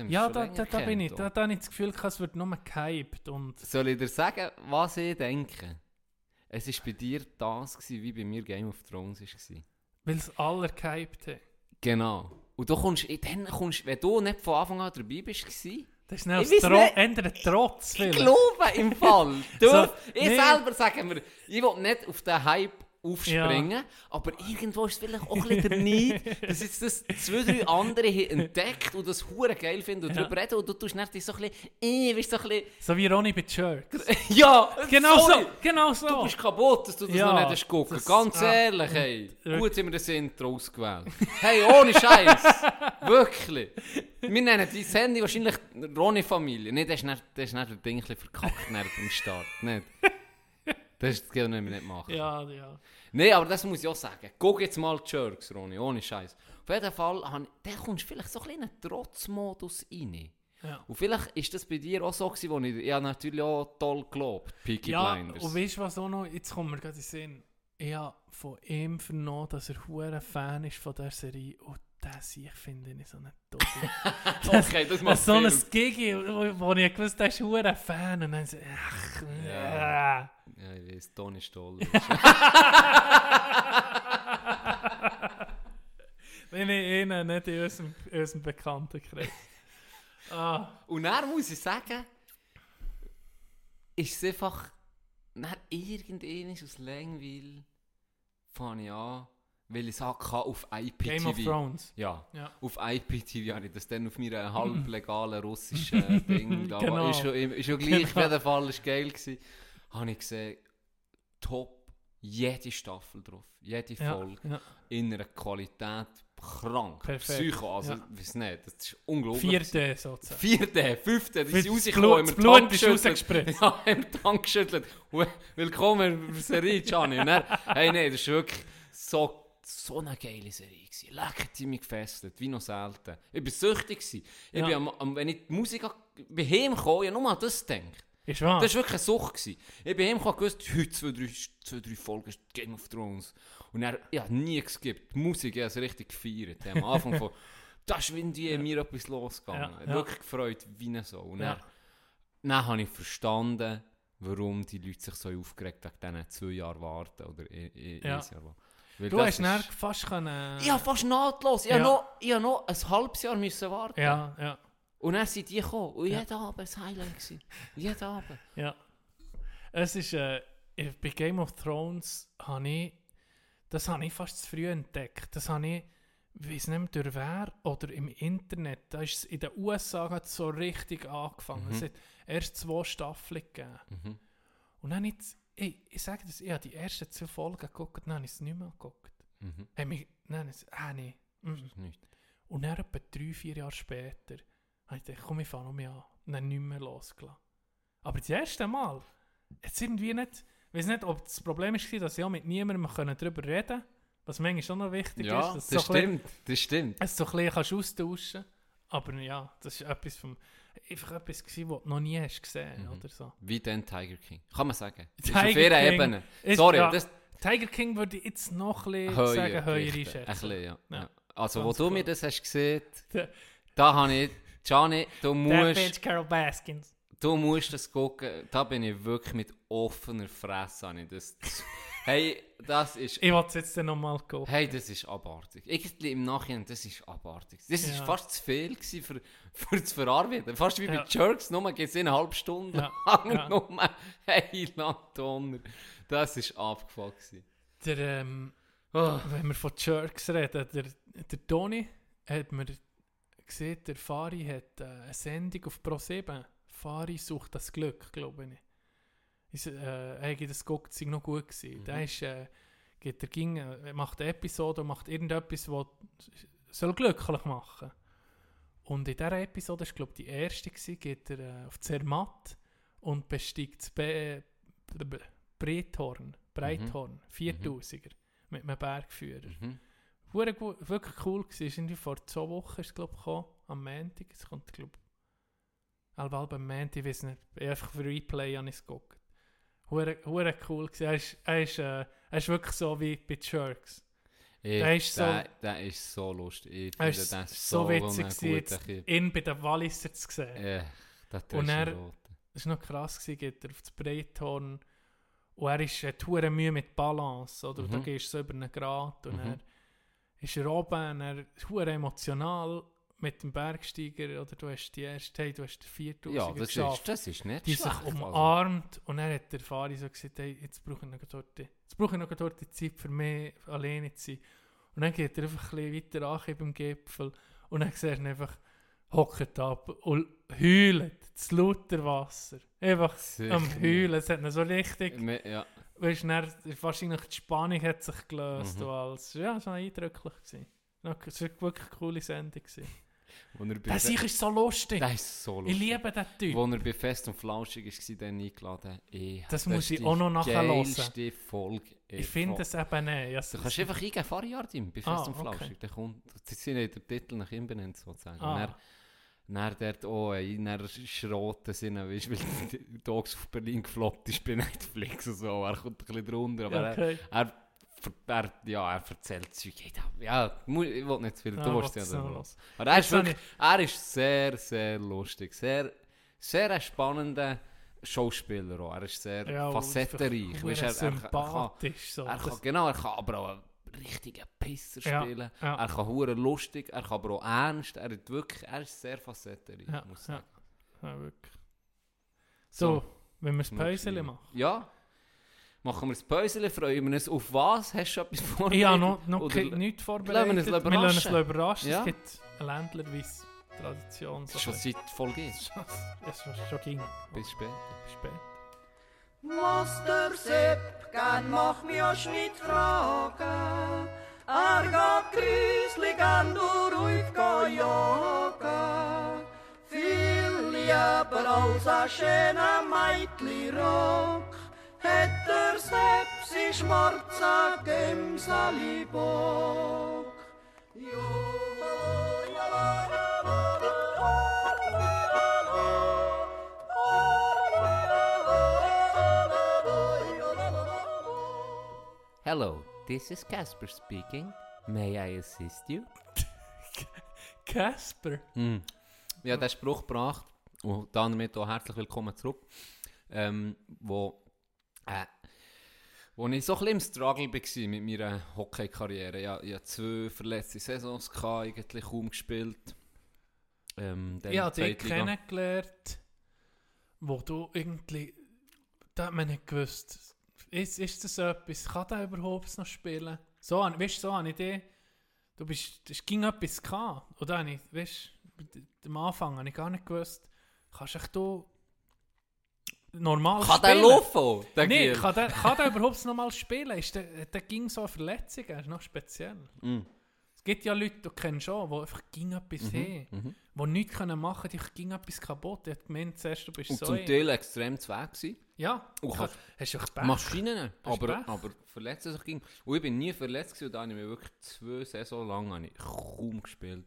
ja da, da, da bin ich. Da, da habe ich das Gefühl, es wird nur gehypt. Und Soll ich dir sagen, was ich denke? Es war bei dir das, gewesen, wie bei mir Game of Thrones war. weil es alle gehypt haben. Genau. Und du kommst, dann kommst, wenn du nicht von Anfang an dabei bist, gewesen, Das ist nicht Ich Tro ändern Trotz. ich vielleicht. glaube im Fall. Du, So, ich nee. selber sage mir, ich will nicht auf den Hype aufspringen, aber irgendwo ist es vielleicht auch ein bisschen der Neid, dass jetzt das zwei, drei andere entdeckt und das hure geil finden und Ja. darüber reden und du tust nicht so ein bisschen, äh, bist so ein bisschen, So wie Ronny bei Jerks. ja, Genau sorry. so. Genau so. Du bist kaputt, dass du das Ja, noch nicht hast gucken. Ganz ah, ehrlich, hey. Gut haben wir das Intro ausgewählt. hey, ohne Scheiß. Wirklich. Wir nennen die Sendung wahrscheinlich Ronny-Familie. Nicht, das ist nicht, das ist nicht Ding ein bisschen verkackt dem Start. Nicht. Das das können wir nicht machen. ja, ja. Nein, aber das muss ich auch sagen. Guck jetzt mal die Jerks, Ronny, ohne Scheiß. Auf jeden Fall, da kommst du vielleicht so ein bisschen in einen Trotzmodus rein. Ja. Und vielleicht ist das bei dir auch so gewesen, wo ich ja natürlich auch toll gelobt, Peaky Ja, Blinders. und weißt du was auch noch? Jetzt kommt mir gerade in den Sinn. Ich habe von ihm vernommen, dass er hure Fan ist von der Serie. Und das ich finde ich so nicht toll. okay, das macht so ein Gigi, wo, wo ich gewusst habe, der ist hure Fan. Und dann so, ach, Ja. äh. Ja, ich weiß, Toni Stoll. Wenn ich ihn nicht in unserem, unserem Bekanntenkreis. Ah, Und dann muss ich sagen, ist es einfach, dann irgendeines aus Langweil fange ich an, weil ich es auf IPTV. Game of Thrones. Ja, Ja. auf IPTV habe ich das dann auf meiner halblegalen russischen Ding. da Genau. Ist schon, ist schon gleich, auf Genau. jeden Fall, ist geil gewesen. Habe ich gesehen, top, jede Staffel drauf, jede Ja, Folge, ja. in einer Qualität krank. Perfekt, Psycho, also, ja. weiß nicht, das ist unglaublich. Vierte sozusagen. Vierte, fünfte, die Für sind rausgekommen, das Blut ist rausgespritzt. Ja, im Tank geschüttelt. Willkommen in der Serie, Gianni. Hey, nee, das ist wirklich so, so eine geile Serie. Lecker, die mich gefesselt, wie noch selten. Ich war süchtig. Gewesen. Ich Ja. bin am, am, wenn ich die Musik an- bin heimgekommen, ich nur an das gedacht. Ist wahr? Das war wirklich eine Sucht. Gewesen. Ich bin und gewusst, heute zwei, drei, zwei, drei Folgen Game of Thrones. Und er, habe nie geskippt. Die Musik, ich habe richtig gefeiert. Am Anfang von, da ist wie in mir etwas losgegangen. Ja, ja. Wirklich gefreut, wie eine so. Und Ja. dann, dann habe ich verstanden, warum die Leute sich so aufgeregt haben, diesen zwei Jahren warten. Oder ein, ein, Ja. ein Jahr warten. Weil du das hast ist- fast können... Ich habe fast nahtlos. Ich Ja. habe noch, ich habe noch ein halbes Jahr müssen warten. Ja, ja, Und dann sind die gekommen. Und Ja. jeden Abend war ein Highlight. gewesen. Jeden Abend. ja. Es ist... Äh, ich- bei Game of Thrones habe ich... Das habe ich fast zu früh entdeckt. Das habe ich... Ich weiß nicht mehr durch wer oder im Internet. Da ist es in den USA hat es so richtig angefangen. Mhm. Es hat erst zwei Staffeln gegeben. Mhm. Und dann jetzt... Ich, ich sage das, ich habe die ersten zwei Folgen geguckt, dann habe ich es nicht mehr geguckt. Mhm. Hey, mich, nein, es, ah, nee. Mm. Das ist nichts. Und dann etwa drei, vier Jahre später habe ich gedacht, komm, ich fange mehr an. Und dann nicht mehr losgelassen. Aber das erste Mal, jetzt irgendwie nicht, ich weiß nicht, ob das Problem war, dass ich auch mit niemandem können darüber reden konnte, was manchmal schon noch wichtig Ja, ist. dass das, du so stimmt. Das stimmt. bisschen- Es so ein bisschen kannst austauschen Aber ja, das ist etwas vom, einfach etwas gewesen, was du noch nie hast gesehen Mhm. oder so. Wie den Tiger King. Kann man sagen. Tiger auf ihrer King Ebene. ist- Sorry, ja. das, Tiger King würde ich jetzt noch ein bisschen Heuer sagen, gewichten. einschätzen. Ein bisschen, ja. Ja. Also, Ganz wo du mir klar. das hast gesehen, da habe ich, Gianni, du musst, Bitch Carol Baskins. du musst das gucken. Da bin ich wirklich mit offener Fresse. Ich das, hey, das ist, Ich wollte es jetzt dann nochmal gucken. hey, das ist abartig. Irgendwie im Nachhinein, das ist abartig. Das ist Ja. fast zu viel für, für zu verarbeiten. Fast wie bei Ja. Jerks, nur geht es in eine halbe Stunde Ja. lang. Ja. Nur, hey, Donner. Das ist abgefuckt gewesen. Der, ähm, Oh. wenn wir von Jerks reden, der, der Toni hat mir gesehen, der Fari hat äh, eine Sendung auf Pro7. Fari sucht das Glück, glaube ich. Ist, äh, das es sei noch gut gewesen. Mhm. Der ist, äh, geht er ging, äh, macht eine Episode und macht irgendetwas, was soll glücklich machen. Und in dieser Episode, ist glaube ich die erste gewesen, geht er äh, auf Zermatt und besteigt das Be B- B- Breithorn, Breithorn, 4000er, mit einem Bergführer. Mhm. Gu- wirklich cool gewesen. Ist irgendwie vor zwei Wochen ist glaube ich, am Montag. Es kommt, glaube ich, halb halb am Montag, ich weiß nicht. Einfach für Replay habe ich es geguckt. Hure, cool gewesen. Er ist, er, ist, äh, er ist wirklich so wie bei Jerks. Ich, Der ist so- der, der ist so lustig. Ich finde, ist ist so, so, witzig gewesen, ihn bei den Walliser zu sehen. Und er- Tröschenrot. Das war noch krass, gewesen, geht er auf das Breithorn und er ist äh, hure Mühe mit Balance, oder? Da Mhm. gehst du so über einen Grat und Mhm. er ist er oben und er ist emotional mit dem Bergsteiger, oder du hast die erste, hey, du hast den 4000 Ja, das geschafft. ist, das ist nicht die sich schlecht. also. umarmt und dann hat der Fahrer so gesagt, hey, jetzt brauche ich noch dort, jetzt brauche ich noch dort die Zeit für mich alleine zu sein. Und dann geht er einfach ein bisschen weiter an beim Gipfel und dann siehst du ihn einfach, hockt ab und heult, das lauter Wasser. Einfach Sicher am. Heulen, es hat ihn so richtig, Ja, weißt dann, wahrscheinlich die Spannung hat sich gelöst Mhm. und alles. Ja, es war eindrücklich. Gewesen. Es war wirklich eine coole Sendung. Gewesen. Er Der Sieg ist so lustig. der ist so Ich lustig. liebe den Typ. Wo er bei Fest und Flauschig war, dann eingeladen. Ey, Das das muss ich auch noch geilste Folge. Ich finde es eben nicht. Ja, Du kannst einfach eingeben, Fariardim, bei Fest Ah, und okay. Flauschig. Der kommt, die sind ja der Titel nach ihm benannt, sozusagen. Ah. Dann dort auch, ey, dann schroten sind, weißt du, weil Dogs auf Berlin gefloppt ist bei Netflix und so. Er kommt ein bisschen drunter, aber okay. er, er, er, ja, er erzählt Zeug. Ja, ich will nicht zu viel, du willst ja dann los. Aber er ist, wirklich, er ist sehr, sehr lustig. Sehr, sehr ein spannender Schauspieler auch. Er ist sehr Ja, facettenreich. er, er, kann- er, kann, sympathisch. So. er kann, genau, er kann aber auch einen richtigen Pisser Ja, spielen. ja. Er kann hure lustig, er kann aber auch ernst. Er, hat wirklich, er ist sehr facettenreich, Ja, muss ich ja. sagen. Ja, wirklich. So, wenn wir das Päuschen machen. Ja. Machen wir das Päuschen, freuen wir uns auf was? Hast du etwas vorbereitet? Ich habe noch, noch Oder- nichts vorbereitet. Lassen wir uns wir lassen uns überraschen. überraschen. Ja. Es gibt eine ländlerweise Tradition. So Schon ein seit Folge 1. bisschen. Es schon, schon ging. Bis später. Bis später. Was der Sepp gern macht mich auch nicht fragen. Er geht grüßlich gern du ruhig jagen. Viel lieber als ein schöner Meitli-Rock. Hat der Sepp sein schwarzer Gemsali-Bock. Hello, this is Casper speaking. May I assist you? Casper. Mm. Ja, der Spruch gebracht und damit auch herzlich willkommen zurück. Ähm, wo, äh, wo ich so ein bisschen im Struggle war mit meiner Hockey-Karriere. Ja, ich hatte zwei verletzte Saisons, gehabt, eigentlich kaum gespielt. Ähm, Ich habe dich kennengelernt, wo du irgendwie, da hat man nicht gewusst, ist, ist das etwas, kann der überhaupt noch spielen? So, weißt du, so ich dich, du bist, es ging etwas gehabt, ich, weißt du, am Anfang habe ich gar nicht gewusst, kannst du normal Kann der spielen? laufen? Der Giel? kann der, kann der überhaupt noch mal spielen? Ist der, der ging so eine Verletzung, er ist noch speziell. Mm. Es gibt ja Leute, die du kennst schon, die einfach ging etwas haben, mhm. die nichts können machen können, die ging etwas kaputt. Ich habe gemeint, zuerst, du bist Und so zum Teil extrem zu weg gewesen. Ja, Und kann- hast du Pech. Maschinen, aber, Pech. aber verletzt sich ging. Und ich bin nie verletzt gewesen, und da habe ich mir wirklich zwei Saison lang habe ich kaum gespielt.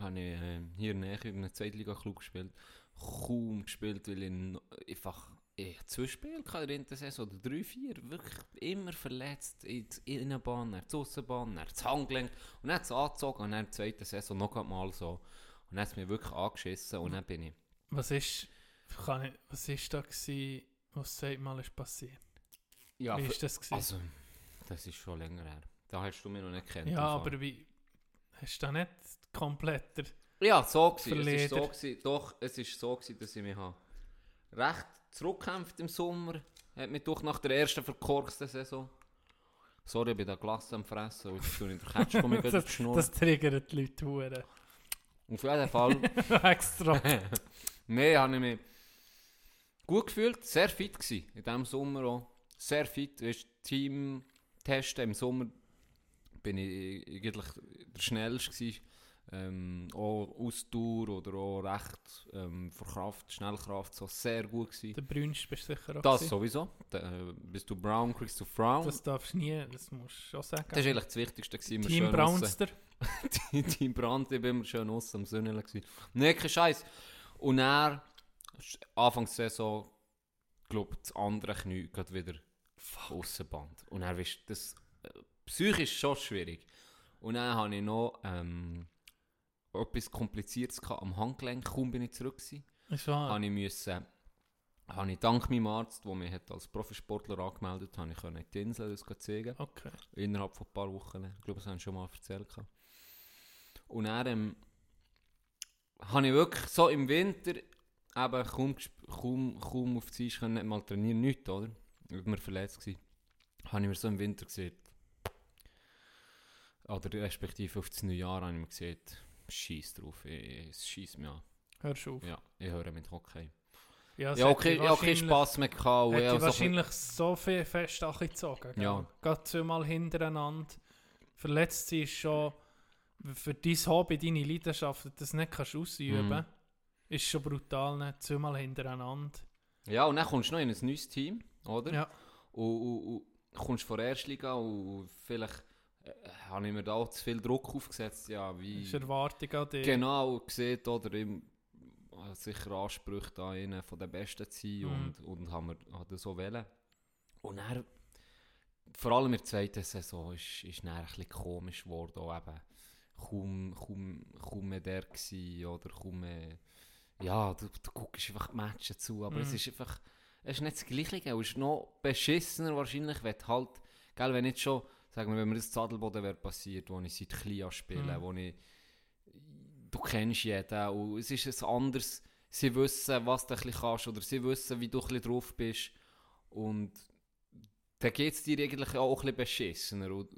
Habe ich äh, hier näher in einem Zweitliga-Club gespielt. Kaum gespielt, weil ich einfach ich hatte zwei Spiele gehabt in der Saison, oder drei, vier, wirklich immer verletzt, in die Innenbahn, dann die Aussenbahn, dann das Handgelenk, und dann hat es angezogen, und dann in der zweiten Saison noch einmal so, und dann hat es mich wirklich angeschissen, und dann bin ich, Was ist, kann ich, was ist da gewesen, was sagt mal ist passiert? ja, Wie ist das gewesen? also, das ist schon länger her, da hast du mich noch nicht kennt. ja, aber wie, hast du da nicht komplett der, Ja, so gewesen. Es ist so gewesen. Doch, es ist so gewesen, dass ich mich habe recht zurückgekämpft im Sommer. Hat mich durch nach der ersten verkorksten Saison. Sorry, ich bin da Glas am Fressen, weil ich tue in der Ketchup komme ich das, das triggert die Leute hure. Auf jeden Fall. Extra. Nein, habe ich mich gut gefühlt, sehr fit gewesen in diesem Sommer auch. Sehr fit, weißt, Team testen im Sommer bin ich eigentlich der schnellste gewesen. Ähm, auch Ausdauer oder auch recht ähm, für Kraft, Schnellkraft, so sehr gut gewesen. Der Brünst bist du sicher auch Das gewesen. sowieso. Da, äh, bist du Brown, kriegst du Frauen. Das, Das darfst du nie, das musst du schon sagen. ist eigentlich das Wichtigste gewesen. Team Brownster. Team Brand, ich bin immer schön aus am gewesen. Nee, kein Scheiß. Und er, Anfangs der Saison, glaube das andere Knie geht wieder Aussenband. Und er wisst, das äh, psychisch schon schwierig. Und dann habe ich noch ähm, etwas Kompliziertes gehabt am Handgelenk, kaum bin ich zurück gewesen. Ist wahr. habe ich müssen, habe ich dank meinem Arzt, der mich hat als Profisportler angemeldet hat, habe ich die Insel das zeigen Okay. innerhalb von ein paar Wochen. Ich glaube, das haben schon mal erzählt. Und dann ähm, habe ich wirklich so im Winter eben kaum, kaum, kaum auf die Eis können, nicht mal trainieren, nichts, oder? Ich war mir verletzt. Gewesen. Habe ich mir so im Winter gesehen, oder respektive auf das Neujahr habe ich mir gesehen, scheiß drauf, es schießt mich an. Hörst du auf. Ja, ich höre mit Hockey. Ja, Ja, okay, ja, okay Spass mehr gehabt. und Hat ich dich auch so ein bisschen- wahrscheinlich so viel fest angezogen. Ja. Gerade zweimal hintereinander. Verletzt ist schon für dein Hobby, deine Leidenschaft, das nicht kannst ausüben kannst, ist schon brutal. Ne? Zweimal hintereinander. Ja, und dann kommst du noch in ein neues Team, oder? Ja. Und, und, und kommst von der Erstliga und vielleicht habe ich mir da auch zu viel Druck aufgesetzt, ja, wie... Das ist Erwartung an dich. Genau, gesehen, oder im, äh, sicher Ansprüche da einen von den Besten zu sein Mhm. und, und haben wir hat das so wollen. Und dann, vor allem in der zweiten Saison, ist, ist dann ein bisschen komisch geworden, auch eben kaum, kaum, kaum mehr der gewesen, oder kaum mehr, ja, du, du guckst einfach die Matches zu, aber es Mhm. ist einfach, es ist nicht das Gleiche, es ist noch beschissener wahrscheinlich, wenn halt, gell, wenn nicht schon, sagen wir, wenn mir das Zadelboden wäre passiert, wo ich seit klein spiele, Mhm. wo ich du kennst jeden und es ist ein anderes, sie wissen, was du ein bisschen kannst oder sie wissen, wie du ein bisschen drauf bist und dann geht es dir eigentlich auch ein bisschen beschissener und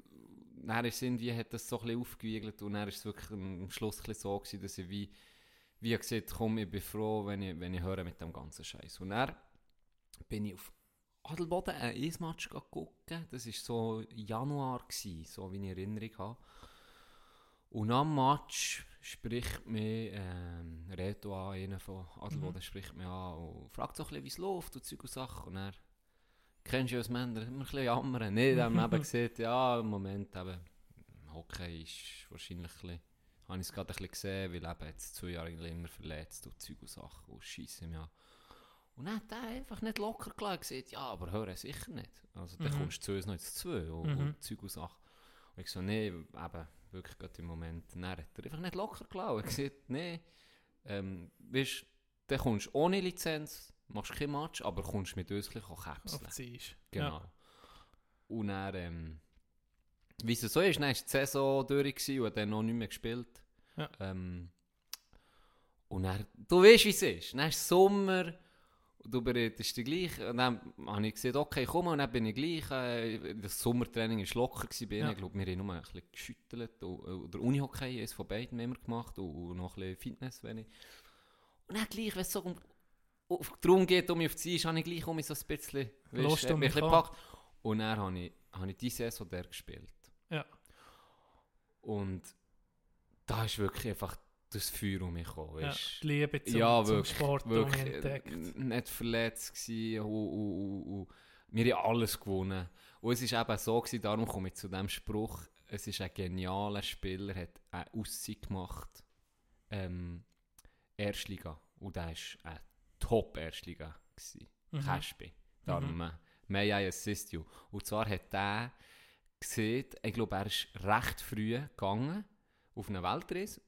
dann ist es irgendwie, hat das so ein bisschen aufgewiegelt und dann ist es wirklich am Schluss ein bisschen so gewesen, dass ich wie, wie gesagt komm, ich bin froh, wenn ich, wenn ich höre mit dem ganzen Scheiß und dann bin ich auf Adelboden ein Eismatch gucken, das war so Januar, gewesen, so wie ich Erinnerung habe und am Match spricht mich ähm, Reto an, einer von Adelboden spricht mich an und fragt so ein bisschen, wie es läuft und Zeug und Sachen. Und er kennst du ja als Männer, immer ein bisschen jammern. Nee, dann haben wir eben gesagt, ja, im Moment eben, Hockey ist wahrscheinlich ein bisschen, habe ich es gerade ein bisschen gesehen, weil eben jetzt zwei Jahre immer verletzt und Zeug und Sachen und scheiße mich an. Und dann hat er einfach nicht locker gelassen und gesagt, ja, aber höre sicher nicht. Also dann Mhm. kommst du zu uns noch ins zwei und, Mhm. und Zeug und Sachen. Und ich so, nee, eben, wirklich gerade im Moment. Dann hat er einfach nicht locker gelassen. Er gesagt, nee, ähm, weißt, dann kommst du ohne Lizenz, machst kein Match, aber kommst mit uns ein bisschen. Genau. Und dann, ähm, wie es so ist, dann war die Saison durch und hat dann noch nicht mehr gespielt. Ja. Ähm, und dann, du weißt, wie es ist. Dann ist Sommer, du bereitest dich gleich. Und dann habe ich gesagt, okay, komm, und dann bin ich gleich. Äh, das Sommertraining war locker gewesen. Ja. Ich glaube, wir haben nur ein bisschen geschüttelt. Und, oder Unihockey ist von beiden immer gemacht und, noch ein bisschen Fitness, wenn ich. Und dann gleich, wenn es so um, darum geht, um mich auf die Eis, habe ich gleich um mich so ein bisschen, Lust weisst, um mich gepackt. Und dann habe ich, habe ich diese Saison der gespielt. Ja. Und da ist wirklich einfach das Feuer um mich gekommen. Ja, die Liebe zum, ja, zum wirklich, Sport wirklich mich entdeckt. äh, nicht verletzt gsi und, und, und, wir haben alles gewonnen. Und es war eben so, gewesen, darum komme ich zu dem Spruch, es ist ein genialer Spieler, hat eine Aussicht gemacht, ähm, Erstliga. Und der war ein Top-Erstliga. Mhm. Caspi. Darum, äh, may I assist you. Und zwar hat der gesehen, ich glaube, er ist recht früh gegangen auf eine Weltreise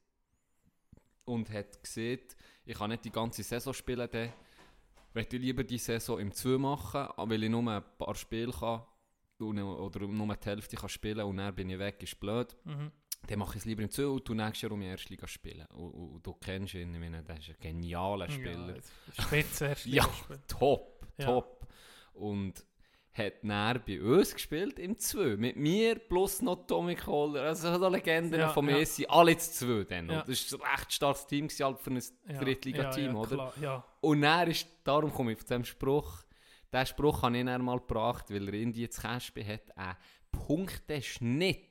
und hat gesehen, ich kann nicht die ganze Saison spielen, dann möchte ich lieber die Saison im 2 machen, weil ich nur ein paar Spiele kann oder nur die Hälfte kann spielen und dann bin ich weg, ist blöd. Mhm. Dann mache ich es lieber im 2 und du nächstes Jahr um die erste Liga spielen. Und, und, und du kennst ihn, ich meine, der ist ein genialer Spieler. Ja, Spitze, Ja, Spieler. top, Ja. top. Und hat dann bei uns gespielt im 2. Mit mir plus noch Tommy Kohler. Also so Legenden Ja, von ja. Messi. Alle zu 2 dann. Ja. Das war ein recht starkes Team gewesen, halt für ein Ja, Drittliga-Team, ja, oder? Klar. Und dann ist, darum komme ich auf diesen Spruch. Diesen Spruch habe ich dann mal gebracht, weil er in die Käspe hat einen Punkteschnitt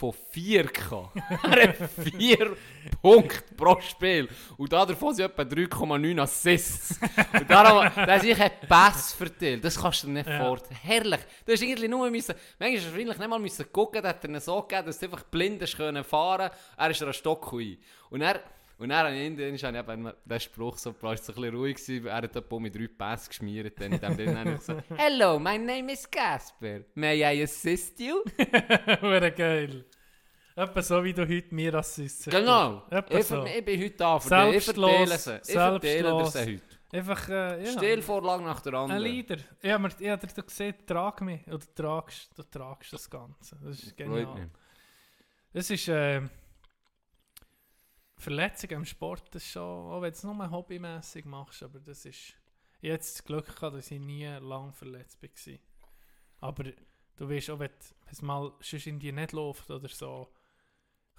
von 4 gehabt. er hat 4 Punkte pro Spiel. Und davon sind etwa 3,9 Assists. Und darum, dass ich einen Pass verteilt, das kannst du dir nicht Ja. vorstellen. Herrlich. Du hast irgendwie nur müssen, manchmal wahrscheinlich nicht mal müssen gucken, dass er ihn so gegeben, dass du einfach blind hast können fahren. Er ist an Stock. Und er und dann habe ich habe ich eben den Spruch so gebracht, so ein bisschen ruhig gewesen. Er hat etwa mit drei Pässe geschmiert. Dann in dem Ding habe ich so, Hello, my name is Casper. May I assist you? Hure geil. Etwa so, wie du heute mir assistierst. genau. Ich, so. ich bin heute da für Selbstlos. Ich verteile heute. Einfach, äh, ja. Stillvorlage nach der Ein anderen. Leader. Ja, aber ich habe dir gesehen, trag mich. Oder tragst, du tragst das Ganze. Das ist genial. Es ist, äh, Verletzungen im Sport, ist schon, auch wenn du es nur hobbymäßig machst, aber das ist, jetzt das Glück gehabt, dass ich nie lang verletzt war. Aber du weißt auch, wenn es mal sonst in dir nicht läuft oder so,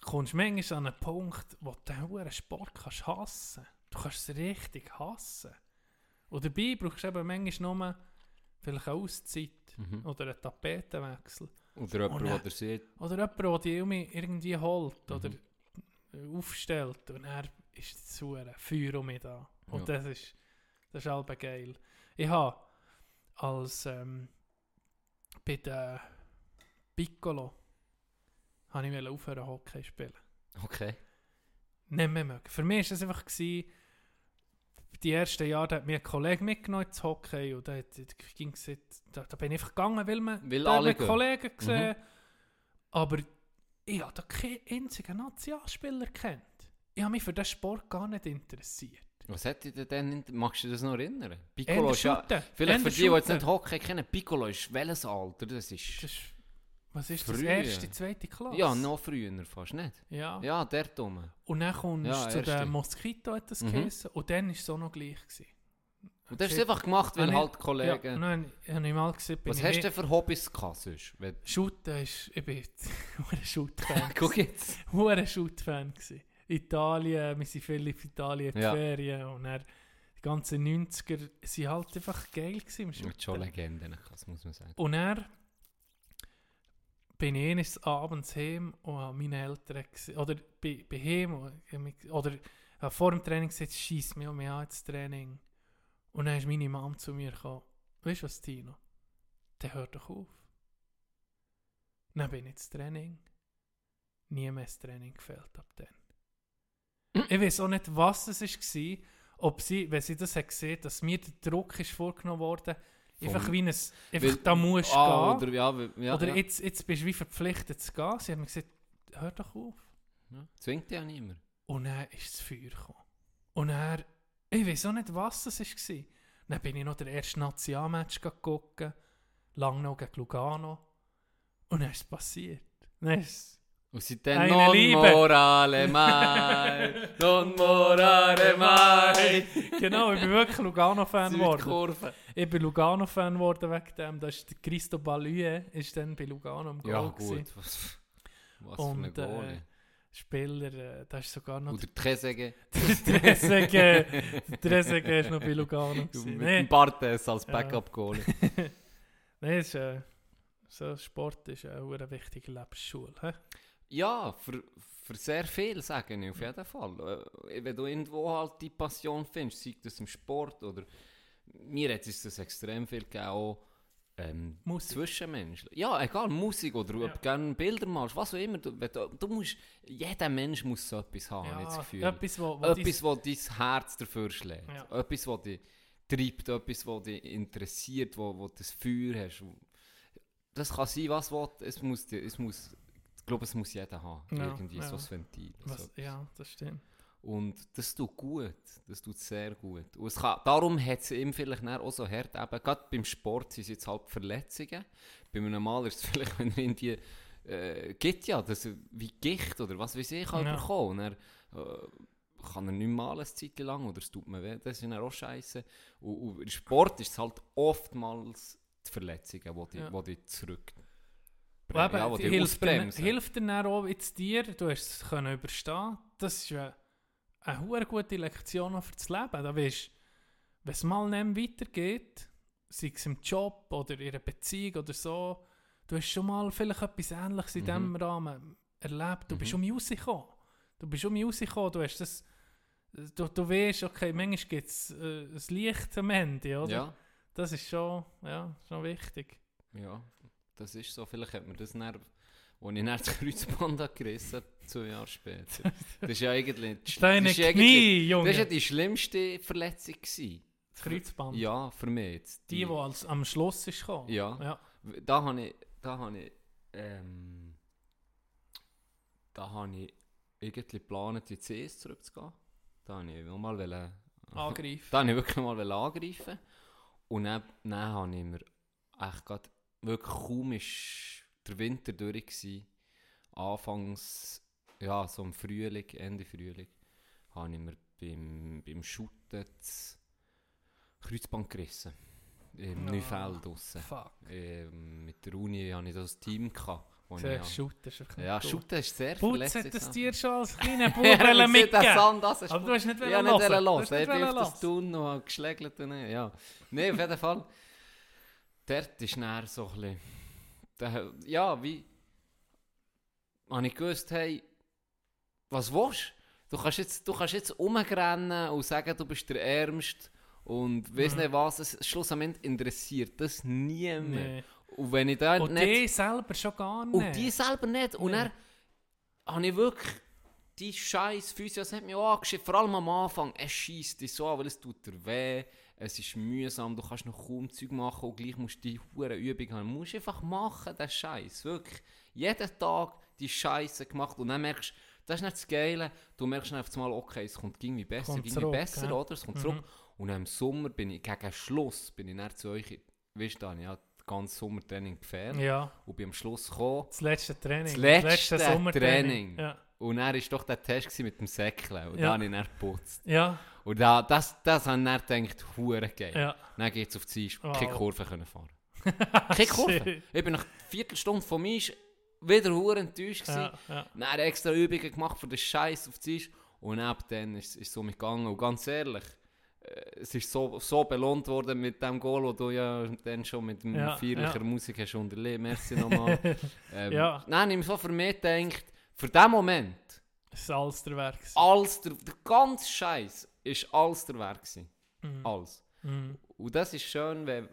kommst du manchmal an einen Punkt, wo du den Sport kannst hassen. Du kannst es richtig hassen. Und dabei brauchst du eben manchmal nur vielleicht eine Auszeit Mhm. oder einen Tapetenwechsel. Oder jemand, Und der dir sieht. Oder jemand, der dich irgendwie- holt Mhm. oder aufstellt und er ist das hure Feuer um mich da. Und Ja. das ist das ist halb geil. Ich habe als ähm, bei der Piccolo habe ich aufhören Hockey spielen. Okay. Nicht mehr mögen. Für mich war es einfach, gewesen, die ersten Jahre da hat mir ein Kollege mitgenommen ins Hockey und da, da, da, bin ich einfach gegangen, weil man Weil da alle. Kollegen gesehen Aber ich habe da keinen einzigen Nationalspieler kennt. Ich habe mich für den Sport gar nicht interessiert. Was hat dich denn dann, magst du dich das noch erinnern? Piccolo ist ja, vielleicht für die, die jetzt nicht Hockey kennen, Piccolo ist welches Alter? Das ist, Das ist, was ist das? Früher. Erste, zweite Klasse? ja, noch früher fast nicht. Ja. Ja, der Dumme. Und dann kommst Ja, du zu erste. den Moskito, hat das Mhm. geheißen, und dann war es auch noch gleich. Gewesen. Und das hast du einfach gemacht, weil halt ich- Kollegen... Ja, dann habe ich mal gesehen, Was ich hast du denn für Hobbys gehabt sonst? Shooten ist, ich bin ein Shoot-Fan. Guck jetzt. Ein Shoot-Fan gewesen. Italien, wir sind viele in Italien in Ja. Ferien und dann die ganzen 90er sind halt einfach geil gewesen. Mit schon Legenden, das muss man sagen. Und dann bin ich eines Abends heim und habe meine Eltern gesehen, oder bei, bei heim, ich oder habe vor dem Training gesagt, schießt mich um mich an ins Training. Und dann ist meine Mom zu mir gekommen, weißt du was, Tino? Der hört doch auf. Dann bin ich ins Training. Nie mehr ins Training gefällt ab dann. Ich weiß auch nicht, was es war, ob sie, wenn sie das hat gesehen, dass mir der Druck ist vorgenommen worden, einfach wie ein, einfach Weil- da musst du Ah, gehen. oder ja, ja, Oder ja. Jetzt, jetzt bist du wie verpflichtet zu gehen. Sie haben mir gesagt, hör doch auf. ja. Zwingt dich ja niemand. Und dann ist das Feuer gekommen. Und dann, ich weiß auch nicht, was das war. Dann bin ich noch den ersten gucken, lang noch gegen Lugano. Und dann ist es passiert. Dann ist Und seitdem non Liebe. morale mai, non morale mai. genau, ich bin wirklich Lugano-Fan geworden. Ich bin Lugano-Fan geworden wegen dem. Da ist der Cristo Balue, ist dann bei Lugano im Goal. Ja gewesen. gut, was, was für eine Goalie. äh, Spieler, äh, da ist sogar noch Oder Trezeguet. der Trezeguet. Der Trezeguet ist noch bei Lugano. Mit gewesen. dem Nee, Bartes als nee ist, äh, so Sport ist eine eine wichtige Lebensschule. He? Ja, für, für sehr viel sage ich auf jeden Fall. Äh, Wenn du irgendwo halt die Passion findest, sei das im Sport oder mir hat es das extrem viel gegeben, auch ähm, Musik. zwischenmenschlich. Ja, egal, Musik oder Ja. ob gerne Bilder malst, was auch immer. Du, du, du musst, jeder Mensch muss so etwas haben, habe ich das Gefühl. etwas, wo, wo etwas, wo dein Herz dafür schlägt. Ja. Etwas, wo dich treibt etwas, was dich interessiert, wo, wo du das Feuer hast. Das kann sein, was will. Es muss, es muss, ich glaube, es muss jeder haben. Ja, irgendwie ja. so ein Ventil. Was, So. ja, das stimmt. Und das tut gut. Das tut sehr gut. Und es kann, darum hat es ihm vielleicht auch so hart. Eben, gerade beim Sport sind es jetzt halt Verletzungen. Bei einem Maler ist es vielleicht, wenn er in die äh, gibt ja, das, wie Gicht oder was weiß ich, kann Ja. bekommen. Und er, äh, kann er nicht malen eine Zeit lang oder es tut mir weh. Das ist auch scheiße. Und, und im Sport ist es halt oftmals die Verletzungen, die dich, Ja. die zurück... Ja, die hilft, dir, hilft dir dann auch jetzt dir, du hast es können überstehen. Das ist ja eine hure gute Lektion auch für das Leben. Da weißt, wenn es mal nicht weitergeht, sei es im Job oder in einer Beziehung oder so, du hast schon mal vielleicht etwas Ähnliches in Mhm. diesem Rahmen erlebt. Du bist Mhm. um mich rausgekommen. Du bist um mich rausgekommen, du hast das... Du, du weißt, okay, manchmal gibt es äh, ein Licht am Ende, oder? Ja. Das ist schon, ja, schon wichtig. Ja, das ist so. Vielleicht hat man das dann, als ich dann das Kreuzband habe gerissen habe, zwei Jahre später. Das ist ja eigentlich... die Deine das ist Knie, Junge! Das war ja die schlimmste Verletzung. Gewesen. Das Kreuzband. Ja, für mich jetzt. Die, die als, am Schluss ist gekommen. Ja. ja. Da habe ich... Da habe ich... Ähm, da habe ich irgendwie geplant, in die CS zurückzugehen. Da habe ich nochmal wollen... Angreifen. Da wollte ich wirklich mal angreifen. Und dann, dann habe ich mir echt grad, wirklich ist der Winter durch gewesen, anfangs, ja, so im Frühling, Ende Frühling, habe ich mir beim, beim Shooten das Kreuzband gerissen. Im Ah, Neufeld draussen. Ähm, mit der Uni hatte ich das Team. Gehabt, wo ich, Sehr ja, Shooter ist ja, sehr Putz hat es dir schon als kleiner. Sand, das ist Aber du hast nicht ich wollen nicht hast Ich bin auf das Tun und habe geschlägelt. Ja. Nein, auf jeden Fall. Dort ist näher so ein bisschen... Da, ja, wie... Habe ich gewusst, hey... Was willst du? Du kannst jetzt, du kannst jetzt rumrennen und sagen, du bist der Ärmste und weiss Mhm. nicht was. Es, schlussendlich interessiert das niemand. Nee. Und wenn ich da Und nicht... die selber schon gar nicht. Und die selber nicht. Und Nee. dann habe ich wirklich die scheiß Physio, das hat mich auch angeschickt, vor allem am Anfang, es schießt dich so an, weil es tut dir weh, es ist mühsam, du kannst noch kaum Zeug machen und gleich musst du die hure Übung haben. Du musst einfach machen, den Scheiß, wirklich. Jeden Tag die Scheiße gemacht und dann merkst du, das ist nicht das Geile, du merkst dann auf einmal, okay, es kommt irgendwie besser, Kommt irgendwie zurück, besser, ja. oder? Es kommt Mhm. zurück. Und dann im Sommer bin ich, gegen Schluss, bin ich dann zu euch, weißt du, habe ich ja das ganze Sommertraining gefährt Ja, und bin am Schluss gekommen das letzte Training. Das letzte Training. Ja. Und er war doch der Test mit dem Säckle und Ja. da habe ich dann geputzt. Ja, Und da, das, das habe ich dann gedacht, hure geil. ja. Dann geht es auf die Eis, Wow. keine Kurve können fahren. keine Kurve. Ich bin nach einer Viertelstunde vom Eis wieder hure enttäuscht. Ja, ja. Dann extra Übungen gemacht für den Scheiß auf die Eis und ab dann ist es so mitgegangen. Und ganz ehrlich, äh, es ist so, so belohnt worden mit dem Goal, wo du ja dann schon mit dem Ja, feierlicher ja. Musik hast unterlebt. Merci nochmal. ähm, Ja. Nein, ich habe so für mich gedacht, für den Moment, Das ist alles der Werk. alles der, der ganze Scheiß ist alles der Werk. Mhm. Alles. Mhm. Und das ist schön, wenn,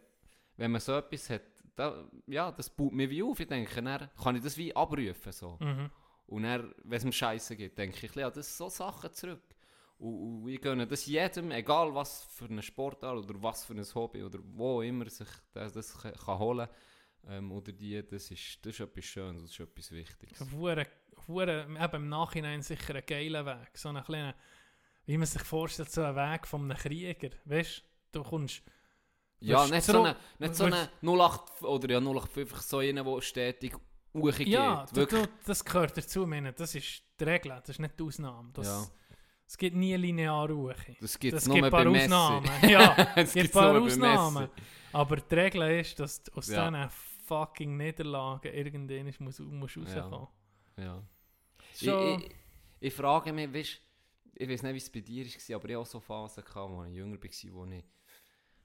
wenn man so etwas hat. Da, ja, das baut mir wie auf. Ich denke, dann kann ich das wie abrufen. So. Mhm. Und dann, wenn es mir Scheiße gibt, denke ich, ja, das so Sachen zurück. Und, und ich gönne das jedem, egal was für einen Sportart oder was für ein Hobby oder wo immer sich das, das kann kann holen ähm, oder die, das ist, das ist etwas Schönes, das ist etwas Wichtiges. Hure, hure, eben im Nachhinein sicher ein geiler Weg. So ein kleiner, wie man sich vorstellt, so ein Weg von einem Krieger. Weißt du, kommst. Ja, nicht so eine, nicht so eine 08 oder ja 0850, so einer, der stetig hochgeht. Ja, du, du, das gehört dazu. Meine, das ist die Regel, das ist nicht die Ausnahme. Das, Ja. Es gibt nie linear hoch. Das gibt es Es nur gibt ein bei paar. Ausnahmen. Ja, Es es gibt gibt's ein paar Ausnahmen. Aber die Regel ist, dass du aus Ja. diesen fucking Niederlagen irgendwann musst, musst rauskommen. Ja. Ich, Schon, ich, ich frage mich, weißt, ich weiß nicht, wie es bei dir war, aber ich hatte auch so Phasen, gehabt, wo ich jünger war, wo ich,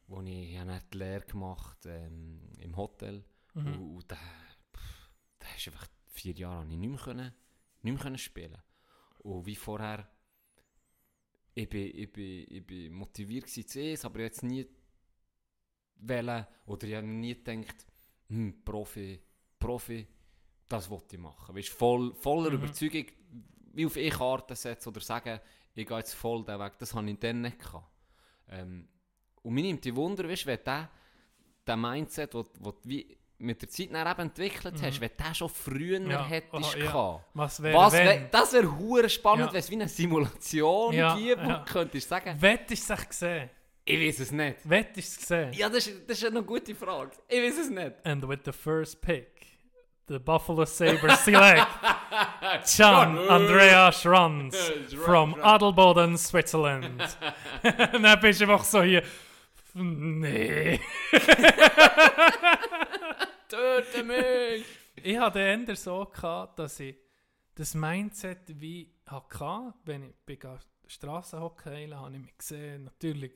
wo ich, ich habe die Lehre gemacht ähm, im Hotel. mhm. Und, und da, pff, da hast du einfach vier Jahre ich nicht mehr, können, nicht mehr können spielen Und wie vorher, ich bin, ich bin, ich bin motiviert zu es, aber jetzt nie wollen, oder ich habe nie gedacht, hm, Profi, Profi, das wollte ich machen. Weißt, voll, voller Mhm. Überzeugung, wie auf E-Karten setzen oder sagen, ich gehe jetzt voll den Weg, das habe ich dann nicht gehabt. Ähm, Und mir nimmt die Wunder, weißt, wenn der, der Mindset, wo, wo du wie mit der Zeit dann eben entwickelt hast, wenn der schon früher Mhm. Ja, hättest aha, ja. Was wäre, Was wär, das wäre spannend, Ja. wenn es wie eine Simulation Ja, gibt, ja. du könntest sagen, Wettest du es gesehen? Ich weiß es nicht. Wettest du es gesehen? Ja, das ist, das ist eine gute Frage. Ich weiß es nicht. And with the first pick, the Buffalo Sabres select John Andreas Schranz from Adelboden, Switzerland. Und dann bist du einfach so hier. Nee. Töte mich! Ich hatte eher so gehabt, dass ich das Mindset wie hatte, wenn ich bei Strassenhockey habe ich mich gesehen, natürlich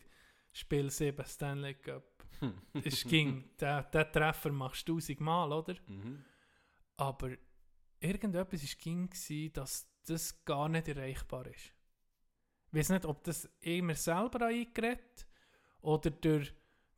Spiel 7 Stanley Cup. es ging, der, der Treffer machst du tausendmal, oder? Mhm. Aber irgendetwas war ging, dass das gar nicht erreichbar ist. Ich weiß nicht, ob das ich mir selber eingeredet oder durch,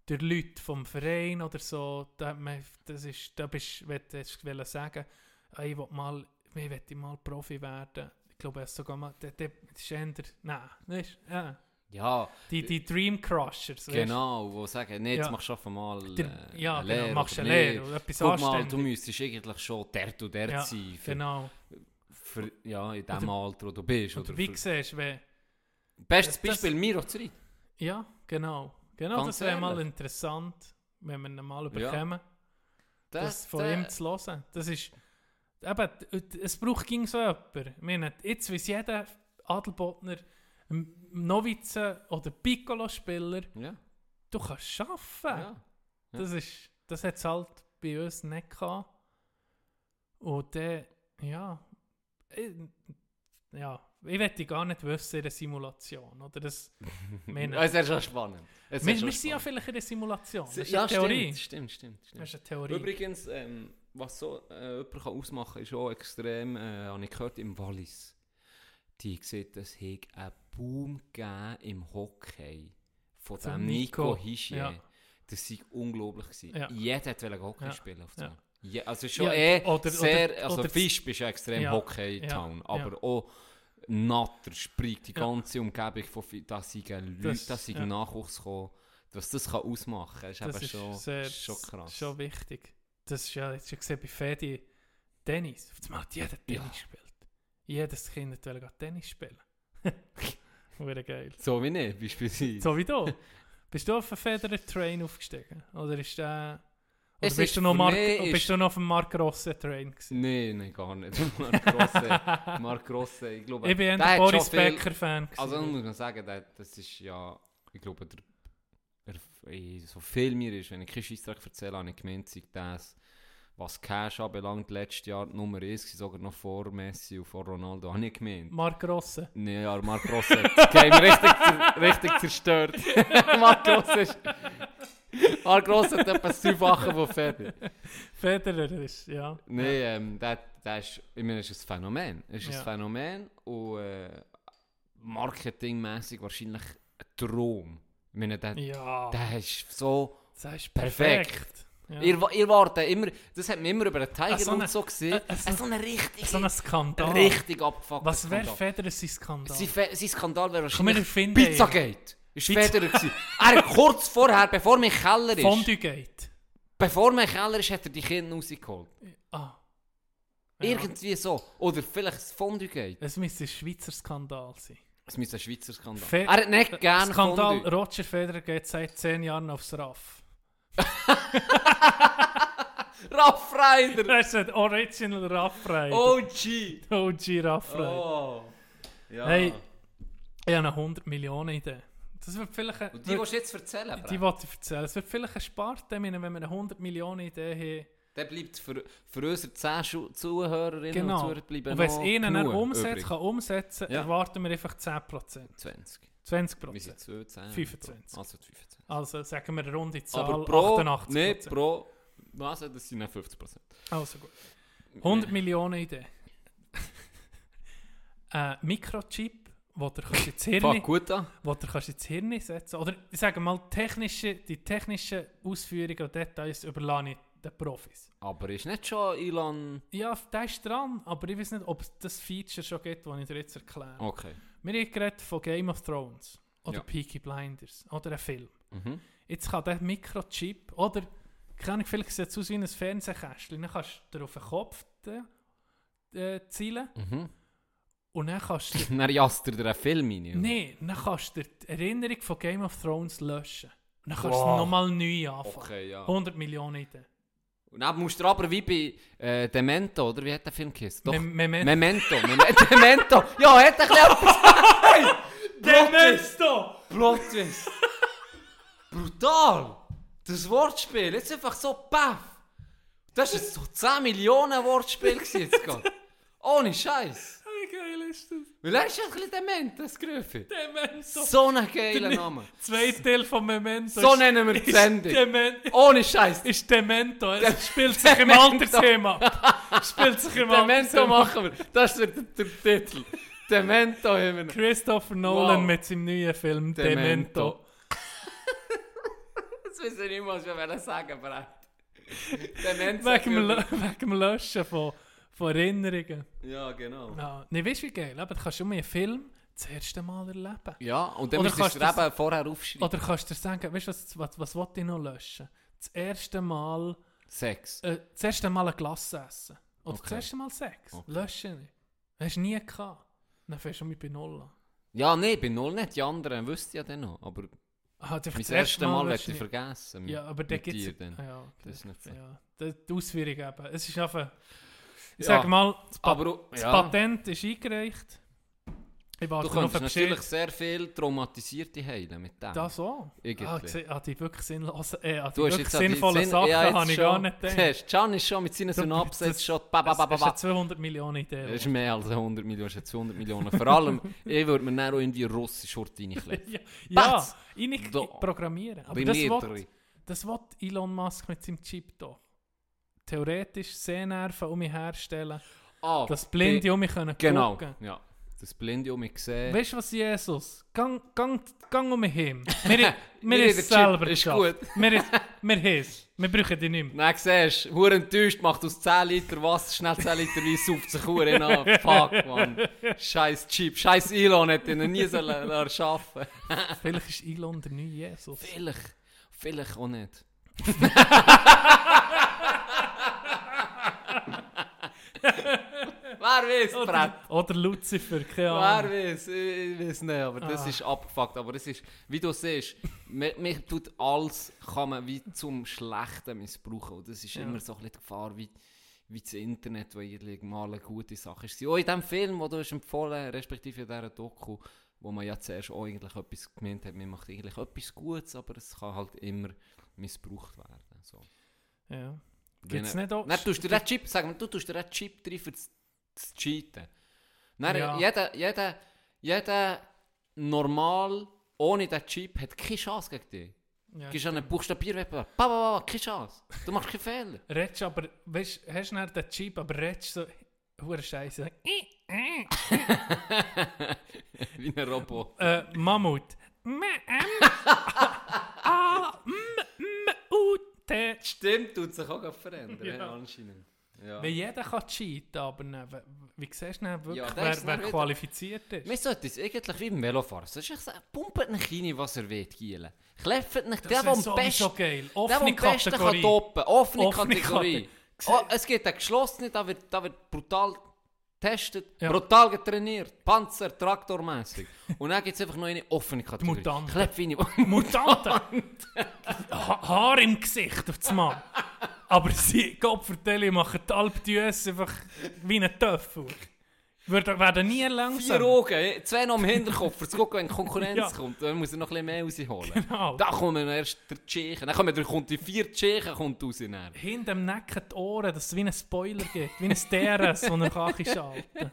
durch Leute vom Verein oder so. Da, man- das ist, da bist du wollte sagen, ah, ich will mal, ich will mal Profi werden. Ich glaube, es sogar mal, der, der ist eher, nein, weißt, ja, Ja, die, die Dream Crushers, weißt? genau, wo sagen, nee, jetzt Ja. machst du einfach mal äh, Der- ja, eine genau, Lehre machst oder eine Lehre oder etwas Guck mal, du müsstest eigentlich schon der und der Ja, sein, für, Genau. für, ja, in dem Alter, wo du bist. Oder wie für, siehst du, wenn, bestes das- Beispiel, Miro Zürich. Ja, genau. Genau, Ganz das wäre mal interessant, wenn wir ihn mal Ja. bekommen, das von der- ihm zu hören. Das ist, eben, es braucht ging so jemand. Meine, jetzt weiß jeder Adelbotner, Novizen oder Piccolo-Spieler, Ja, du kannst arbeiten. ja. Ja. Das, ist, das hat es halt bei uns nicht gehabt. Und dann, ja, ich, ja, ich wette gar nicht wissen in der Simulation. Oder das, meine, Es ist schon spannend. Es wir ist schon wir sind ja spannend. vielleicht in der Simulation. Das ist ja, eine Theorie. Stimmt, stimmt, stimmt. stimmt. Das ist eine Theorie. Übrigens, ähm, was so äh, jemand kann ausmachen kann, ist auch extrem, äh, habe ich gehört, im Wallis. Die sieht, es hat einen Boom gegeben im Hockey von Von dem Nico. Nico Hischier. Ja. Das war unglaublich. Gewesen. Ja. Jeder wollte Hockey Ja. spielen auf Ja. ja. Also schon Ja, eh oder- sehr, oder- also oder- Fisch ist ja extrem Ja. Hockey-Town, Ja. aber auch Natter, Sprich, die Ja. ganze Umgebung von Fi- da sind Leute, da sind ja. Nachwuchs gekommen, dass das kann ausmachen kann, ist das eben ist schon, sehr, schon krass. schon wichtig. Das ist ja, jetzt schon gesehen bei Fedi Tennis. Auf einmal hat jeder Tennis Ja. gespielt. Jedes Kind will gerade Tennis spielen. Wäre geil. So wie ich, beispielsweise. So wie du. Bist du auf den Federer Train aufgestiegen? Oder ist der... Oder bist ist du, Mark, ist- bist du noch auf dem Mark Rosse Train gewesen? Nein, nein, gar nicht. Mark Rosse, Mark Rosse, ich glaube, Ich bin hat Boris schon viel- Becker Fan. gewesen. Also muss man sagen, der, das ist ja, ich glaube, der, er, so viel mir ist, wenn ich keinen Scheissdreck erzähle, habe ich gemeint, sei das, was Cash anbelangt, letztes Jahr die Nummer 1, gewesen, sogar noch vor Messi und vor Ronaldo, habe ich gemeint. Mark Rosse. Nee, ja, Mark Rosse hat das Game richtig, richtig zerstört. Mark Rosse ist... Mark Rosse hat etwa das Dreifache von Federer. Federer ist, ja. Nein, ähm, der, der ist, ich meine, ist ein Phänomen. Es ist Ja. ein Phänomen und äh, marketingmäßig wahrscheinlich ein Traum. Ich meine, der, Ja, der ist so das ist perfekt. perfekt. Ja. Ihr, ihr wartet immer, das hat man immer über den Tiger so eine- Woods so gesehen. äh, so- Äh, so eine richtig, so ein Skandal. richtig abgefuckte Was wäre. Federer sein Skandal? Sein, Fe- sein Skandal wäre wahrscheinlich Pizzagate. Ist Pizza- Federer gewesen. Er kurz vorher, bevor mein Keller ist, Fondue Gate. bevor mein Keller ist, hat er die Kinder rausgeholt. Ah. Ja. Irgendwie so. Oder vielleicht das Fondue Gate. Es müsste ein Schweizer Skandal sein. Es müsste ein Schweizer Skandal. Fe- er hat nicht gerne Skandal Fondue. Roger Federer geht seit 10 Jahren aufs RAF. Raff Ryder! Das ist Original Rider. OG! OG RAF Rider. Oh! Ja. Hey, ich habe eine 100 Millionen Idee. Das wird vielleicht Und die willst du jetzt erzählen? die wollte ich erzählen. Es wird vielleicht ein Sparte, ich meine, wenn wir eine 100 Millionen Idee haben. Der bleibt für, für unsere 10 Schu- Zuhörerinnen Genau. und Zuhörer bleiben Und wenn es ihnen umsetzt, übrig. kann umsetzen, Ja. erwarten wir einfach 10%. 20. 20%. Wir sind 2, 10. 25. Also 25. Also sagen wir eine runde Zahl, Aber pro, 88%. nee, pro, was, das sind dann 50%. Also gut. 100 Millionen Idee. Ein Mikrochip, wo du kannst ins Hirn, gut an. wo du kannst ins Hirn setzen Oder ich sage mal, technische, die technischen Ausführungen und Details überlasse ich den Profis. Aber ist nicht schon Elon... Ja, der ist dran, aber ich weiß nicht, ob es das Feature schon gibt, das ich dir jetzt erkläre. Okay. Wir haben geredet von Game of Thrones oder Ja. Peaky Blinders oder ein Film. Mhm. Jetzt kann der Mikrochip, oder, keine Ahnung, vielleicht sieht es aus wie ein Fernsehkästchen, dann kannst du auf den Kopf äh, zielen Mhm. und dann kannst du... Dann jast er dir einen Film rein. Nein, dann kannst du die Erinnerung von Game of Thrones löschen. Und dann kannst Wow. du nochmal neu anfangen. Okay, ja. 100 Millionen Ideen. Und dann musst du aber wie bei äh, Demento, oder wie hat der Film geheißen? Doch. Mem- Memento. Memento. Mem- Demento. Ja, hat bisschen etwas. Demento! Plot Twist. Brutal. Das Wortspiel. Jetzt einfach so paff. Das war so 10 Millionen Wortspiel gewesen jetzt gerade. Ohne Scheiß. Ist das? Weil er ist ein bisschen dement, das Grüffi. Demento! So ein geiler Name. Zweiter Teil von Memento. So ist- nennen wir die ist Sendung. Demento. Ohne Scheiß. Ist Demento. Es spielt sich im Altersthema. ab. Spielt sich im Demento Altersthema. ab. machen wir. Das wird der, der Titel. Demento haben wir noch. Christopher Nolan Wow. mit seinem neuen Film Demento. Demento. Das weiß ich nicht mal, was ich sagen Brett. Demento. Wegen dem, Lö- wegen dem Löschen von, von Erinnerungen. Ja, genau. Ja. Nee, weißt du wie geil? Aber du kannst mal einen Film das erste Mal erleben. Ja, und dann Oder müsstest du kannst dir eben vorher aufschreiben. Oder kannst du dir sagen, weißt du, was, was, was wollte ich noch löschen? Das erste Mal, Sex. äh, das erste Mal ein Glas essen. Oder das Okay. erste Mal Sex. Okay. Löschen nicht. Hast du nie gehabt. Dann fährst du mit bei Null an. Ja, nee, bei null nicht. Die anderen wüsste ich ja dann noch. Aber Ah, mein das erstes Mal löscht werde ich vergessen. Ja, aber da mit gibt es... Ah, ja, okay. Das ist nicht so. Ja, die Ausführung eben. Es ist einfach... Ich Ja, sage mal, das, pa Aber das Patent ist eingereicht. Ich warte du könntest natürlich sehr viel Traumatisierte heilen mit dem. Das auch. Irgendwie. Ah, ah, die wirklich sinnlosen, äh, ah, die hast wirklich sinnvollen Sinn- Sachen ja, habe ich schon- gar nicht gedacht. Siehst, Can ist schon mit seinen Synapsen schon ba, ba, ba, ba, ba. eine 200 Millionen Idee. Das ist mehr als 100 Millionen, das ist 200 Millionen. Vor allem, ich würde mir dann auch irgendwie russisch Short reinkleppen. ja, ja rein Da. programmieren. Aber das will, das will Elon Musk mit seinem Chip doch. Theoretisch Sehnerven um mich herstellen, Ah, dass Blinde um mich können Genau, gucken. ja. Das Blinde um mich gesehen. Weißt du was, Jesus? Gang, gang, gang um mich hin. Wir, wir, Wir wir den Chip, selber ist geschafft. Wir, wir haben es. Wir brauchen die nicht mehr. Dann siehst du, hure enttäuscht, macht aus 10 Liter Wasser schnell 10 Liter Wein, sauft sich hure an. Fuck, Mann. Scheiß Chip. Scheiß Elon hätte ihn nie so la- la- schaffen Vielleicht ist Elon der neue Jesus. Vielleicht. Vielleicht auch nicht. Wer weiß, Brett. Oder, Lucifer, keine Wer Ahnung. weiß, ich, weiß nicht, aber das Ah. ist abgefuckt. Aber es ist, wie du siehst, man tut alles, kann man wie zum Schlechten missbrauchen. Und das ist Ja. immer so ein bisschen die Gefahr, wie, wie das Internet, wo eigentlich mal eine gute Sache ist. Auch in dem Film, den du hast empfohlen respektive in dieser Doku, wo man ja zuerst auch eigentlich etwas gemeint hat, man macht eigentlich etwas Gutes, aber es kann halt immer missbraucht werden. So. Ja. Gibt es nicht auch... Dann tust du den Chip, sag mal, du tust dir den Chip drin für das, das Cheaten. Dann, Ja. jeder, jeder, jeder normal, ohne den Chip, hat keine Chance gegen dich. Ja, Gehst an einen Buchstabierwettbewerb, ba, ba, ba, keine Chance. Du machst keinen Fehler. Redst aber, weißt du, hast du nicht den Chip, aber redst so, hure Scheiße. Wie ein Robot. Äh, Mammut. Stimmt, tut sich auch verändern, ja. anscheinend. Ja. Weil jeder kann cheaten, aber ne, wie- siehst du denn wirklich, Ja, wer, wer qualifiziert ist? Wir sollten es eigentlich wie beim Velofahren. Sonst ich sagen, pumpet nicht rein, was er will, Gielen. Klepft nicht, der, der am besten geil. Der, der Offene am besten kann toppen. Offene, Offene Kategorie. Kategorie. Oh, es gibt eine geschlossene, da wird, da wird brutal getestet, Ja. brutal getrainiert, Panzer, Traktormäßig. Und dann gibt es einfach noch eine offene Kategorie. Mutanten. Klepp wie Mutanten. ha Haar im Gesicht auf das Mal. Aber sie, Kopfverteile machen die Alpdües einfach wie ein Töffel. Würden, werden nie langsam. Vier Augen, eh, zwei noch im Hinterkopf, zu gucken, wenn Konkurrenz Ja. kommt. Dann muss er noch ein bisschen mehr rausholen. Genau. Da kommen erst der Tschechen. Dann kommen, kommt die vier Tschechen kommt raus. Dann. Hinter dem Nacken die Ohren, dass es wie ein Spoiler gibt. Wie ein DRS, den er kann schalten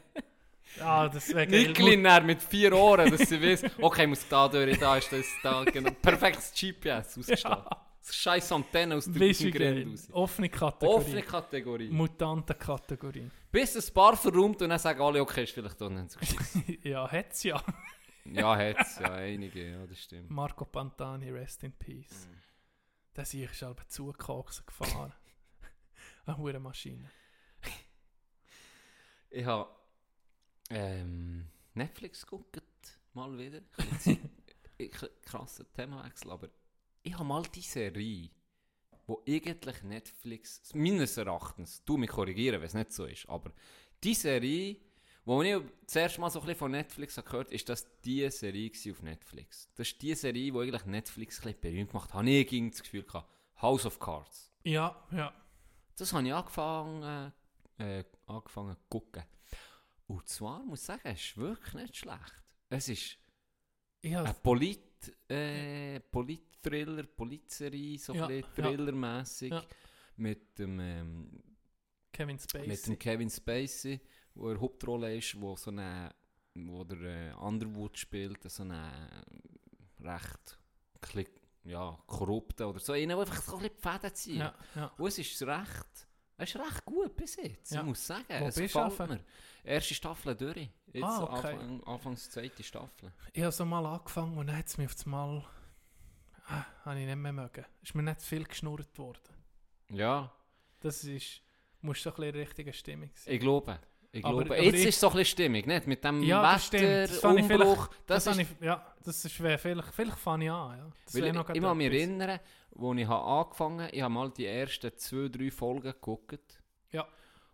Ah, das wäre geil. Mit vier Ohren, dass sie weiß, okay, muss da durch, da ist das, da, genau. Perfektes GPS ausgestattet. Das scheiß Antenne aus Weißt du, dem Grind raus. Offene Kategorie. Offene Kategorie. Mutantenkategorie. Bis ein paar verräumt und dann sagen alle, okay, ist vielleicht doch nicht so ja, hat's ja. Ja, hat's, ja, einige, ja, das stimmt. Marco Pantani, rest in peace. Mhm. Der sich ist aber zugekokst gefahren. Eine hure Maschine. Ich habe ähm, Netflix geguckt, mal wieder. Krasser Themawechsel, aber ich habe mal die Serie, wo eigentlich Netflix, meines Erachtens, du mich korrigieren, wenn es nicht so ist, aber die Serie, wo ich das erste Mal so ein bisschen von Netflix habe gehört ist das die Serie auf Netflix. Das ist die Serie, die eigentlich Netflix ein bisschen berühmt gemacht hat. Habe ich irgendwie das Gefühl gehabt. House of Cards. Ja, ja. Das habe ich angefangen, äh, angefangen zu gucken. Und zwar, muss ich sagen, es ist wirklich nicht schlecht. Es ist ein Polit, äh, Polit-Thriller, Politserie, so Ja, ein bisschen thrillermässig Ja. Mit dem, ähm, Kevin Spacey. mit dem Kevin Spacey, wo er Hauptrolle ist, wo so eine, wo der äh, Underwood spielt, so eine recht klick, ja, korrupte oder so, einer, der einfach so ein bisschen die Fäden zieht. ja, ja. Und es ist recht, es ist recht gut bis jetzt, Ja. ich muss sagen. Wo es bist du gefällt mir. Erste Staffel durch. Jetzt Ah, okay. Anfang, Anfangs zweite Staffel. Ich habe so mal angefangen und dann hat es mich auf das Mal... Ah, habe ich nicht mehr mögen. Ist mir nicht zu viel geschnurrt worden. Ja, Das ist... Musst du so ein bisschen richtigen Stimmung sein. ich glaube. Ich Aber- glaube. aber Jetzt ich- ist so ein bisschen Stimmung, nicht? Mit dem Ja, das. Wetter, Das Umbruch. Das, Das, ist, ich, ja, das ist wär vielleicht, vielleicht fange ich an, ja. Das ich, noch ich kann mich erinnern, als ich habe angefangen habe, ich habe mal die ersten zwei, drei Folgen geguckt. Ja.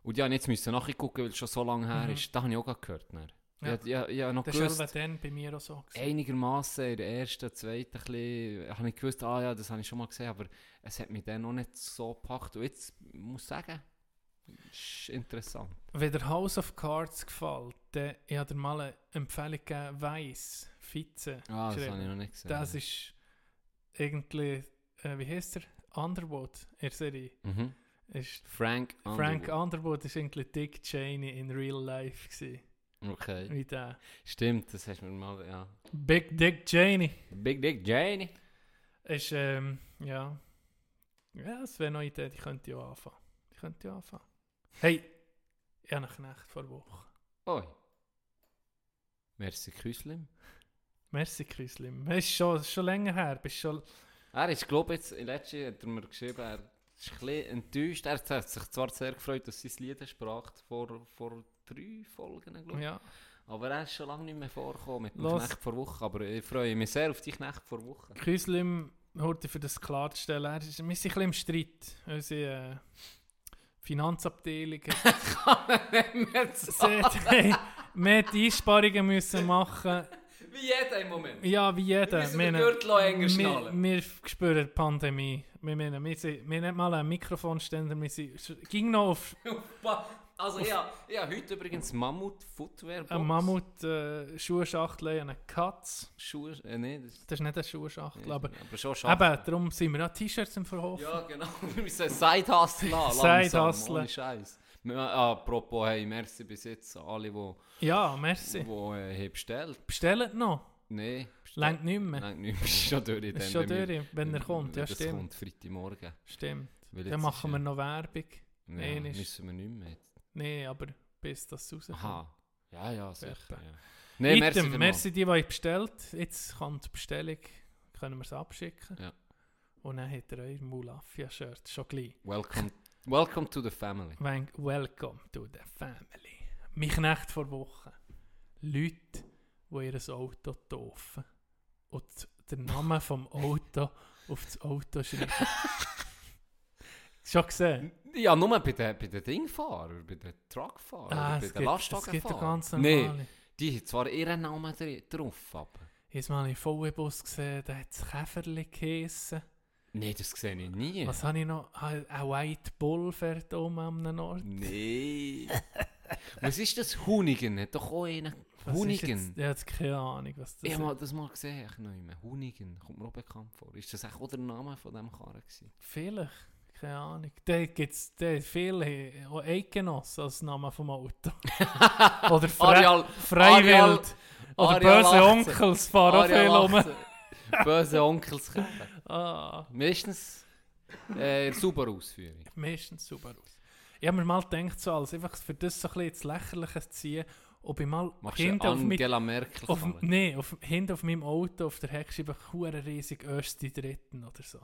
Und ich jetzt müssen nachgucken, weil es schon so lange her Mhm. ist. Da habe ich auch gehört. Dann. Ja. Ich, ich, ich noch Das gewusst, war dann bei mir auch so. einigermaßen in der ersten, zweiten, bisschen, habe ich gewusst, ah ja, das habe ich schon mal gesehen, aber es hat mich dann noch nicht so gepackt. Und jetzt muss ich sagen, ist interessant. Wenn der House of Cards gefällt, dann ich habe dir mal eine Empfehlung gegeben, Weiss, Vize. Ah, das habe ich noch nicht gesehen. Das ist irgendwie, äh, wie heißt er? Underwood in der Serie. mhm. Ist Frank Frank Underwood. Underwood ist irgendwie Dick Cheney in real life gewesen. Okay. Wie der. Stimmt, das hast du mir mal, ja. Big Dick Cheney. Big Dick Janie. Ist, ähm, ja. Ja, das wäre eine Idee, die könnte auch anfangen. Die könnte auch anfangen. Hey, ich habe einen Knecht vor Woche. Oi. Merci Küslim. Merci, Chrislim. Es ist schon, schon länger her. Bist schon, Er ist, glaube ich, jetzt, in letzter Jahr hat er mir geschrieben, er ist ein bisschen enttäuscht. Er hat sich zwar sehr gefreut, dass sein Lied sprach, vor, vor drei Folgen, glaube ich. ja. Aber er ist schon lange nicht mehr vorgekommen mit dem Los. Knecht vor Woche. Aber ich freue mich sehr auf die Knecht vor Woche. Chrislim, heute für das klarzustellen, er ist, wir sind ein bisschen im Streit. Unsere äh, Finanzabteilung hat hey, wir hätten Einsparungen müssen machen. Wie jeder im Moment. Ja, wie jeder. müssen Wir- den Gürtel enger wir, schnallen. wir spüren die Pandemie. Wir, wir, sind, wir haben nicht mal einen Mikrofonständer, wir sind, ging noch auf Also ja, ja, heute übrigens Mammut Footwear eine Mammut-Schuhschachtel, eine Katz. Schuhe, äh, nee, das Das ist nicht eine Schuhschachtel, aber aber schon schade. eben, darum sind wir auch T-Shirts im Verkauf. Ja, genau. Wir müssen Side-Hustle haben. Side langsam, Hustle. Ohne Scheiß. Ah, apropos, hey, merci bis jetzt an alle, die Ja, merci. wo, äh, haben bestellt. Bestellt noch. Nein. Längt nicht mehr. Nein, nicht mehr. Ist schon durch. Ist dann, schon wenn wir- durch, wenn er kommt. Ja, das stimmt. kommt Freitagmorgen. Stimmt. Weil Dann machen wir äh, noch Werbung. Ja, Einmal. müssen wir nicht mehr. Nein, aber bis das rauskommt. Aha. Ja, ja, sicher. Ja. Nein, merci, Item, merci die, die bestellt. Jetzt kommt die Bestellung. Können wir es abschicken. Ja. Und dann hat er euer Mulafia-Shirt schon gleich. Welcome, welcome to the family. Welcome to the family. Mein Knecht vor Wochen. Leute, die ihr Auto taufen und den Namen vom Auto auf das Auto schreiben. Schon gesehen? Ja, nur bei den, bei den Dingfahrern, bei den Truckfahrern, Ah, bei den Lastwagenfahrern. normale. die haben zwar ihren Namen drauf, aber... Jetzt mal einen VW-Bus gesehen, der hat das Käferli geheissen. Nein, das sehe ich nie. Was habe ich noch? Ah, Ein White Bull fährt um am Ort. Nee. Was ist das? Hunigen? Hat doch auch einen. Was Hunigen. Ich habe keine Ahnung, was das Ich ist. habe das mal gesehen, ich noch immer. Hunigen, kommt mir auch bekannt vor. Ist das auch der Name von diesem Karren gewesen? Vielleicht, keine Ahnung. Da gibt es viele, Eidgenossen als Name vom Auto. Oder Fre Arial- Freiwild. Arial- Oder Arial böse 18. Onkels fahren auch viel um. 18. Böse Onkels Ah, Meistens äh, super Ausführung. meistens super aus. Ich habe mir mal gedacht, so als einfach für das so ein bisschen ins Lächerliche zu ziehen, ob ich mal hinten auf, mit, auf, nee, auf, hinten auf meinem Auto auf der Heckscheibe hure riesig Östi dritten oder so.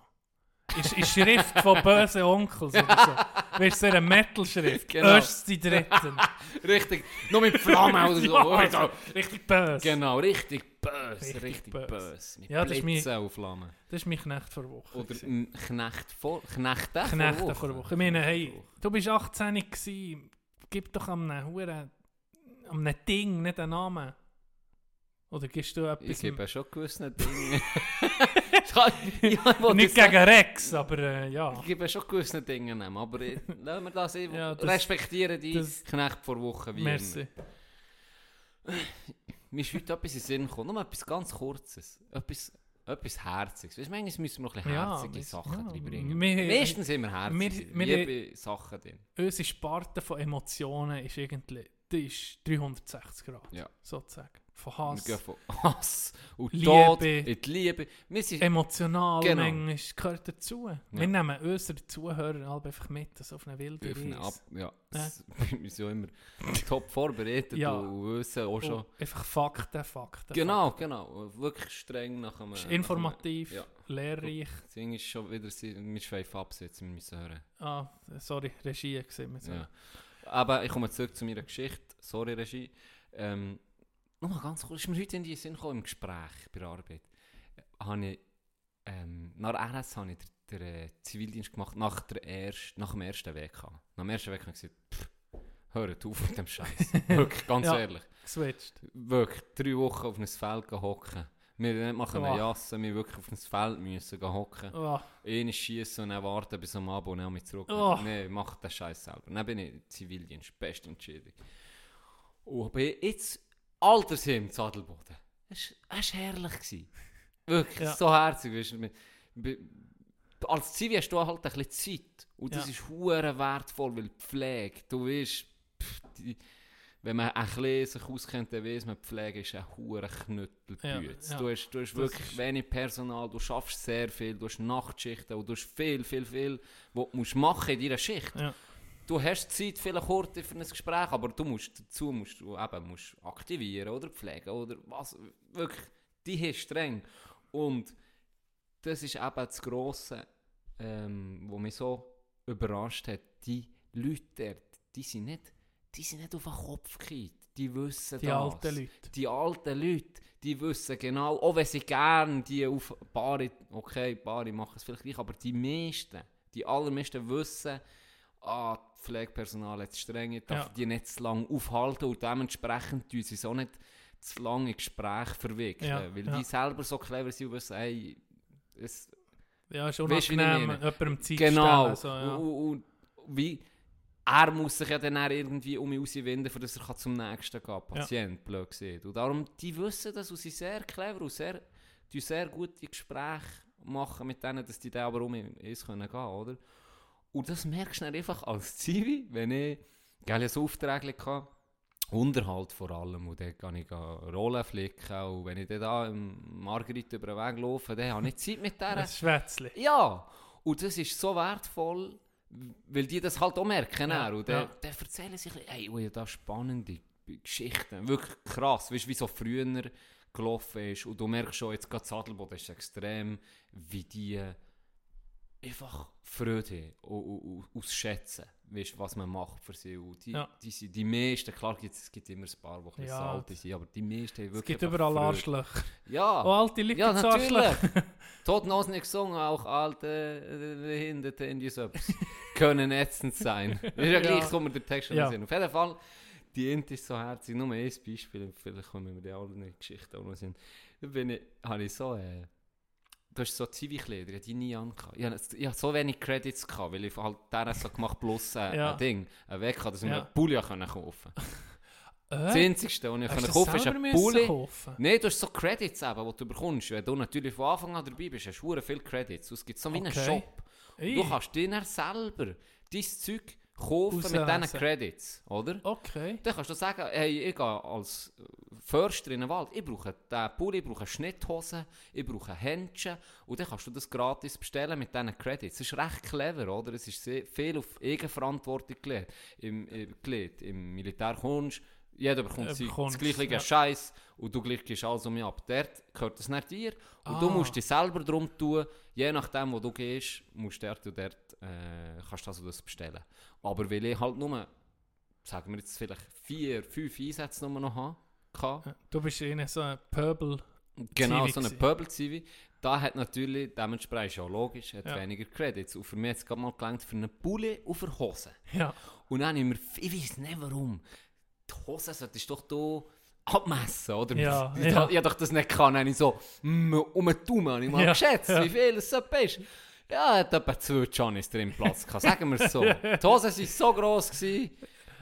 Ist, ist Schrift von bösen Onkels oder so. Weißt du, so eine Metal-Schrift. Genau. Die Dritten. Richtig, nur mit Flammen oder so. Ja, oder so. richtig böse. Genau, richtig böse, Richtig richtig, böse. böse. Mit Ja, das ist mein- Blitzen und Flammen. Das ist mein Knecht vor Woche. Oder Knecht vor... Knechte vor Knechte Woche. vor Woche. Ich meine, hey, du bist 18 gewesen. Gib doch am einem Huren, am einem Ding nicht einen Namen. Oder gibst du etwas... Ich gebe schon gewisse Dinge. Ja, ich nicht gegen Rex, aber äh, ja. Ich gebe schon gewisse Dinge nehmen, aber ich- lassen wir das eben Ja, das- respektieren die das- Knecht vor Woche wie Merci. immer. Mir ist heute etwas in den Sinn gekommen, nur etwas ganz Kurzes, etwas, etwas Herziges. Weißt, du, manchmal müssen wir noch ein bisschen Ja, herzige das- Sachen ja, reinbringen. wir- Meistens sind wir herzig, wir- wir- liebe Sachen drin. Unsere Sparte von Emotionen ist irgendwie... Die ist 360 Grad, Ja. sozusagen. Von Wir Hass, gehen von Hass und Liebe. Tod in die Liebe. Wir sind, emotional, Genau. manchmal gehört dazu. Wir nehmen unsere Zuhörer halt einfach mit, so auf eine wilde auf eine Ab Reise. ja, das- wir sind ja immer top vorbereitet Ja. und wissen auch schon... Und einfach Fakten, Fakten. Genau, genau. Wirklich streng nach einem... Fakten. Ist nach informativ, einem- Ja. lehrreich. Das Ding ist schon wieder... Wir schweifen ab, jetzt wir müssen hören. Ah, sorry, Regie gesehen. Ja. Aber ich komme zurück zu meiner Geschichte. Sorry, Regie. Ähm, nur mal ganz kurz, ist mir heute in die Sinn gekommen, im Gespräch bei der Arbeit. Äh, habe ich, ähm, nach RS habe ich den, den äh, Zivildienst gemacht, nach, der erst, nach dem ersten WK. Nach dem ersten WK habe ich gesagt, pff, hört auf mit dem Scheiß. Wirklich, ganz Ja. ehrlich. Geswitcht. Wirklich, drei Wochen auf ein Feld hocken. Wir nicht mal können Oh. jassen, wir wirklich auf ein Feld müssen hocken. Oh, Einen schießen und dann warten bis am Abend und dann mit zurück. Oh. Nein, mach den Scheiß selber. Dann bin ich Zivildienst, beste Entscheidung. Und aber jetzt Altersheim zu Adelboden. Es war herrlich. Gewesen. Wirklich, Ja. so herzig. Weißt, als Zivi hast du halt ein bisschen Zeit. Und das Ja. ist hure wertvoll, weil Pflege, du weißt, pff, die, wenn man ein bisschen sich auskennt, dann weiss man, Pflege ist ein hure Knüttelbütz. Ja. Du hast, du hast Das wirklich wenig Personal, du schaffst sehr viel, du hast Nachtschichten und du hast viel, viel, viel, was du musst machen in deiner Schicht. Ja. Du hast Zeit vielleicht kurz für ein Gespräch, aber du musst dazu musst du eben musst aktivieren oder pflegen oder was. Wirklich, die ist streng. Und das ist eben das Grosse, ähm, was mich so überrascht hat. Die Leute dort, die sind nicht, die sind nicht auf den Kopf gefallen. Die wissen die das. alten Leute. Die alten Leute, die wissen genau, auch wenn sie gerne die auf Bari, okay, Bari machen es vielleicht gleich, aber die meisten, die allermeisten wissen, ah, das Pflegepersonal es streng, darf Ja. die nicht zu lange aufhalten und dementsprechend tun sie auch nicht zu lange in Gespräch verwickeln, Ja, weil ja. die selber so clever sind und wissen, hey, es, Ja, ist ich unangenehm, jemandem Zeit Genau. stellen. So, ja. und, und, wie, er muss sich ja dann auch irgendwie um mich rauswinden, dass er kann zum nächsten gehen Patient, blöd gesagt. Und darum, die wissen das und sind sehr clever und sehr, die sehr gute Gespräche machen mit denen, dass die dann aber um uns können gehen oder? Und das merkst du dann einfach als Zivi, wenn ich, gell, ich so Aufträge hatte, Unterhalt vor allem, und dann kann ich Rollen flicken und wenn ich dann da im Margrit über den Weg laufe, dann habe ich Zeit mit der Das Schwätzli. ja, und das ist so wertvoll, weil die das halt auch merken. Ja, dann. und ja. dann, dann erzählen sie, hey, oh da spannende Geschichten, wirklich krass, weißt du, wie so früher gelaufen ist. Und du merkst schon, jetzt gerade Sadelboden ist extrem, wie die einfach Freude haben und, und, ausschätzen, weißt, was man macht für sie. Und die, Ja. die, sind- die meisten, klar gibt es gibt immer ein paar, die ein bisschen Ja, salty sind, aber die meisten haben Es wirklich gibt einfach überall. Arschlöcher. Ja. Oh, alte Leute Ja. Arschlöcher. Toten nicht gesungen, auch alte äh, Behinderte in die Subs können ätzend sein. Ist ja gleich, so wir den Text schon Ja. sehen. Auf jeden Fall, die Int ist so herzig. Nur ein Beispiel, vielleicht kommen wir die alle Geschichten auch noch sehen. Da bin ich, habe ich so, äh, du hast so Zivi-Kleider, ich hatte die nie angehabt. Ich hatte, ich hatte so wenig Credits, gehabt, weil ich halt der so gemacht plus äh, Ja. ein Ding, ein Weg hatte, dass wir Ja. einen Pulli können kaufen Das Äh? einzigste, was ich können kaufen ist ein Pulli. kaufen? Nein, du hast so Credits, eben, die du bekommst. Wenn du natürlich von Anfang an dabei bist, hast du viele Credits. Es gibt so wie einen Okay. Shop. Ey. Du kannst dir selber dein Zeug kaufen mit Auslesen. diesen Credits, oder? Okay. Dann kannst du sagen, hey, ich gehe als Förster in den Wald, ich brauche diesen Pulli, ich brauche Schnitthosen, ich brauche Händchen und dann kannst du das gratis bestellen mit diesen Credits. Das ist recht clever, oder? Es ist sehr viel auf Eigenverantwortung gelegt. Im, äh, gelegt. Im Militär kommst Jeder bekommt sein- bekommt's, das gleiche ja. Scheiß und du gleich gehst alles um mich ab. Dort gehört das nicht dir und du Ah. musst dich selber darum tun, je nachdem, wo du gehst, musst du dort und dort, äh, kannst du das und das bestellen. Aber weil ich halt nur, sagen wir jetzt vielleicht vier, fünf Einsätze nur noch habe, Du bist in so ein Pöbel. Genau, so eine. Pöbel-Zivi. Da hat natürlich, dementsprechend ja logisch, hat Ja. weniger Credits. Und für mich hat es gerade mal gelangt für eine Pulle und für Hosen. Ja. Und dann habe ich mir, ich weiß nicht warum, die Hose solltest doch hier abmessen, oder? Ja, ich, ja. Ich, ich doch das nicht kann, dann habe ich so, mm, um den Daumen ich mal Ja, geschätzt, ja. wie viel es so ist. Ja, hat etwa zwei Johnnies drin Platz gehabt, sagen wir es so. Die Hosen waren so gross, gewesen,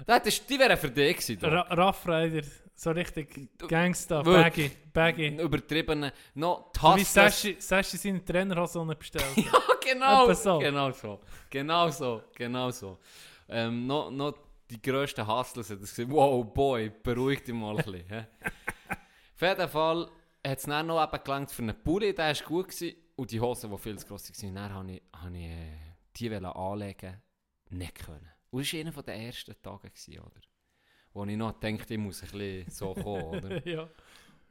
da hättest- die wären für dich gewesen. Ra Rough Rider, so richtig Gangster. Baggy, Baggy. Übertriebene, die So wie Sashi, Sashi seine Trainerhose bestellt. Ja, genau. So. Genau so. Genau so. Genau so. Ähm, noch, noch die grössten Hustlers das gesagt, wow, Boy, beruhig dich mal ein bisschen. Auf jeden Fall hat es dann noch eben gelangt für einen Pulli, der war gut gewesen, und die Hosen, die viel zu gross waren, dann habe ich, habe ich äh, die anlegen, nicht können. Und das war einer der ersten Tage, gewesen, oder? Wo ich noch dachte, ich muss ein bisschen so kommen, oder? ja.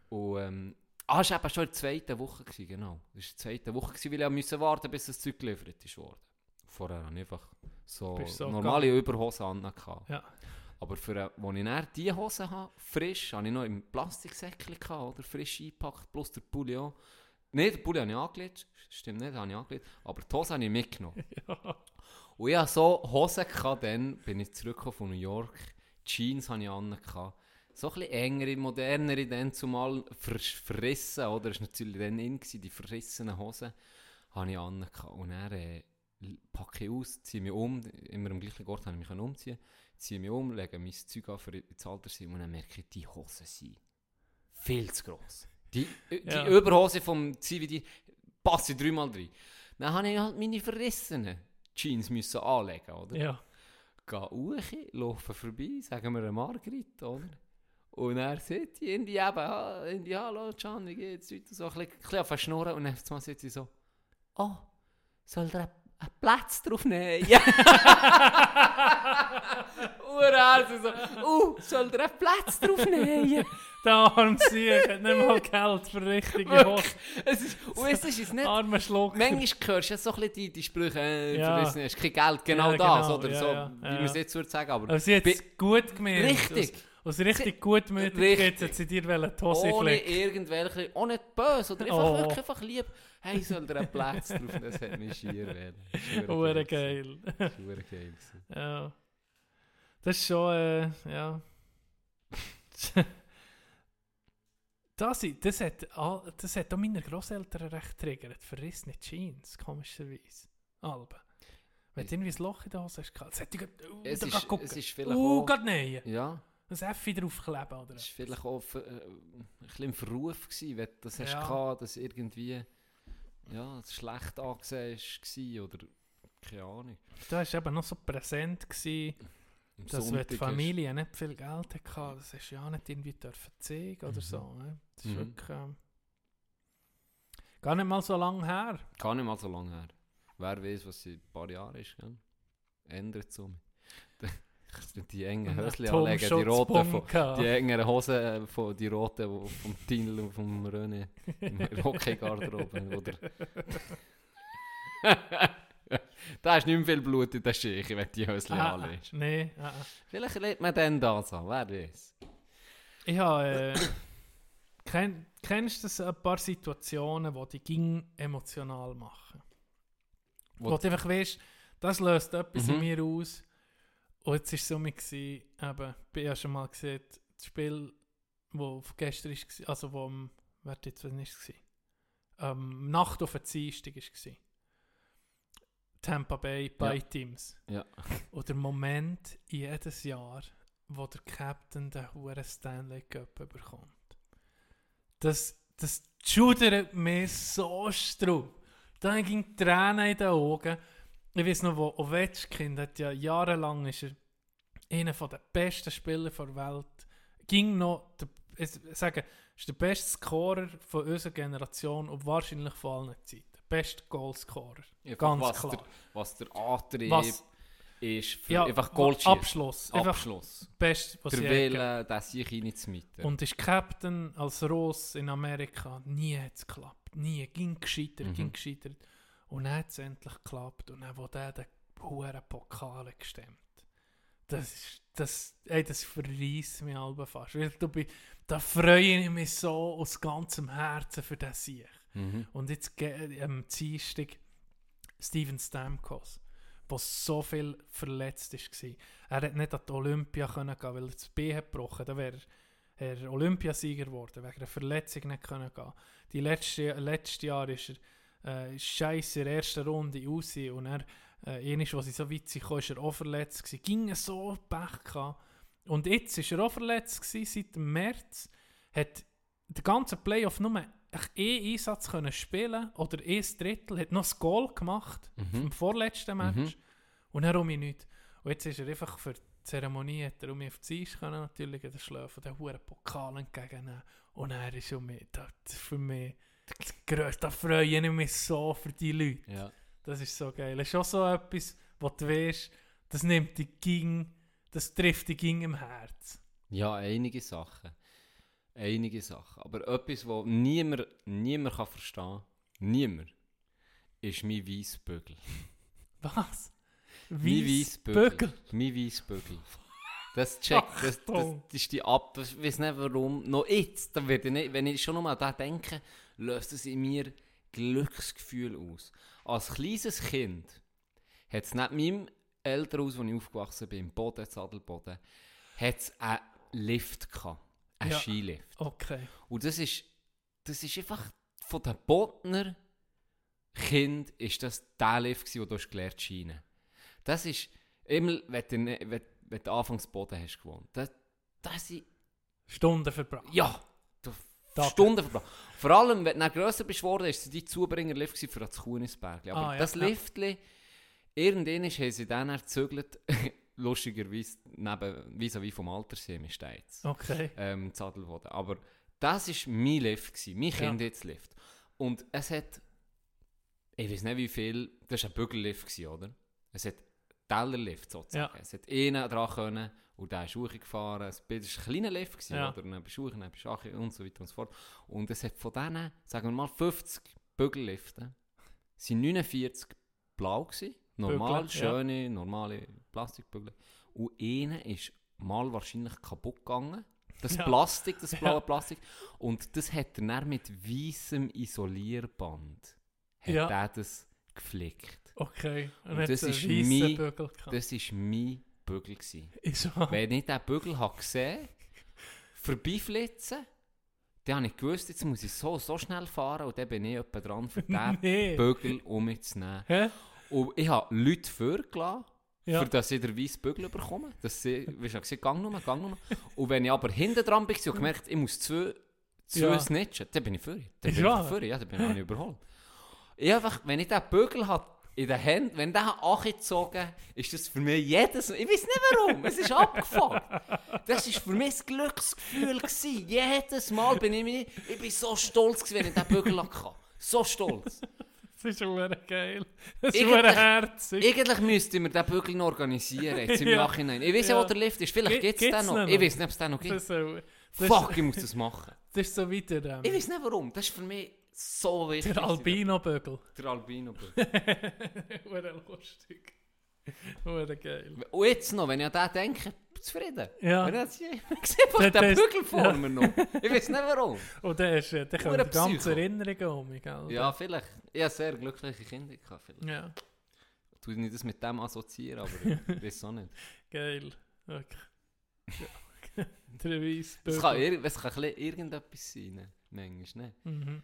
Und, ähm, ah, es war eben schon in der zweiten Woche, gewesen, genau. Das war in der zweiten Woche, gewesen, weil ich musste warten, bis das Zeug geliefert ist worden. Vorher hatte ich einfach so, so normale Überhosen an. Ja. Aber für, äh, als ich dann diese Hose habe, frisch, habe ich noch im Plastiksäckchen oder frisch eingepackt, plus der Pulli auch. Nein, den Pulli habe ich angelegt, stimmt nicht, habe ich angelegt, aber die Hose habe ich mitgenommen. Und ich hatte so Hosen, gehabt, dann bin ich zurückgekommen von New York, Jeans hatte ich an, so ein bisschen engere, modernere, dann zumal ver verrissen, oder? Das war natürlich dann in, die verrissenen Hosen, habe ich an. Und dann äh, packe ich aus, ziehe mich um, immer am gleichen Ort habe ich mich umziehen ziehe mich um, lege mein Zeug an für ins Altersheim und dann merke ich, die Hosen sind viel zu gross. Die, die Ja. Überhose vom Zivi, die passen dreimal rein. Dann habe ich halt meine verrissenen Jeans müssen anlegen, oder? ja. Gehe hoch, laufe vorbei, sagen wir eine Margrit, oder? Und er sieht die in die eben, ah, in die Hallo, Can, wie geht's? Heute so ein bisschen, ein bisschen auf den Schnurren und dann mal sieht sie so, oh, soll der einen Platz drauf nehmen? Ja. Sie so, uh, soll der einen Platz drauf nehmen? Der arme Sieg hat nicht mal Geld für richtige Hosen. es ist, und es ist es nicht... Armer Schlucker. Manchmal hörst du ja so ein bisschen die, die Sprüche, äh, Ja. ja. hast kein Geld, genau Ja, das, genau, oder ja, so, ja, wie man es jetzt würde sagen, aber Aber sie hat es gut gemeint. Richtig. Aus, aus richtig gutmütig Richtig. hat sie dir die Hose ohne irgendwelche, auch nicht böse, oder einfach Oh. wirklich einfach lieb, hey, soll der einen Platz drauf, das hat mich schier werden. Hure geil. War geil. Ja. Das ist schon, äh, ja. das, das, hat, all- das hat auch meine Grosseltern recht triggert. Verrissene Jeans, komischerweise. Alben. Wenn du irgendwie ein Loch in der Hose hast, das hätte ich uh, Es ist- grad gucken. es ist vielleicht uh, auch- nähen. Ja, Ein Effi draufkleben, oder? das war vielleicht auch für, äh, ein bisschen im Verruf, gewesen, wenn du das hast Ja. gehabt, dass irgendwie ja, es schlecht angesehen war, oder keine Ahnung. Da war eben noch so präsent, gewesen, Dass wenn die hast- Familie nicht viel Geld hatte, das hast du ja auch nicht irgendwie dürfen zeigen oder Mhm. so. Ne? Das ist Mhm. wirklich... Ähm, gar nicht mal so lange her. Gar nicht mal so lange her. Wer weiß, was in ein paar Jahren ist, gell? Ändert es um. Die engen Höschen anlegen, die roten von, die engeren Hosen, äh, von, die roten vom Tinl und vom René. Im Hockey-Garderobe? da ist nicht mehr viel Blut in der Schicht, wenn die Höschen Ah, anlegst. Nee, ah, ah. Vielleicht lädt man dann das an, wer weiß. Ich habe... Äh, kenn, kennst du das, ein paar Situationen, die dich ging emotional machen? Wo, Wo- du einfach weißt, das löst etwas in Mhm. mir aus. Und jetzt war es so gewesen, eben, ich habe schon mal gesehen, das Spiel, wo gestern war, also wo am, wer jetzt, wann ist es? Ähm, Nacht auf den Dienstag war. Tampa Bay, bei Teams. Ja. Und der Moment jedes Jahr, wo der Captain den Huren Stanley Cup bekommt. Das, das schudert mich so straub. Dann ging Tränen in den Augen. Ich weiß noch, wo Ovechkin hat ja jahrelang ist er einer der besten Spieler der Welt. Ging noch, der, ich sage, ist der beste Scorer von unserer Generation und wahrscheinlich von allen Zeiten. Beste Goalscorer. Ganz was klar. Der, was der Antrieb Was- ist, für Ja, einfach wa- Gold schießen. Abschluss. Abschluss. best, was Der Wille, haben. der sich rein zu mitten. Und ist Captain als Ross in Amerika. Nie hat es geklappt. Nie. Ging gescheitert, Mhm. ging gescheitert. Und dann hat es endlich geklappt. Und dann, wo der den hohen Pokal gestemmt. Das ist, das, ey, das verreisst mich halb fast. Weil da, bin, da freue ich mich so aus ganzem Herzen für den Sieg. Mhm. Und jetzt ge- am Dienstag Steven Stamkos, der so viel verletzt war. Er hat nicht an die Olympia gehen, weil er das B hat gebrochen. Da wäre er er Olympiasieger geworden, wegen einer Verletzung nicht können. Die letzte, letztes Jahr ist er äh, scheiße in der ersten Runde raus und er, äh, einmal, als sie so weit kam, ist er auch verletzt gewesen. Ging so Pech gehabt. Und jetzt ist er auch verletzt gewesen, seit dem März. Hat den ganzen Playoff nur einen Einsatz können spielen oder ein Drittel, hat noch das Goal gemacht Mhm. im vorletzten Match und dann um mich nicht. Und jetzt ist er einfach für die Zeremonie, hat er um mich auf die Eis können, natürlich den Schlafen, den hohen Pokal entgegennehmen. Und er ist um mich, das ist für mich das Größte, da freue ich mich so für die Leute. Ja. Das ist so geil. Das ist auch so etwas, wo du weißt, das nimmt die Ging, das trifft die Ging im Herz. ja, einige Sachen. Einige Sachen. Aber etwas, was niemand, niemand kann verstehen kann, niemand, ist mein Weissbügel. Was? Mein Weiss Weissbügel. Bügel. Mein Weissbügel. Das checkt, das, das, das ist die Ab... Ich weiß nicht warum. Noch jetzt, da werde ich nicht, wenn ich schon noch mal daran denke, löst es in mir Glücksgefühl aus. Als kleines Kind hat es nicht meinem Elternhaus, wo ich aufgewachsen bin, im Boden, Sadelboden, hat es einen Lift gehabt. Einen Ja. Skilift. Okay. Und das ist, das ist einfach von den Bodner Kind ist das der Lift wo du hast gelernt Schienen. Das ist, immer, wenn du, ne- wenn, wenn du anfangs Boden hast gewohnt, das, das sind, Stunden verbracht. ja, du Tage. Stunden verbracht. Vor allem, wenn du grösser bist geworden, ist es die Zubringerlift für das Kunisberg. Aber Ah, ja, das ja. Liftli, irgendwann haben sie dann erzögert, lustigerweise neben, vis-à-vis vom Altersheim in Steiz Okay. ähm, Zadelboden. Aber das war mein Lift, gewesen, mein Ja. Kindheitslift. Und es hat, ich weiß nicht wie viel, das war ein Bügellift, gewesen, oder? Es hat Tellerlift sozusagen. Ja. Es hat einen dran können und der ist hochgefahren. Es war ein kleiner Lift, gewesen, Ja. oder? Dann bist du hoch, dann bist du hoch und so weiter und so fort. Und es hat von diesen, sagen wir mal, 50 Bügelliften, sind 49 blau gewesen. Normal, Bügel, ja. schöne, normale Plastikbügel. Und einer ist mal wahrscheinlich kaputt gegangen. Das Ja. Plastik, das blaue Ja. Plastik. Und das hat er dann mit weißem Isolierband hat Ja. er das geflickt. Okay. Und, Und das ist mein- Bügel. Das war mein Bügel. Gewesen. Ist. Wenn ich diesen Bügel habe gesehen vorbeiflitzen, dann habe ich gewusst, jetzt muss ich so, so schnell fahren und dann bin ich etwa dran, für diesen Nee. Bügel um mich zu nehmen. Hä? Und ich habe Leute vorgelassen, Ja. für dass ich den weißen Bügel bekomme. Dass sie, wie schon gesagt, gang nur, gang nur. Und wenn ich aber hinten dran bin und gemerkt, ich muss zwei, zwei Ja. snitchen, dann bin ich für. Dann bin ich wahr? für, ja, dann bin ich auch nicht überholt. Ich einfach, wenn ich diesen Bügel habe, in den Händen, wenn der angezogen ist das für mich jedes Ich weiß nicht warum, es ist abgefuckt. Das war für mich das Glücksgefühl. Gewesen. Jedes Mal bin ich mir, ich bin so stolz, gewesen, wenn ich diesen Bügel hatte. So stolz. Das ist schon geil. Das ist schon herzig. Eigentlich müssten wir den Bügel noch organisieren, jetzt im Ja. Nachhinein. Ich weiß ja, wo der Lift ist. Vielleicht Gi- gibt es den noch. den Ich noch? weiß nicht, ob es den noch gibt. So, Fuck, ich muss das machen. das ist so weiter. Ähm, Ich weiß nicht warum. Das ist für mich so wichtig. der Albino-Bügel. Der Albino-Bügel. Hure lustig. Hure geil. Und jetzt noch, wenn ich an den denke, zufrieden. Ja. Ich sehe einfach Das- den das- Bügel vor mir noch. Ich weiß nicht warum. Und der ist, der Hure kommt die ganze. Erinnerung um mich, gell? Ja, vielleicht. Ich habe sehr glückliche Kinder gehabt. Vielleicht. Ja, Tu ich nicht das mit dem assoziieren, aber ich weiß auch nicht. geil. Okay. Ja. der weiße Es kann, es kann irgendetwas sein, manchmal. Ne? Mhm.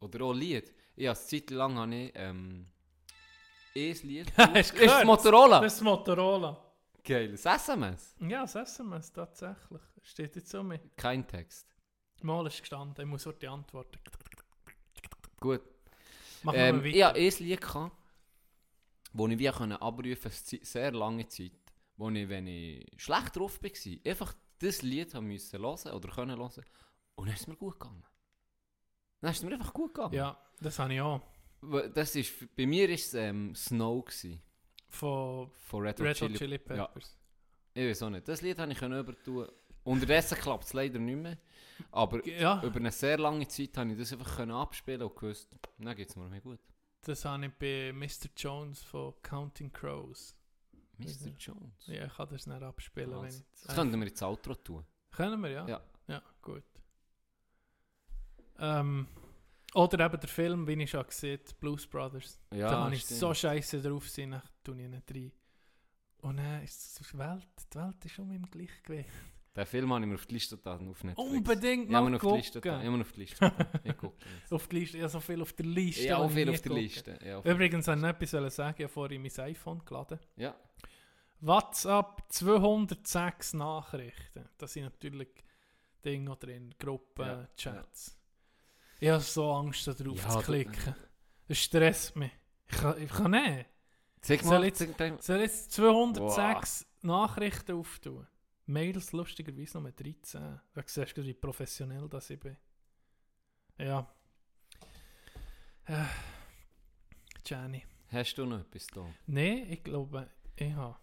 Oder auch Lied. Ich habe eine Zeit lang habe ich, ähm, ein Lied. Hast du ist das? Motorola? Das ist Motorola. Geil. Das SMS? Ja, das SMS tatsächlich. Steht jetzt um mich. Kein Text. Mal ist gestanden, ich muss heute antworten. Gut. Machen Ähm, wir ich hatte weiter. ein Lied, gehabt, wo ich wie konnte abrufen konnte, sehr lange Zeit, wo ich, wenn ich schlecht drauf war, einfach das Lied haben müssen hören oder können hören und dann ist es mir gut gegangen. Dann ist es mir einfach gut gegangen. Ja, das habe ich auch. Das ist, bei mir war es ähm, Snow. Gewesen. Von Von Red Red Hot Chili, Chili Ja, Peppers. ich weiß auch nicht. Das Lied habe ich übertun. Unterdessen klappt es leider nicht mehr. Aber Ja, über eine sehr lange Zeit habe ich das einfach können abspielen und gewusst, dann geht es mir mehr gut. das habe ich bei Mr. Jones von Counting Crows. Mr. Jones. Ja, ich kann das nicht abspielen, wenn Also, ich... Das könnten wir ins Outro tun. Können wir, ja? Ja. Ja, gut. Ähm, oder eben der Film, wie ich schon gesehen Blues Brothers. Ja, da habe ich so scheiße drauf sein, dann tue ich nicht rein. Und dann ist die Welt, die Welt ist um im Gleichgewicht. Den Film habe ich mir auf die Liste getan, auf Netflix. Unbedingt Ja, mal mir auf die Liste getan. gucken. Ja, mir auf die Liste. Ich gucke. Auf die Liste, ja, so viel auf der Liste. Ja, habe auch ich viel auf der. Liste. Ja, auf- Übrigens, wollte ich noch etwas sagen, ich habe vorhin mein iPhone geladen. ja. WhatsApp 206 Nachrichten. Da sind natürlich Dinge drin, Gruppen, Ja, Chats. Ich habe so Angst, da drauf Ja, zu klicken. Das stresst mich. Ich kann, ich kann nicht. Soll mal, jetzt-. Soll jetzt 206 Nachrichten auftun? Mails lustigerweise nur 13. Da siehst du, wie professionell das ich bin. Ja. Äh, Jenny. Hast du noch etwas da? Nein, ich glaube, ich habe,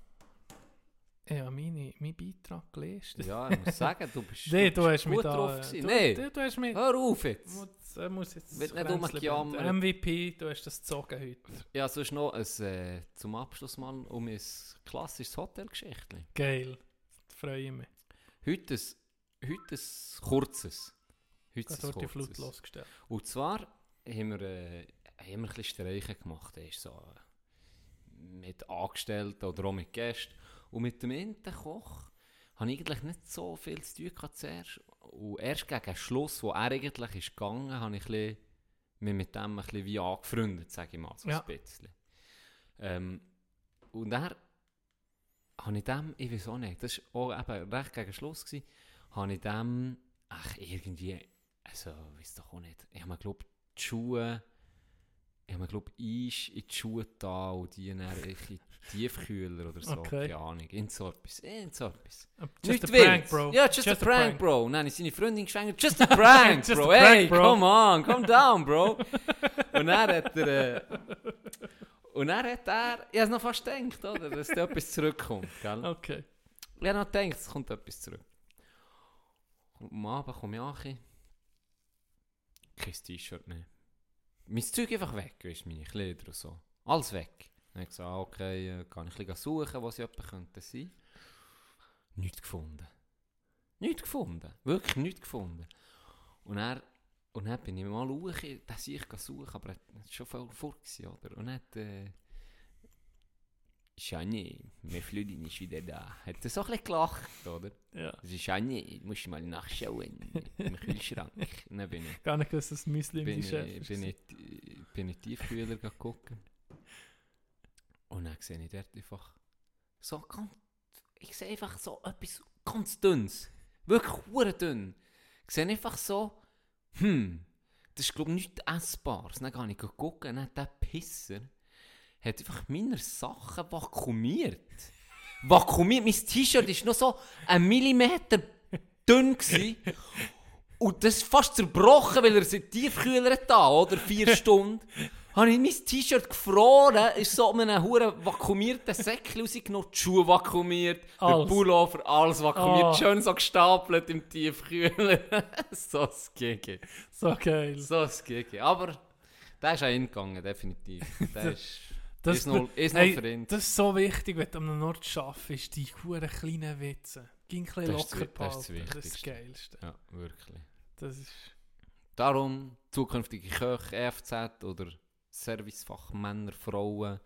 ich habe meine, meinen Beitrag gelesen. Ja, ich muss sagen, du bist, Nee, du du bist hast mich gut da... drauf gewesen. Nein, du, du hast mich... hör auf jetzt. Muss, er muss jetzt Wird nicht rumgejammert. MVP, du hast das gezogen heute. Ja, sonst noch ein, äh, zum Abschluss mal um ein klassisches Hotelgeschichtchen. Geil. Freue ich mich. Heute ein, heute ein kurzes. Heute ein wird die Flut kurzes. losgestellt. Und zwar haben wir, äh, haben wir ein bisschen Streichen gemacht. Er ist so äh, mit Angestellten oder auch mit Gästen. Und mit dem Entenkoch habe ich eigentlich nicht so viel zu tun gehabt zuerst. Und erst gegen den Schluss, wo er eigentlich ist gegangen, habe ich ein mich mit dem ein bisschen wie angefreundet, sage ich mal, so Ja. ein bisschen. Ähm, und er habe ich dem, ich weiß auch nicht, das war auch eben recht gegen Schluss, gewesen, habe ich dem, ach, irgendwie, also, weiß doch auch nicht, ich habe mir, glaube die Schuhe, ich habe mir, glaube Eis in die Schuhe da und die dann in die Tiefkühler oder so, Okay. keine Ahnung, in so etwas, in so etwas. Just Nicht a prank, bro. Ja, just, a, prank, bro. Und dann habe ich seine Freundin geschwängert. Just a prank, Just bro. a prank, hey, bro. come on, come down, bro. und dann hat er... Äh, und dann hat er... Ich habe noch fast gedacht, oder? Dass da etwas zurückkommt, gell? Okay. Ich habe noch gedacht, es kommt etwas zurück. Und am Abend komme ich an. Kein T-Shirt mehr. Mein Zeug einfach weg, weißt du, meine Kleider und so. Alles weg. Dann habe ich gesagt, ah, okay, äh, kann ich ein bisschen suchen, was jemand könnte sein. Nichts gefunden. Nichts gefunden. Wirklich nichts gefunden. Und dann, und dann bin ich mal suchen, dass ich suchen, aber er war schon voll fort, gewesen, oder? Und dann hat, äh, Shani, meine Freundin ist wieder da. Hat er so ein bisschen gelacht, oder? Ja. Also Shani, musst du mal nachschauen im Kühlschrank. Und dann bin ich, Gar nicht gewusst, dass Müsli bin im ich, Chef bin ich, bin ich Tiefkühler gucken. Und dann sehe ich dort einfach so ganz, ich sehe einfach so etwas ganz dünnes. Wirklich hure dünn. Ich sehe einfach so, hm, das ist glaube ich nichts Essbares. Dann gehe ich gucken, dann der Pisser hat einfach meine Sachen vakuumiert. Vakuumiert. Mein T-Shirt ist noch so ein Millimeter dünn gsi Und das ist fast zerbrochen, weil er sich Tiefkühler da, oder? Vier Stunden. Habe ich mein T-Shirt gefroren, ist so mit einem huren vakuumierten Säckchen rausgenommen, die Schuhe vakuumiert, der Alles. Pullover, alles vakuumiert, Ah. schön so gestapelt im Tiefkühler. so ein Gigi. So geil. So ein Gigi. Aber der ist auch hingegangen, definitiv. Der ist, Das, ist noch, ist noch hey, das ist so wichtig, wenn du am Nord arbeitest, die huren kleinen Witze. Ging ein bisschen Das ist das locker das ist das behalten. Das ist das. Geilste. Ja, wirklich. Das ist... Darum zukünftige Köche, EFZ oder Servicefachmänner, Frauen.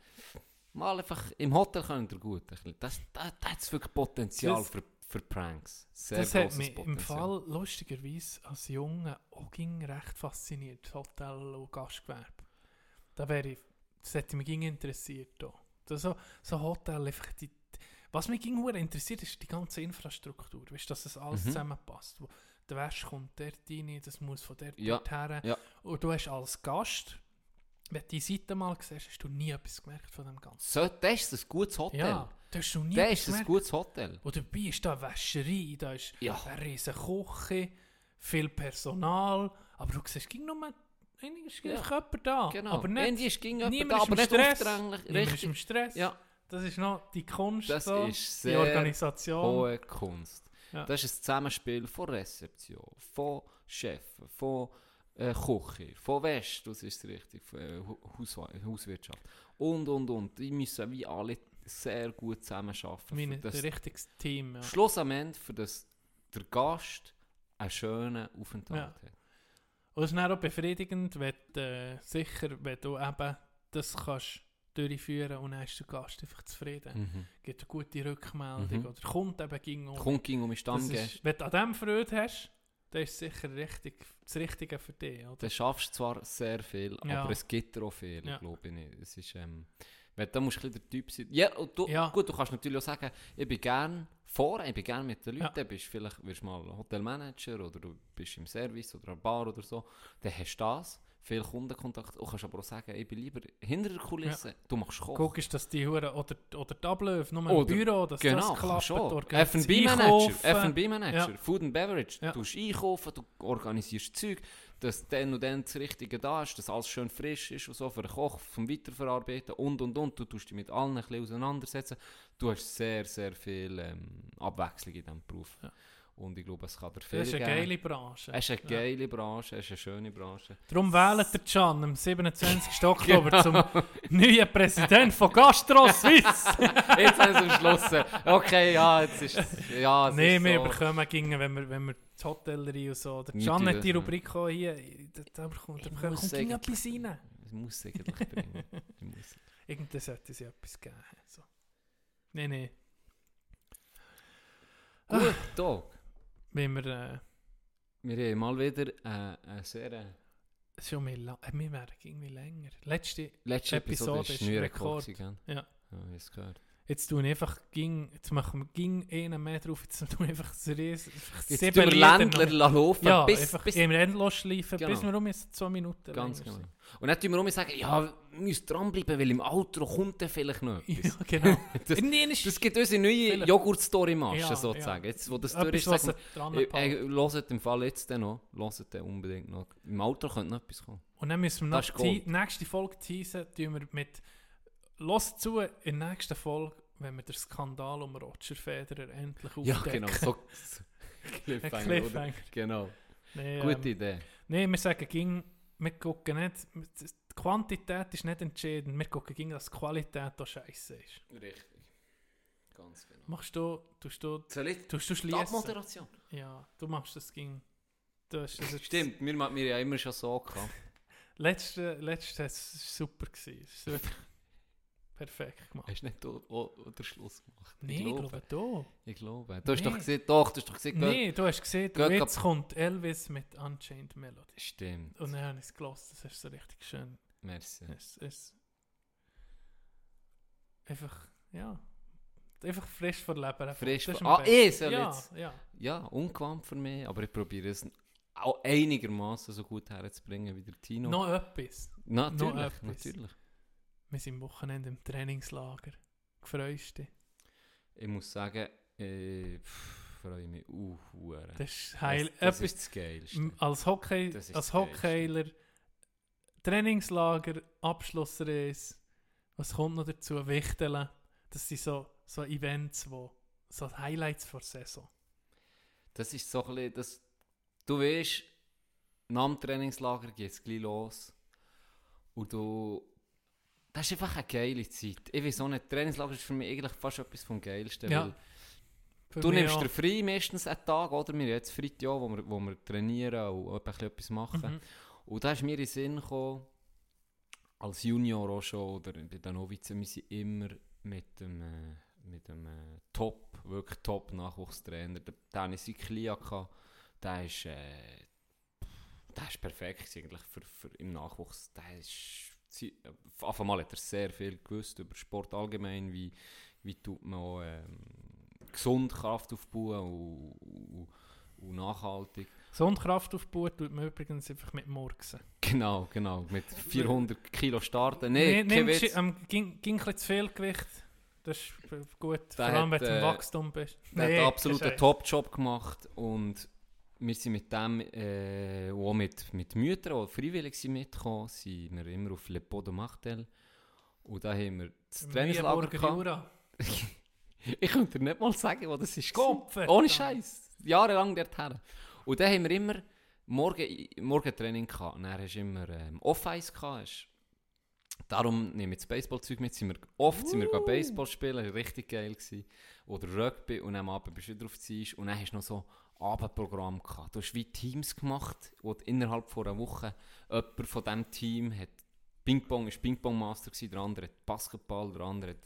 Mal einfach im Hotel könnt ihr gut. Das, das, das hat wirklich Potenzial Das- für, für Pranks. Sehr das hat mich im Potenzial. Fall lustigerweise als Junge auch ging recht fasziniert, Hotel- und Gastgewerbe. Da wäre ich, das hätte mich interessiert. Auch. So, so Hotel, einfach die, was mich ging interessiert, ist die ganze Infrastruktur. Weißt dass das alles Mhm. zusammenpasst. Wo der Wäsche kommt dort rein, das muss von dort Ja, her. ja. Und du hast als Gast, wenn du die Seite mal siehst, hast du nie etwas gemerkt von dem Ganzen. So, das ist ein gutes Hotel. Ja, du hast noch nie das ist ein gutes Hotel. Und dabei ist da eine Wäscherei, da ist Ja. eine riesige Küche, viel Personal, aber du siehst, es ging nur eigentlich ist Ja. jemand da. Genau. Aber nicht, ist ging jemand niemand da, ist aber im nicht Stress. aufdringlich. niemand ist Richtig. im Stress. Ja. das ist noch die Kunst, Das so, ist die sehr Organisation. hohe Kunst. Ja. Das ist ein Zusammenspiel von Rezeption, von Chef, von äh, Küche, von Wäsche, das ist richtig, äh, Hauswe- Hauswirtschaft und, und, und. Die müssen wie alle sehr gut zusammenarbeiten. Wie für ein das richtiges Team. Ja. Schluss am Ende, für das der Gast einen schönen Aufenthalt Ja. hat. Und es ist dann auch befriedigend, wenn du, äh, sicher, wenn du eben das kannst durchführen und dann ist der Gast einfach zufrieden. Mhm. Gibt eine gute Rückmeldung Mhm. oder kommt eben gegen um. Kommt ging um Das ist, wenn du an dem Freude hast, dann ist sicher richtig, das Richtige für dich. Oder? Du schaffst zwar sehr viel, Ja. aber es gibt auch viel, Ja. glaube ich nicht. Es ist, ähm, weil da musst du ein bisschen der Typ sein. Ja, und du, Ja. gut, du kannst natürlich auch sagen, ich bin gern vor, ich bin gern mit den Ja. Leuten, bist vielleicht wirst mal Hotelmanager oder du bist im Service oder an Bar oder so, dann hast du das, viel Kundenkontakt, du kannst aber auch sagen, ich bin lieber hinter der Kulisse, du machst Koch. Guckst, dass die Hure oder, oder die Abläufe, nur Oder- im Büro, dass Genau, das klappt. organisiert F&B-Manager. F&B-Manager, Ja. Food and Beverage. Ja. Du einkaufen, du organisierst Zeug, dass dann und dann das Richtige da ist, dass alles schön frisch ist und so für den Koch, vom Weiterverarbeiten und und und. Du tust dich mit allen ein bisschen auseinandersetzen. Du hast sehr, sehr viel ähm, Abwechslung in diesem Beruf. Ja. Und ich glaube, es kann dir viel Das ist eine geile Branche. Es ist eine Ja. geile Branche, es ist eine schöne Branche. Darum wählt der Can am 27. Oktober zum neuen Präsident von Gastro Suisse. Jetzt haben sie am Schluss. Okay, ja, jetzt ist ja, es Nein, wir so. bekommen, gingen, wenn wir, wenn wir die Hotellerie und so. Der Can hat die ja. Rubrik auch hier. Da, bekommt, da kommt etwas rein. Es muss eigentlich bringen. Irgendwann sollte es ja etwas geben. So. Nein, nein. Gut, Tag. Wenn wir. Äh, Wir haben mal wieder äh, eine sehr... Äh, schon mehr, la- äh, wir werden irgendwie länger. Letzte. letzte Episode, Episode ist Rekord. Ja. Ja, ich gehört. Jetzt tun einfach. Ging, jetzt machen wir ging einen mehr drauf. Jetzt tun einfach seriös. Einfach Jetzt tun wir Ländler laufen, Ja, bis, einfach bis im Endlos schleifen, Genau. bis wir um jetzt zwei Minuten Ganz genau. Und dann tun wir immer sagen, ja, wir müssen dranbleiben, weil im Outro kommt dann vielleicht noch etwas. Ja, genau. Das- Das gibt unsere neue Joghurt-Story-Masche Ja, sozusagen. ja. Jetzt, wo das durch ist, sagen wir, äh, hört im Fall jetzt dann noch, hört dann unbedingt noch. Im Outro könnte noch etwas kommen. Und dann müssen wir Das noch die nächste Folge teasen, tun wir mit «Los zu» in der nächsten Folge, wenn wir den Skandal um Roger Federer endlich Ja, aufdecken. genau. So, Cliffhanger? Cliffhanger. Genau. Nee, Gute ähm, Idee. nee, wir sagen, ging, wir gucken nicht, die Quantität ist nicht entscheidend, wir gucken, ging, dass die Qualität auch scheiße ist. Richtig. Ganz genau. Machst du, tust du, Soll ich tust du schließen? Abmoderation? Ja, du machst das, ging. Das Stimmt, wir haben wir ja immer schon so gehabt. Letzte, letzte, es war super. Gewesen. Wirklich perfekt gemacht. Hast du nicht auch, auch den Schluss gemacht? Nein, ich glaube, du. Ich glaube. Du hast doch gesehen, doch, du hast doch gesehen, Nein, du hast gesehen, jetzt kommt Elvis mit Unchained Melody. Stimmt. Und dann habe ich es gelassen, das ist so richtig schön. Merci. Es ist einfach, ja, einfach frisch vor Leben. Frisch am Ah, ich soll ja, jetzt- Ja, Ja, ungewohnt für mich, aber ich probiere es auch einigermaßen so gut herzubringen wie der Tino. noch etwas. natürlich, noch etwas. natürlich. Wir sind am Wochenende im Trainingslager. Gefreust dich? Ich muss sagen, ich pff, freue mich hure. Das ist heil. das, das ist das Geilste. Als, Hockey, Das als Hockeyler, Trainingslager, Abschlussreise, was kommt noch dazu? Wichteln. Das sind so, so Events, wo, so Highlights vor der Saison. Das ist so ein bisschen, das, du weißt, nach dem Trainingslager geht es gleich los. Und du, das ist einfach eine geile Zeit. Ich weiß auch nicht, Trainingslager ist für mich eigentlich fast etwas vom Geilsten. Ja, Du nimmst auch. dir frei meistens einen Tag, oder? Wir haben jetzt Freitag, wo wir, wo wir trainieren und etwas machen. Mhm. Und da ist mir in den Sinn gekommen, als Junior auch schon, oder bei den Novizen, wir sind immer mit dem, äh, mit dem äh, Top, wirklich Top Nachwuchstrainer, der Dennis Iklia gehabt. Der ist, äh, der ist perfekt eigentlich für, für im Nachwuchs. Der ist, auf einmal hat er sehr viel gewusst über Sport allgemein, wie, wie tut man ähm, gesund Kraft aufbauen und, und, und nachhaltig. Gesundkraft aufbauen tut man übrigens einfach mit Murksen. Genau, genau. Mit 400 Kilo starten. Nee, Nee, du- ähm, ging, ging ein bisschen zu viel Gewicht. Das ist gut, Der vor allem wenn hat, du im äh, Wachstum bist. Der Nee, hat absolut einen Top-Job gemacht und wir sind mit dem, äh, auch mit, mit Müttern, die freiwillig mitgekommen, sind wir immer auf Le Pot de Martel Und da haben wir das Trainingslager. Ich könnte dir nicht mal sagen, wo das ist. Kopf, Ohne. Scheiß. Jahrelang dorthin. Und dann haben wir immer Morgen, Morgentraining gehabt. Und dann hast du immer ähm, Off-Ice gehabt. Darum nehme ich das Baseballzeug mit. Sind wir, oft sind wir uh. Baseball spielen, richtig geil gewesen. Oder Rugby und am Abend bist du wieder auf Eis. Und dann hast du noch so Abendprogramm gehabt. Du hast wie Teams gemacht, wo innerhalb von einer Woche jemand von diesem Team hat Ping-Pong, ist Ping-Pong-Master gewesen, der andere hat Basketball, der andere hat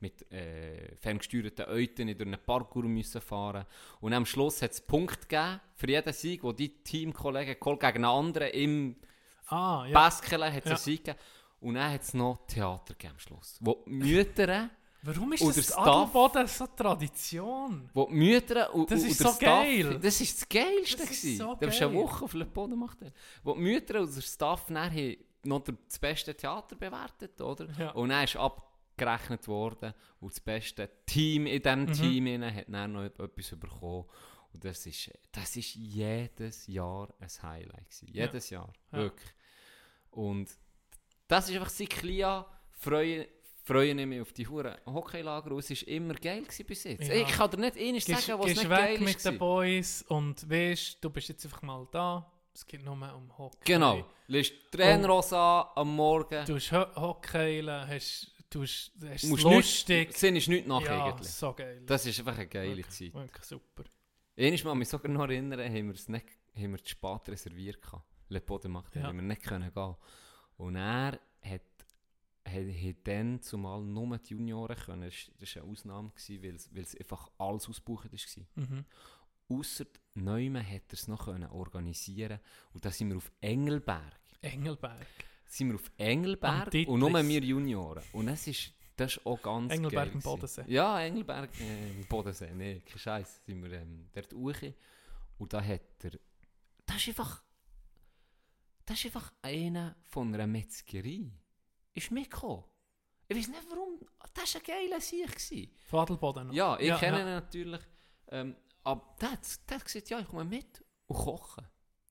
mit äh, ferngesteuerten Euten durch einen Parkour müssen fahren Und am Schluss hat es Punkt gegeben für jeden Sieg, wo die Teamkollegen geholt gegen einen anderen im Ah, ja. Basketball hat es Ja. einen Sieg gegeben. Und dann hat es noch Theater gegeben am Schluss. Wo Mütter, Warum ist Und das Adelboden so Tradition? wo die Mütter und, Das und ist der so Staff, geil. Das ist das Geilste Das ist so du eine geil. Woche auf Le Boden gemacht. Wo die Mütter und der Staff haben noch das beste Theater bewertet, oder? Ja. Und dann ist abgerechnet worden und das beste Team in diesem Mhm. Team hat dann noch etwas bekommen. Und das ist, das ist jedes Jahr ein Highlight gewesen. Jedes Jahr, Ja. wirklich. Und das ist einfach seit klein freue, ich mich auf die Huren Hockeylager es war immer geil bis jetzt. Ja. Ich kann dir nicht Gehst, sagen, was nicht weg geil mit ist. den Boys und weißt, du bist jetzt einfach mal da. Es geht nur um Hockey. Genau. Lässt Trainerhose an am Morgen. Du hast Ho Hockeyen, hast, du hast, hast musst lustig. Nichts, Sinn ist nichts nach ja, eigentlich. so geil. Das ist einfach eine geile wirklich, Zeit. Wirklich super. Einmal kann mich sogar noch erinnern, haben wir es nicht, haben wir zu spät reserviert gehabt. Le Pot macht, Ja. haben wir nicht können gehen. Und er hat, hat dann zumal nur die Junioren können. Das war eine Ausnahme, weil, es- es einfach alles ausgebucht war. Mhm. Ausser Neumann hat er es noch können organisieren und da sind wir auf Engelberg. Engelberg. Sind wir auf Engelberg und nur wir Junioren. Und das ist, das ist auch ganz Engelberg geil im. Bodensee. Ja, Engelberg äh, im Bodensee. Nee, kein Scheiß. Sind wir ähm, dort hoch. Und da hat er. Das ist einfach. Das ist einfach einer von einer Metzgerei. Ist mitgekommen. Ich weiß nicht warum. Das war ein geiler Sieg. gewesen. Von Adelboden noch. Ja, ich Ja, kenne ja. ihn natürlich. Ähm, aber der der hat gesagt, ja, ich komme mit und kochen.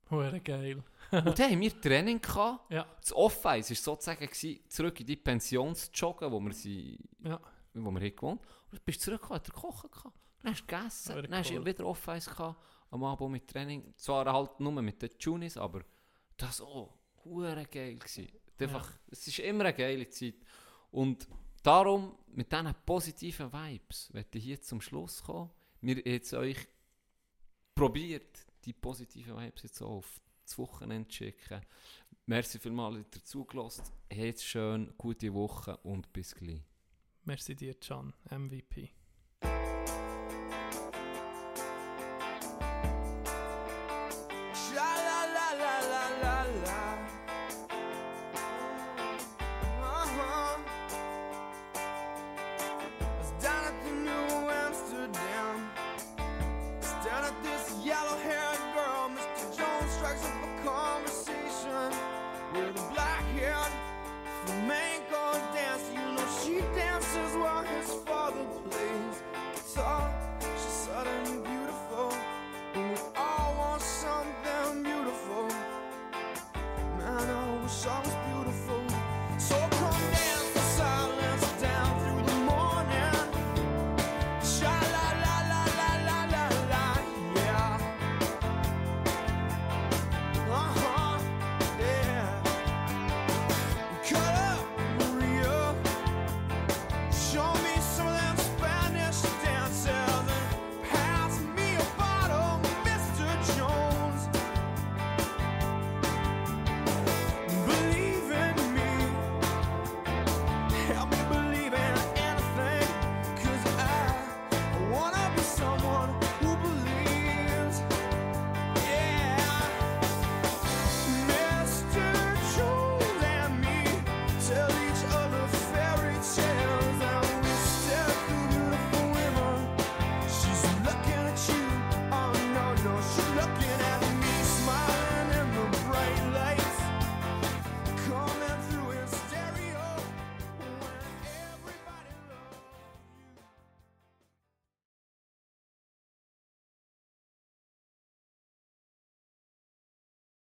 Hure geil. und dann haben wir Training gehabt. Ja, Das Off-Ice war sozusagen gewesen, zurück in die Pensionsjoggen, wo wir, sie, ja. wo wir haben gewohnt Und dann bist du zurückgekommen, hat er kochen gehabt. Dann hast du gegessen, Hure dann hast du cool. wieder Off-Ice gehabt, am Abend mit Training. Zwar halt nur mit den Junis, aber das auch hure geil gewesen. Einfach, Es ist immer eine geile Zeit. Und darum, mit diesen positiven Vibes, möchte ich hier zum Schluss kommen. Wir haben jetzt euch probiert, die positiven Vibes jetzt auch auf das Wochenende zu schicken. Merci vielmals, dass ihr zugelassen habt. Habt's schön, gute Woche und bis gleich. Merci dir, Can. MVP.